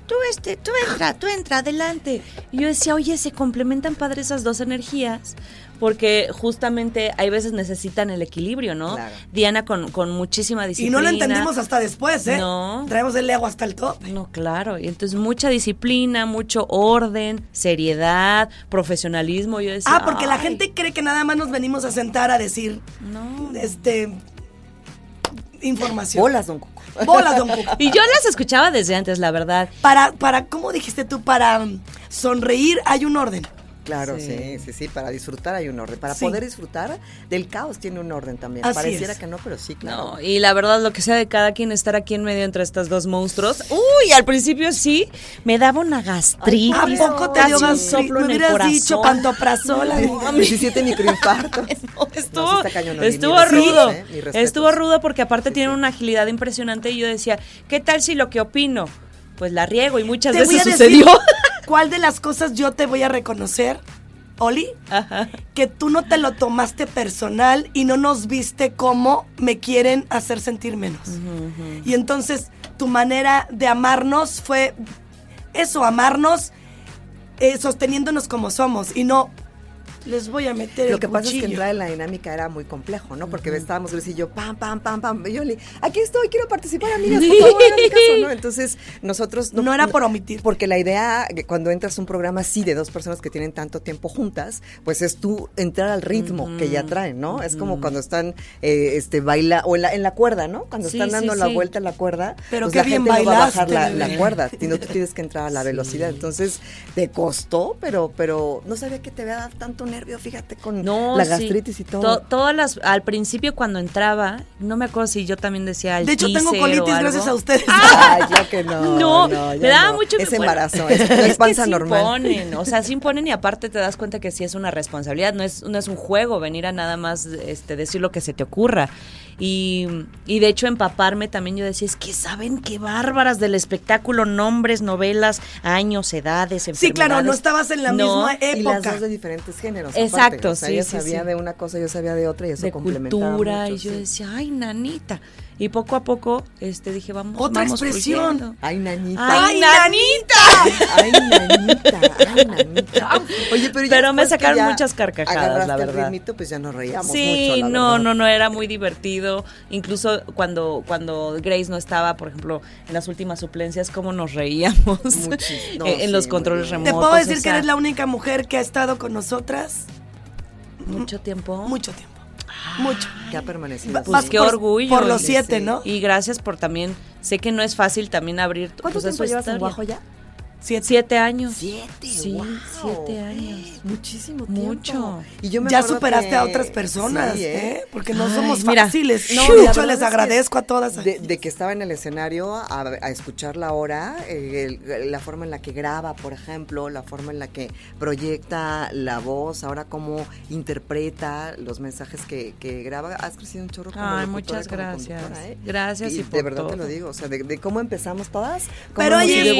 [SPEAKER 3] tú este, tú entra, tú entra, adelante. Y yo decía, oye, se complementan padre esas dos energías. Porque justamente hay veces necesitan el equilibrio, ¿no?
[SPEAKER 9] Claro.
[SPEAKER 3] Diana con, con muchísima
[SPEAKER 2] Y
[SPEAKER 3] disciplina.
[SPEAKER 2] no lo entendimos hasta después, ¿eh?
[SPEAKER 3] No.
[SPEAKER 2] Traemos el ego hasta el top.
[SPEAKER 3] No, claro. Y entonces mucha disciplina, mucho orden, seriedad, profesionalismo. Yo decía,
[SPEAKER 2] Ah, porque la
[SPEAKER 3] "Ay,
[SPEAKER 2] gente cree que nada más nos venimos a sentar a decir,
[SPEAKER 3] No.
[SPEAKER 2] este, información.
[SPEAKER 9] Bolas, don Cuco.
[SPEAKER 2] Bolas, don.
[SPEAKER 3] Y yo las escuchaba desde antes, la verdad.
[SPEAKER 2] Para, para, ¿cómo dijiste tú? Para sonreír hay un orden.
[SPEAKER 9] Claro,
[SPEAKER 3] Sí.
[SPEAKER 9] sí. sí, sí, Para disfrutar hay un orden. Para
[SPEAKER 2] Sí.
[SPEAKER 9] poder disfrutar del caos tiene un orden también.
[SPEAKER 2] Así
[SPEAKER 9] Pareciera
[SPEAKER 2] es.
[SPEAKER 9] que no, pero sí, claro.
[SPEAKER 3] No, y la verdad, lo que sea de cada quien estar aquí en medio entre estas dos monstruos. Uy, al principio sí, me daba una gastritis.
[SPEAKER 2] ¿A poco te dio
[SPEAKER 3] un soplo
[SPEAKER 2] Me
[SPEAKER 3] en el
[SPEAKER 2] hubieras
[SPEAKER 3] corazón.
[SPEAKER 2] dicho pantoprazol. amiga.
[SPEAKER 9] 17 microinfartos. (laughs)
[SPEAKER 3] No, estuvo,
[SPEAKER 9] No, cañón, Oli,
[SPEAKER 3] estuvo rudo.
[SPEAKER 9] ¿eh?
[SPEAKER 3] Estuvo rudo porque aparte
[SPEAKER 9] Sí,
[SPEAKER 3] tiene una agilidad impresionante y yo decía, ¿qué tal si lo que opino? Pues la riego y muchas
[SPEAKER 2] Te
[SPEAKER 3] veces sucedió. (laughs)
[SPEAKER 2] cuál de las cosas yo te voy a reconocer, Oli,
[SPEAKER 3] Ajá.
[SPEAKER 2] que tú no te lo tomaste personal y no nos viste como me quieren hacer sentir menos. Y entonces tu manera de amarnos fue eso, amarnos eh, sosteniéndonos como somos y no les voy a meter
[SPEAKER 9] Lo
[SPEAKER 2] el
[SPEAKER 9] que pasa es que entrar en la dinámica era muy complejo, ¿no? Porque estábamos Luis y yo, pam, pam, pam, pam. Y yo le, aquí estoy, quiero participar, amigas, por favor, mi caso, ¿no? Entonces, nosotros...
[SPEAKER 2] No era por omitir.
[SPEAKER 9] Porque la idea, cuando entras a un programa así de dos personas que tienen tanto tiempo juntas, pues es tú entrar al ritmo que ya traen, ¿no? Es como cuando están, eh, este, baila, o en la, en la cuerda, ¿no? Cuando
[SPEAKER 3] Sí,
[SPEAKER 9] están dando
[SPEAKER 3] sí,
[SPEAKER 9] la
[SPEAKER 3] sí.
[SPEAKER 9] vuelta a la cuerda,
[SPEAKER 2] Pero
[SPEAKER 9] pues
[SPEAKER 2] qué
[SPEAKER 9] la
[SPEAKER 2] bien
[SPEAKER 9] gente no va a bajar la, la cuerda, sino tú tienes que entrar a la (laughs) velocidad. Entonces, te costó, pero, pero no sabía que te había dado tanto nervio nervio, fíjate, con
[SPEAKER 3] No,
[SPEAKER 9] la
[SPEAKER 3] sí.
[SPEAKER 9] gastritis y todo.
[SPEAKER 3] To- todas las, al principio cuando entraba, no me acuerdo si yo también decía el
[SPEAKER 2] De hecho, tengo colitis gracias a ustedes.
[SPEAKER 9] Ay, (laughs) yo que (laughs) no.
[SPEAKER 3] No, me daba
[SPEAKER 9] no.
[SPEAKER 3] mucho
[SPEAKER 9] Es embarazo, es, (laughs)
[SPEAKER 3] es
[SPEAKER 9] es
[SPEAKER 3] que
[SPEAKER 9] panza normal.
[SPEAKER 3] imponen, o sea, sí imponen y aparte te das cuenta que sí es una responsabilidad, no es, no es un juego venir a nada más este, decir lo que se te ocurra. Y, y de hecho empaparme también yo decía, es que saben qué bárbaras del espectáculo, nombres, novelas, años, edades,
[SPEAKER 2] Sí, claro, no
[SPEAKER 3] enfermedades.
[SPEAKER 2] estabas en la
[SPEAKER 3] No,
[SPEAKER 2] misma
[SPEAKER 9] Y las
[SPEAKER 2] época.
[SPEAKER 9] dos de diferentes géneros.
[SPEAKER 3] Exacto,
[SPEAKER 9] aparte. O sea,
[SPEAKER 3] sí,
[SPEAKER 9] ella
[SPEAKER 3] sí,
[SPEAKER 9] sabía
[SPEAKER 3] sí.
[SPEAKER 9] de una cosa, yo sabía de otra y eso
[SPEAKER 3] de
[SPEAKER 9] complementaba
[SPEAKER 3] cultura
[SPEAKER 9] mucho,
[SPEAKER 3] y yo decía, ay, nanita. Y poco a poco este dije, vamos,
[SPEAKER 2] Otra
[SPEAKER 3] vamos
[SPEAKER 2] expresión.
[SPEAKER 3] fluyendo.
[SPEAKER 9] Ay, nanita.
[SPEAKER 3] Ay, nanita.
[SPEAKER 9] Ay, nanita, ay, nanita. Oye, pero, ya
[SPEAKER 3] Pero me sacaron muchas carcajadas, la
[SPEAKER 9] el
[SPEAKER 3] verdad.
[SPEAKER 9] ritmito, pues ya nos reíamos
[SPEAKER 3] Sí,
[SPEAKER 9] mucho, la
[SPEAKER 3] no,
[SPEAKER 9] verdad.
[SPEAKER 3] no, no, era muy divertido. Incluso cuando, cuando Grace no estaba, por ejemplo, en las últimas suplencias, cómo nos reíamos
[SPEAKER 9] Muchis- (laughs) no,
[SPEAKER 3] en,
[SPEAKER 9] sí,
[SPEAKER 3] los controles
[SPEAKER 9] bien.
[SPEAKER 2] Te
[SPEAKER 3] remotos.
[SPEAKER 2] puedo decir
[SPEAKER 3] o
[SPEAKER 2] que eres la única mujer que ha estado con nosotras
[SPEAKER 3] mucho tiempo.
[SPEAKER 2] mucho tiempo. Mucho.
[SPEAKER 9] Que ha permanecido.
[SPEAKER 3] Pues
[SPEAKER 2] Vas
[SPEAKER 3] qué
[SPEAKER 2] por-
[SPEAKER 3] orgullo.
[SPEAKER 2] Por los siete, ¿no?
[SPEAKER 3] Y gracias por también, sé que no es fácil también abrir
[SPEAKER 9] ¿Cuánto
[SPEAKER 3] pues,
[SPEAKER 9] tiempo llevas en. Guajo ya?
[SPEAKER 2] Siete.
[SPEAKER 3] Siete años.
[SPEAKER 9] Siete,
[SPEAKER 3] Sí,
[SPEAKER 9] wow.
[SPEAKER 3] siete años.
[SPEAKER 9] Muchísimo tiempo.
[SPEAKER 3] Mucho.
[SPEAKER 9] Y yo me
[SPEAKER 2] Ya superaste
[SPEAKER 9] que-
[SPEAKER 2] a otras personas,
[SPEAKER 9] Sí,
[SPEAKER 2] ¿eh? Porque no
[SPEAKER 3] Ay,
[SPEAKER 2] somos
[SPEAKER 3] mira.
[SPEAKER 2] fáciles.
[SPEAKER 9] No,
[SPEAKER 2] No,
[SPEAKER 9] la
[SPEAKER 2] de hecho, les agradezco a todas.
[SPEAKER 9] De, de que estaba en el escenario a, a escucharla ahora, eh, el- la forma en la que graba, por ejemplo, la forma en la que proyecta la voz, ahora cómo interpreta los mensajes que, que graba, has crecido un chorro como
[SPEAKER 3] Ay, muchas
[SPEAKER 9] como
[SPEAKER 3] gracias.
[SPEAKER 9] ¿eh?
[SPEAKER 3] Gracias y
[SPEAKER 9] y
[SPEAKER 3] por
[SPEAKER 9] de verdad te lo digo, o sea, de, de cómo empezamos todas, cómo
[SPEAKER 2] Pero oye,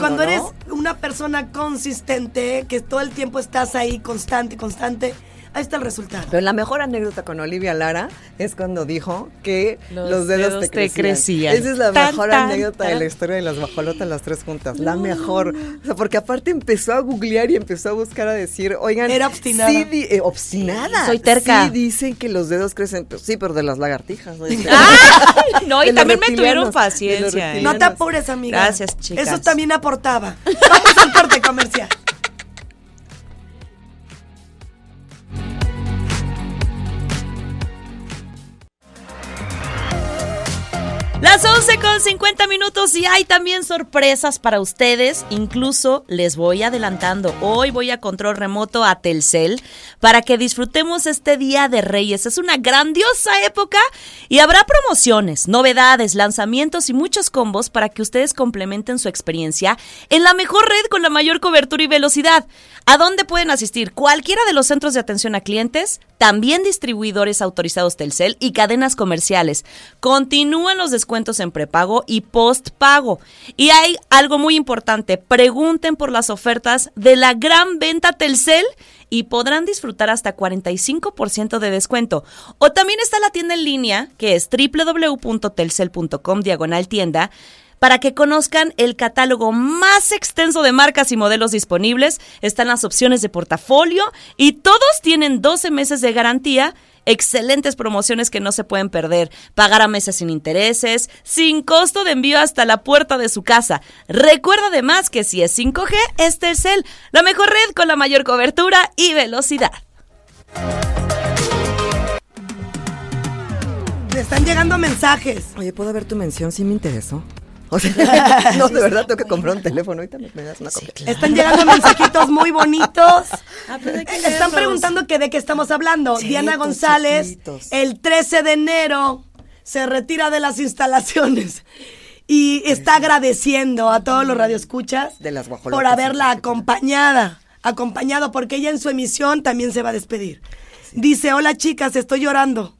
[SPEAKER 2] cuando
[SPEAKER 9] ¿no?
[SPEAKER 2] eres una persona consistente, que todo el tiempo estás ahí, constante, constante, ahí está el resultado.
[SPEAKER 9] Pero la mejor anécdota con Olivia Lara es cuando dijo que
[SPEAKER 3] Los
[SPEAKER 9] los, dedos,
[SPEAKER 3] dedos
[SPEAKER 9] te
[SPEAKER 3] te
[SPEAKER 9] crecían.
[SPEAKER 3] crecían.
[SPEAKER 9] Esa es la
[SPEAKER 3] Tan,
[SPEAKER 9] mejor
[SPEAKER 3] tan,
[SPEAKER 9] anécdota de
[SPEAKER 3] tan.
[SPEAKER 9] la historia de las bajolotas las tres juntas. La mejor. O sea, porque aparte empezó a googlear y empezó a buscar a decir, oigan.
[SPEAKER 2] Era obstinada.
[SPEAKER 9] Sí, di- eh, obstinada.
[SPEAKER 3] Soy terca.
[SPEAKER 9] Sí, dicen que los dedos crecen. Pues, sí, pero de las lagartijas. oye. (laughs)
[SPEAKER 3] ¡Ah! No, y
[SPEAKER 9] De
[SPEAKER 3] también me tuvieron
[SPEAKER 9] de
[SPEAKER 3] paciencia. ¿eh?
[SPEAKER 2] No te apures, amiga.
[SPEAKER 3] Gracias, chicas.
[SPEAKER 2] Eso también aportaba. Vamos al corte comercial.
[SPEAKER 3] Las 11 con 50 minutos y hay también sorpresas para ustedes. Incluso les voy adelantando. Hoy voy a control remoto a Telcel para que disfrutemos este Día de Reyes. Es una grandiosa época y habrá promociones, novedades, lanzamientos y muchos combos para que ustedes complementen su experiencia en la mejor red con la mayor cobertura y velocidad. ¿A dónde pueden asistir? Cualquiera de los centros de atención a clientes, también distribuidores autorizados Telcel y cadenas comerciales. Continúan los descuentos en prepago y postpago. Y hay algo muy importante, pregunten por las ofertas de la gran venta Telcel y podrán disfrutar hasta 45% de descuento. O también está la tienda en línea, que es www.telcel.com diagonal tienda para que conozcan el catálogo más extenso de marcas y modelos disponibles. Están las opciones de portafolio y todos tienen 12 meses de garantía. Excelentes promociones que no se pueden perder. Pagar a meses sin intereses, sin costo de envío hasta la puerta de su casa. Recuerda además que si es 5G, es Telcel, la mejor red con la mayor cobertura y velocidad.
[SPEAKER 2] Me están llegando mensajes.
[SPEAKER 9] Oye, ¿puedo ver tu mención? Sí me interesó. O sea, (laughs) (laughs) no, de verdad tengo que comprar un teléfono. Ahorita me, me das una copia.
[SPEAKER 2] Están llegando mensajitos muy bonitos.
[SPEAKER 3] Ah, pues
[SPEAKER 2] Están preguntando que de qué estamos hablando.
[SPEAKER 9] Chiquitos,
[SPEAKER 2] Diana González,
[SPEAKER 9] chiquitos.
[SPEAKER 2] el 13 de enero, se retira de las instalaciones y está agradeciendo a todos los radioescuchas
[SPEAKER 9] De las
[SPEAKER 2] por haberla acompañada, acompañado, porque ella en su emisión también se va a despedir. Dice, hola chicas, estoy llorando,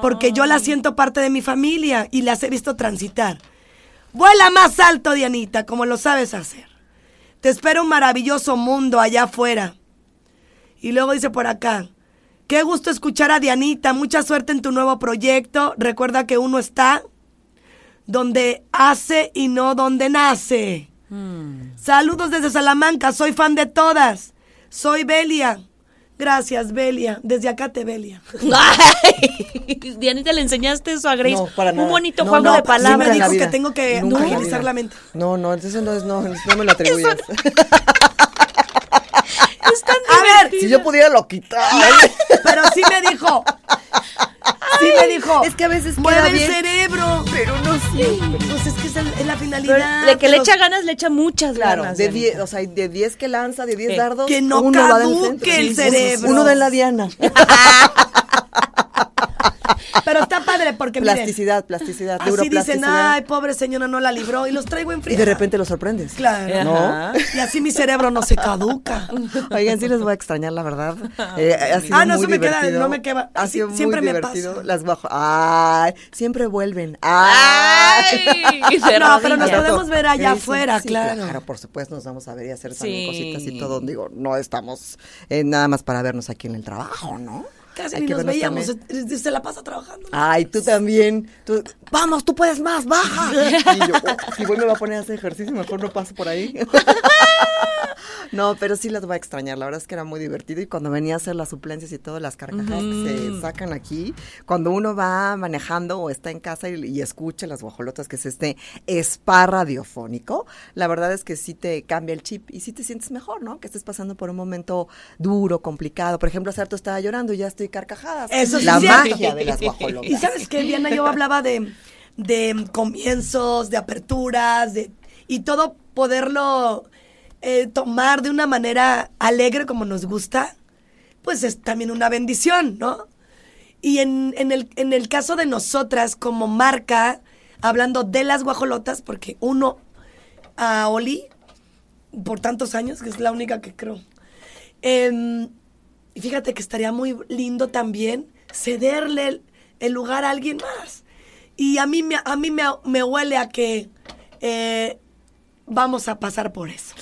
[SPEAKER 2] porque yo la siento parte de mi familia y las he visto transitar. Vuela más alto, Dianita, como lo sabes hacer. Te espera un maravilloso mundo allá afuera. Y luego dice por acá, qué gusto escuchar a Dianita, mucha suerte en tu nuevo proyecto. Recuerda que uno está donde hace y no donde nace. Saludos desde Salamanca, soy fan de todas. Soy Belia. Gracias, Belia. Desde acá te Belia.
[SPEAKER 3] Ay, Dianita, ¿le enseñaste eso a Grace?
[SPEAKER 9] No, para
[SPEAKER 3] Un
[SPEAKER 9] nada.
[SPEAKER 3] bonito
[SPEAKER 9] No,
[SPEAKER 3] juego
[SPEAKER 9] no,
[SPEAKER 3] de
[SPEAKER 9] nunca
[SPEAKER 2] Sí me
[SPEAKER 3] palabras.
[SPEAKER 2] dijo que tengo que agilizar la mente.
[SPEAKER 9] No, no, eso no es, no, no me lo (laughs) atribuyas.
[SPEAKER 3] Es tan (laughs)
[SPEAKER 2] ver,
[SPEAKER 9] si yo pudiera lo quitar.
[SPEAKER 2] pero sí me dijo. Sí me dijo.
[SPEAKER 9] Es que a veces
[SPEAKER 2] mueve
[SPEAKER 9] queda
[SPEAKER 2] el
[SPEAKER 9] bien,
[SPEAKER 2] cerebro.
[SPEAKER 9] pero no siempre.
[SPEAKER 2] Pues es que es, el- es la finalidad.
[SPEAKER 8] de que le echa ganas, le echa muchas
[SPEAKER 9] Claro,
[SPEAKER 8] ganas.
[SPEAKER 9] de. 10, o sea, de 10 que lanza, de 10
[SPEAKER 8] Eh,
[SPEAKER 9] dardos,
[SPEAKER 2] que no
[SPEAKER 9] uno va del
[SPEAKER 2] caduque el cerebro.
[SPEAKER 9] Uno de la diana. (laughs)
[SPEAKER 2] Pero está padre porque miren,
[SPEAKER 9] plasticidad, plasticidad,
[SPEAKER 2] así dicen, ay, pobre señora, no la libró y los traigo en
[SPEAKER 9] y de repente lo sorprendes.
[SPEAKER 2] Claro.
[SPEAKER 8] Ajá.
[SPEAKER 2] Y así mi cerebro no se caduca.
[SPEAKER 9] Oigan, sí les voy a extrañar, la verdad. (laughs) Eh, ha sido
[SPEAKER 2] Ah, no,
[SPEAKER 9] muy
[SPEAKER 2] se me queda- no me queda-
[SPEAKER 9] Ha sido
[SPEAKER 2] siempre
[SPEAKER 9] muy
[SPEAKER 2] me pasa.
[SPEAKER 9] Las bajo. Ay, siempre vuelven. Ay.
[SPEAKER 8] Ay, (laughs)
[SPEAKER 2] No, pero nos podemos ver allá
[SPEAKER 9] sí,
[SPEAKER 2] afuera,
[SPEAKER 9] sí,
[SPEAKER 2] claro.
[SPEAKER 9] Claro, por supuesto, nos vamos a ver y hacer también
[SPEAKER 8] Sí.
[SPEAKER 9] cositas y todo. Digo, no estamos eh, nada más para vernos aquí en el trabajo, ¿no?
[SPEAKER 2] Casi ni
[SPEAKER 9] que
[SPEAKER 2] nos veíamos, se, se la pasa trabajando.
[SPEAKER 9] Ay, tú también. Tú, vamos, tú puedes más, baja. (laughs) Y yo, oh, si voy me va a poner a hacer ejercicio, mejor no paso por ahí. (laughs) No, pero sí las voy a extrañar. La verdad es que era muy divertido y cuando venía a hacer las suplencias y todas las carcajadas que se sacan aquí, cuando uno va manejando o está en casa y, y escucha las guajolotas, que es este spa radiofónico, la verdad es que sí te cambia el chip y sí te sientes mejor, ¿no? Que estés pasando por un momento duro, complicado. Por ejemplo, Sarto estaba llorando y ya estoy carcajadas.
[SPEAKER 2] Eso sí
[SPEAKER 9] La
[SPEAKER 2] cierto.
[SPEAKER 9] magia de las guajolotas.
[SPEAKER 2] Y sabes que Diana, yo hablaba de, de comienzos, de aperturas, de y todo poderlo eh, tomar de una manera alegre como nos gusta, pues es también una bendición, ¿no? Y en, en el, en el caso de nosotras como marca, hablando de las guajolotas, porque uno a Oli, por tantos años, que es la única que creo. Em, y fíjate que estaría muy lindo también cederle el, lugar a alguien más. Y a mí, me, a mí me, me huele a que eh, vamos a pasar por eso.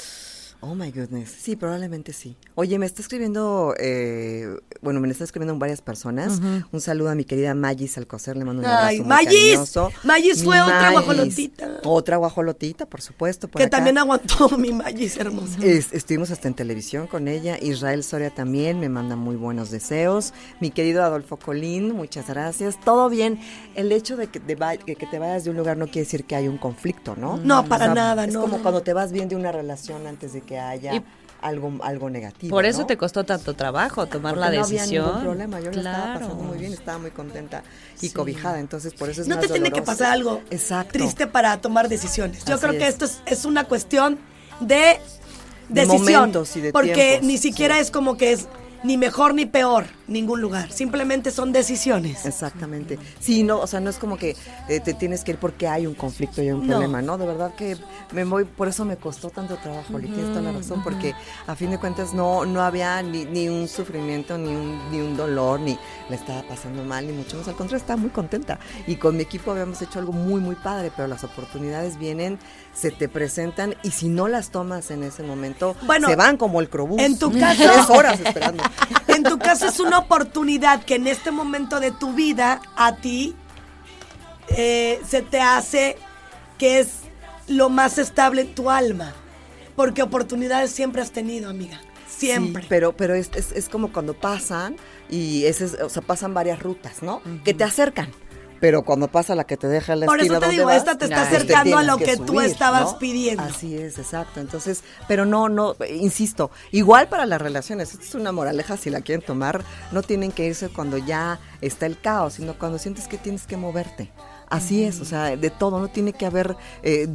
[SPEAKER 9] Oh my goodness. Sí, probablemente sí. Oye, me está escribiendo, eh, bueno, me está escribiendo varias personas. Un saludo a mi querida Magis Alcocer, le mando un abrazo
[SPEAKER 2] Ay,
[SPEAKER 9] muy
[SPEAKER 2] Magis.
[SPEAKER 9] cariñoso.
[SPEAKER 2] Magis fue otra guajolotita.
[SPEAKER 9] Otra guajolotita, por supuesto. por
[SPEAKER 2] que
[SPEAKER 9] acá.
[SPEAKER 2] también aguantó (laughs) mi Magis hermosa.
[SPEAKER 9] Es- estuvimos hasta en televisión con ella. Israel Soria también me manda muy buenos deseos. Mi querido Adolfo Colín, muchas gracias. Todo bien. El hecho de que te, va- que que te vayas de un lugar no quiere decir que hay un conflicto, ¿no?
[SPEAKER 2] No, para nada,
[SPEAKER 9] Es
[SPEAKER 2] no,
[SPEAKER 9] como
[SPEAKER 2] no,
[SPEAKER 9] cuando te vas bien de una relación antes de que haya
[SPEAKER 8] Y-
[SPEAKER 9] algo, algo negativo.
[SPEAKER 8] Por eso
[SPEAKER 9] ¿no?
[SPEAKER 8] te costó tanto trabajo tomar
[SPEAKER 9] Porque
[SPEAKER 8] la
[SPEAKER 9] no había
[SPEAKER 8] decisión.
[SPEAKER 9] ningún problema, yo la estaba
[SPEAKER 8] Claro.
[SPEAKER 9] pasando muy bien, estaba muy contenta y cobijada, entonces por eso es
[SPEAKER 2] No
[SPEAKER 9] más
[SPEAKER 2] te tiene que
[SPEAKER 9] doloroso.
[SPEAKER 2] pasar algo
[SPEAKER 9] Exacto.
[SPEAKER 2] triste para tomar decisiones. Yo
[SPEAKER 9] Así
[SPEAKER 2] creo que
[SPEAKER 9] es.
[SPEAKER 2] esto es, es una cuestión de
[SPEAKER 9] De
[SPEAKER 2] decisión.
[SPEAKER 9] momentos y de
[SPEAKER 2] porque
[SPEAKER 9] tiempos,
[SPEAKER 2] ni siquiera
[SPEAKER 9] sí.
[SPEAKER 2] es como que es ni mejor ni peor ningún lugar. Simplemente son decisiones.
[SPEAKER 9] Exactamente. Sí, no, o sea, no es como que eh, te tienes que ir porque hay un conflicto y hay un
[SPEAKER 2] No.
[SPEAKER 9] problema, ¿no? De verdad que me voy, por eso me costó tanto trabajo, y tienes toda la razón, porque a fin de cuentas no, no había ni, ni un sufrimiento, ni un, ni un dolor, ni la estaba pasando mal, ni mucho más. Al contrario, estaba muy contenta. Y con mi equipo habíamos hecho algo muy, muy padre, pero las oportunidades vienen, se te presentan, y si no las tomas en ese momento,
[SPEAKER 2] Bueno,
[SPEAKER 9] se van como el crobús.
[SPEAKER 2] en tu (laughs) caso-
[SPEAKER 9] Tres horas esperando. (laughs)
[SPEAKER 2] En tu caso es una oportunidad que en este momento de tu vida a ti eh, se te hace que es lo más estable en tu alma. Porque oportunidades siempre has tenido, amiga. Siempre.
[SPEAKER 9] Sí, pero pero es, es, es como cuando pasan y ese es- o sea, pasan varias rutas, ¿no? Que te acercan. Pero cuando pasa la que te deja en la
[SPEAKER 2] Por eso
[SPEAKER 9] esquina
[SPEAKER 2] te
[SPEAKER 9] donde
[SPEAKER 2] digo,
[SPEAKER 9] vas,
[SPEAKER 2] esta te está acercando a lo que tú estabas
[SPEAKER 9] ¿no?
[SPEAKER 2] pidiendo.
[SPEAKER 9] Así es, exacto. Entonces, pero no, no, insisto, igual para las relaciones, esta es una moraleja, si la quieren tomar, no tienen que irse cuando ya está el caos, sino cuando sientes que tienes que moverte. Así es, o sea, de todo, no tiene que haber eh,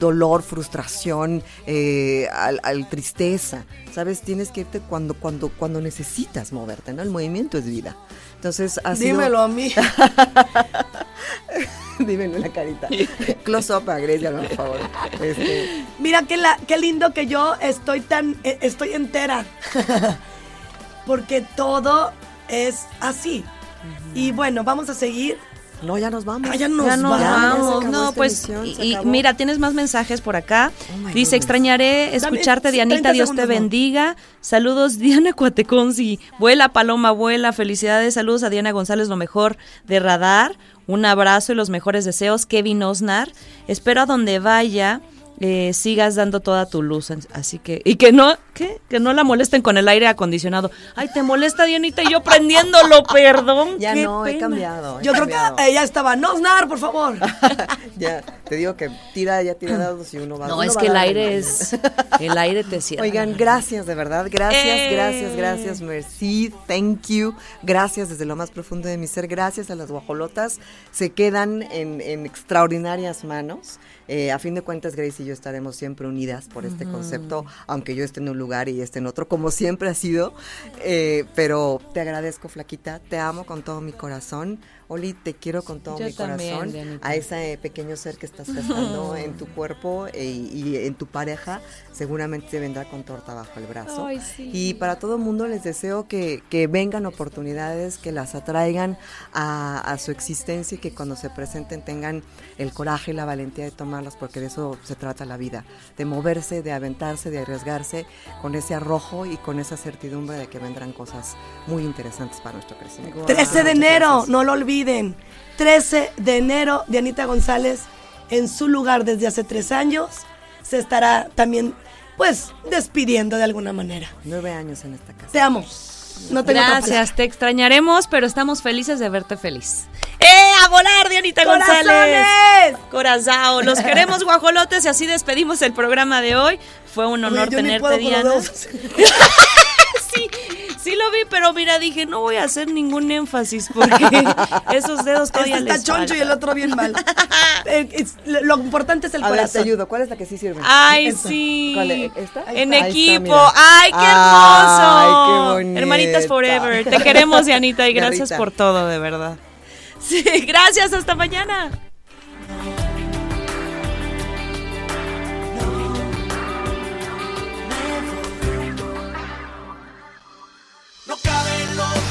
[SPEAKER 9] dolor, frustración, eh, al, al tristeza, ¿sabes? Tienes que irte cuando, cuando, cuando necesitas moverte, ¿no? El movimiento es vida. Entonces, ha sido-
[SPEAKER 2] Dímelo a mí. (laughs)
[SPEAKER 9] Dímelo en la carita. (laughs) Close up a Grecia, por favor. Este,
[SPEAKER 2] Mira qué, la, qué lindo que yo estoy tan, eh, estoy entera. (laughs) Porque todo es así. Y bueno, vamos a seguir.
[SPEAKER 9] No, ya nos vamos.
[SPEAKER 2] Ah, ya nos
[SPEAKER 8] Ya nos
[SPEAKER 2] vamos.
[SPEAKER 8] No, pues,
[SPEAKER 9] emisión,
[SPEAKER 8] y, mira, tienes más mensajes por acá.
[SPEAKER 9] Oh,
[SPEAKER 8] Dice,
[SPEAKER 9] goodness.
[SPEAKER 8] extrañaré escucharte,
[SPEAKER 2] Dame
[SPEAKER 8] Dianita,
[SPEAKER 2] 30
[SPEAKER 8] Dios te
[SPEAKER 2] segundos
[SPEAKER 8] bendiga. Saludos, (laughs) Diana Cuateconzi. Vuela, Paloma, vuela. Felicidades, saludos a Diana González, lo mejor de Radar. Un abrazo y los mejores deseos, Kevin Osnar. Espero a donde vaya
[SPEAKER 3] eh, sigas dando toda tu luz. Así que, y que no, ¿qué? Que no la molesten con el aire acondicionado. Ay, te molesta, Dianita, y yo prendiéndolo, (laughs) perdón.
[SPEAKER 9] Ya
[SPEAKER 3] qué
[SPEAKER 9] no, he cambiado. he
[SPEAKER 2] Yo creo que ella estaba, no, Snar, por favor. (laughs)
[SPEAKER 9] ya, te digo que tira, ya tira dados y uno va
[SPEAKER 3] No,
[SPEAKER 9] uno
[SPEAKER 3] es
[SPEAKER 9] va
[SPEAKER 3] que el aire es, (laughs) el aire te cierra.
[SPEAKER 9] Oigan, gracias de verdad, gracias,
[SPEAKER 3] Eh.
[SPEAKER 9] gracias, gracias, merci, thank you, gracias desde lo más profundo de mi ser, gracias a las guajolotas, se quedan en, en extraordinarias manos. Eh, a fin de cuentas, Grace y yo estaremos siempre unidas por este concepto, aunque yo esté en un lugar y esté en otro, como siempre ha sido. Eh, pero te agradezco, Flaquita, te amo con todo mi corazón. Oli, te quiero con todo
[SPEAKER 3] Yo
[SPEAKER 9] mi
[SPEAKER 3] también,
[SPEAKER 9] corazón.
[SPEAKER 3] Dianita.
[SPEAKER 9] A ese pequeño ser que estás gestando (laughs) en tu cuerpo e- y en tu pareja, seguramente te vendrá con torta bajo el brazo.
[SPEAKER 3] Ay, sí.
[SPEAKER 9] Y para todo el mundo les deseo que, que vengan oportunidades, que las atraigan a, a su existencia y que cuando se presenten tengan el coraje y la valentía de tomarlas, porque de eso se trata la vida, de moverse, de aventarse, de arriesgarse con ese arrojo y con esa certidumbre de que vendrán cosas muy interesantes para nuestro crecimiento.
[SPEAKER 2] 13 de enero, no lo olviden. 13 de enero, Dianita González, en su lugar desde hace tres años, se estará también, pues, despidiendo de alguna manera.
[SPEAKER 9] Nueve años en esta casa.
[SPEAKER 2] Te amo. No tengo otra
[SPEAKER 3] Gracias, te extrañaremos, pero estamos felices de verte feliz. ¡Eh! ¡A volar, Dianita
[SPEAKER 2] ¡Corazones!
[SPEAKER 3] González! Corazao, los (laughs) queremos guajolotes y así despedimos el programa de hoy. Fue un honor
[SPEAKER 2] Oye, yo ni
[SPEAKER 3] tenerte,
[SPEAKER 2] puedo con los
[SPEAKER 3] Diana. (laughs) sí, lo vi, pero mira, dije, no voy a hacer ningún énfasis porque (laughs) esos dedos todavía
[SPEAKER 2] Este está
[SPEAKER 3] les
[SPEAKER 2] choncho y el otro bien mal. (laughs) Eh, es- lo importante es el
[SPEAKER 9] A ver, te
[SPEAKER 2] corazón.
[SPEAKER 9] ayudo. ¿Cuál es la que sí sirve?
[SPEAKER 3] Ay,
[SPEAKER 2] Esta.
[SPEAKER 3] sí.
[SPEAKER 9] ¿Cuál es? ¿Esta?
[SPEAKER 3] En
[SPEAKER 9] Ahí está,
[SPEAKER 3] equipo. Ay, qué hermoso.
[SPEAKER 9] Ay, qué bonita.
[SPEAKER 3] Hermanitas Forever. Te queremos, Dianita, y gracias por todo, de verdad. Sí, (laughs) gracias. Hasta mañana.
[SPEAKER 1] No caben los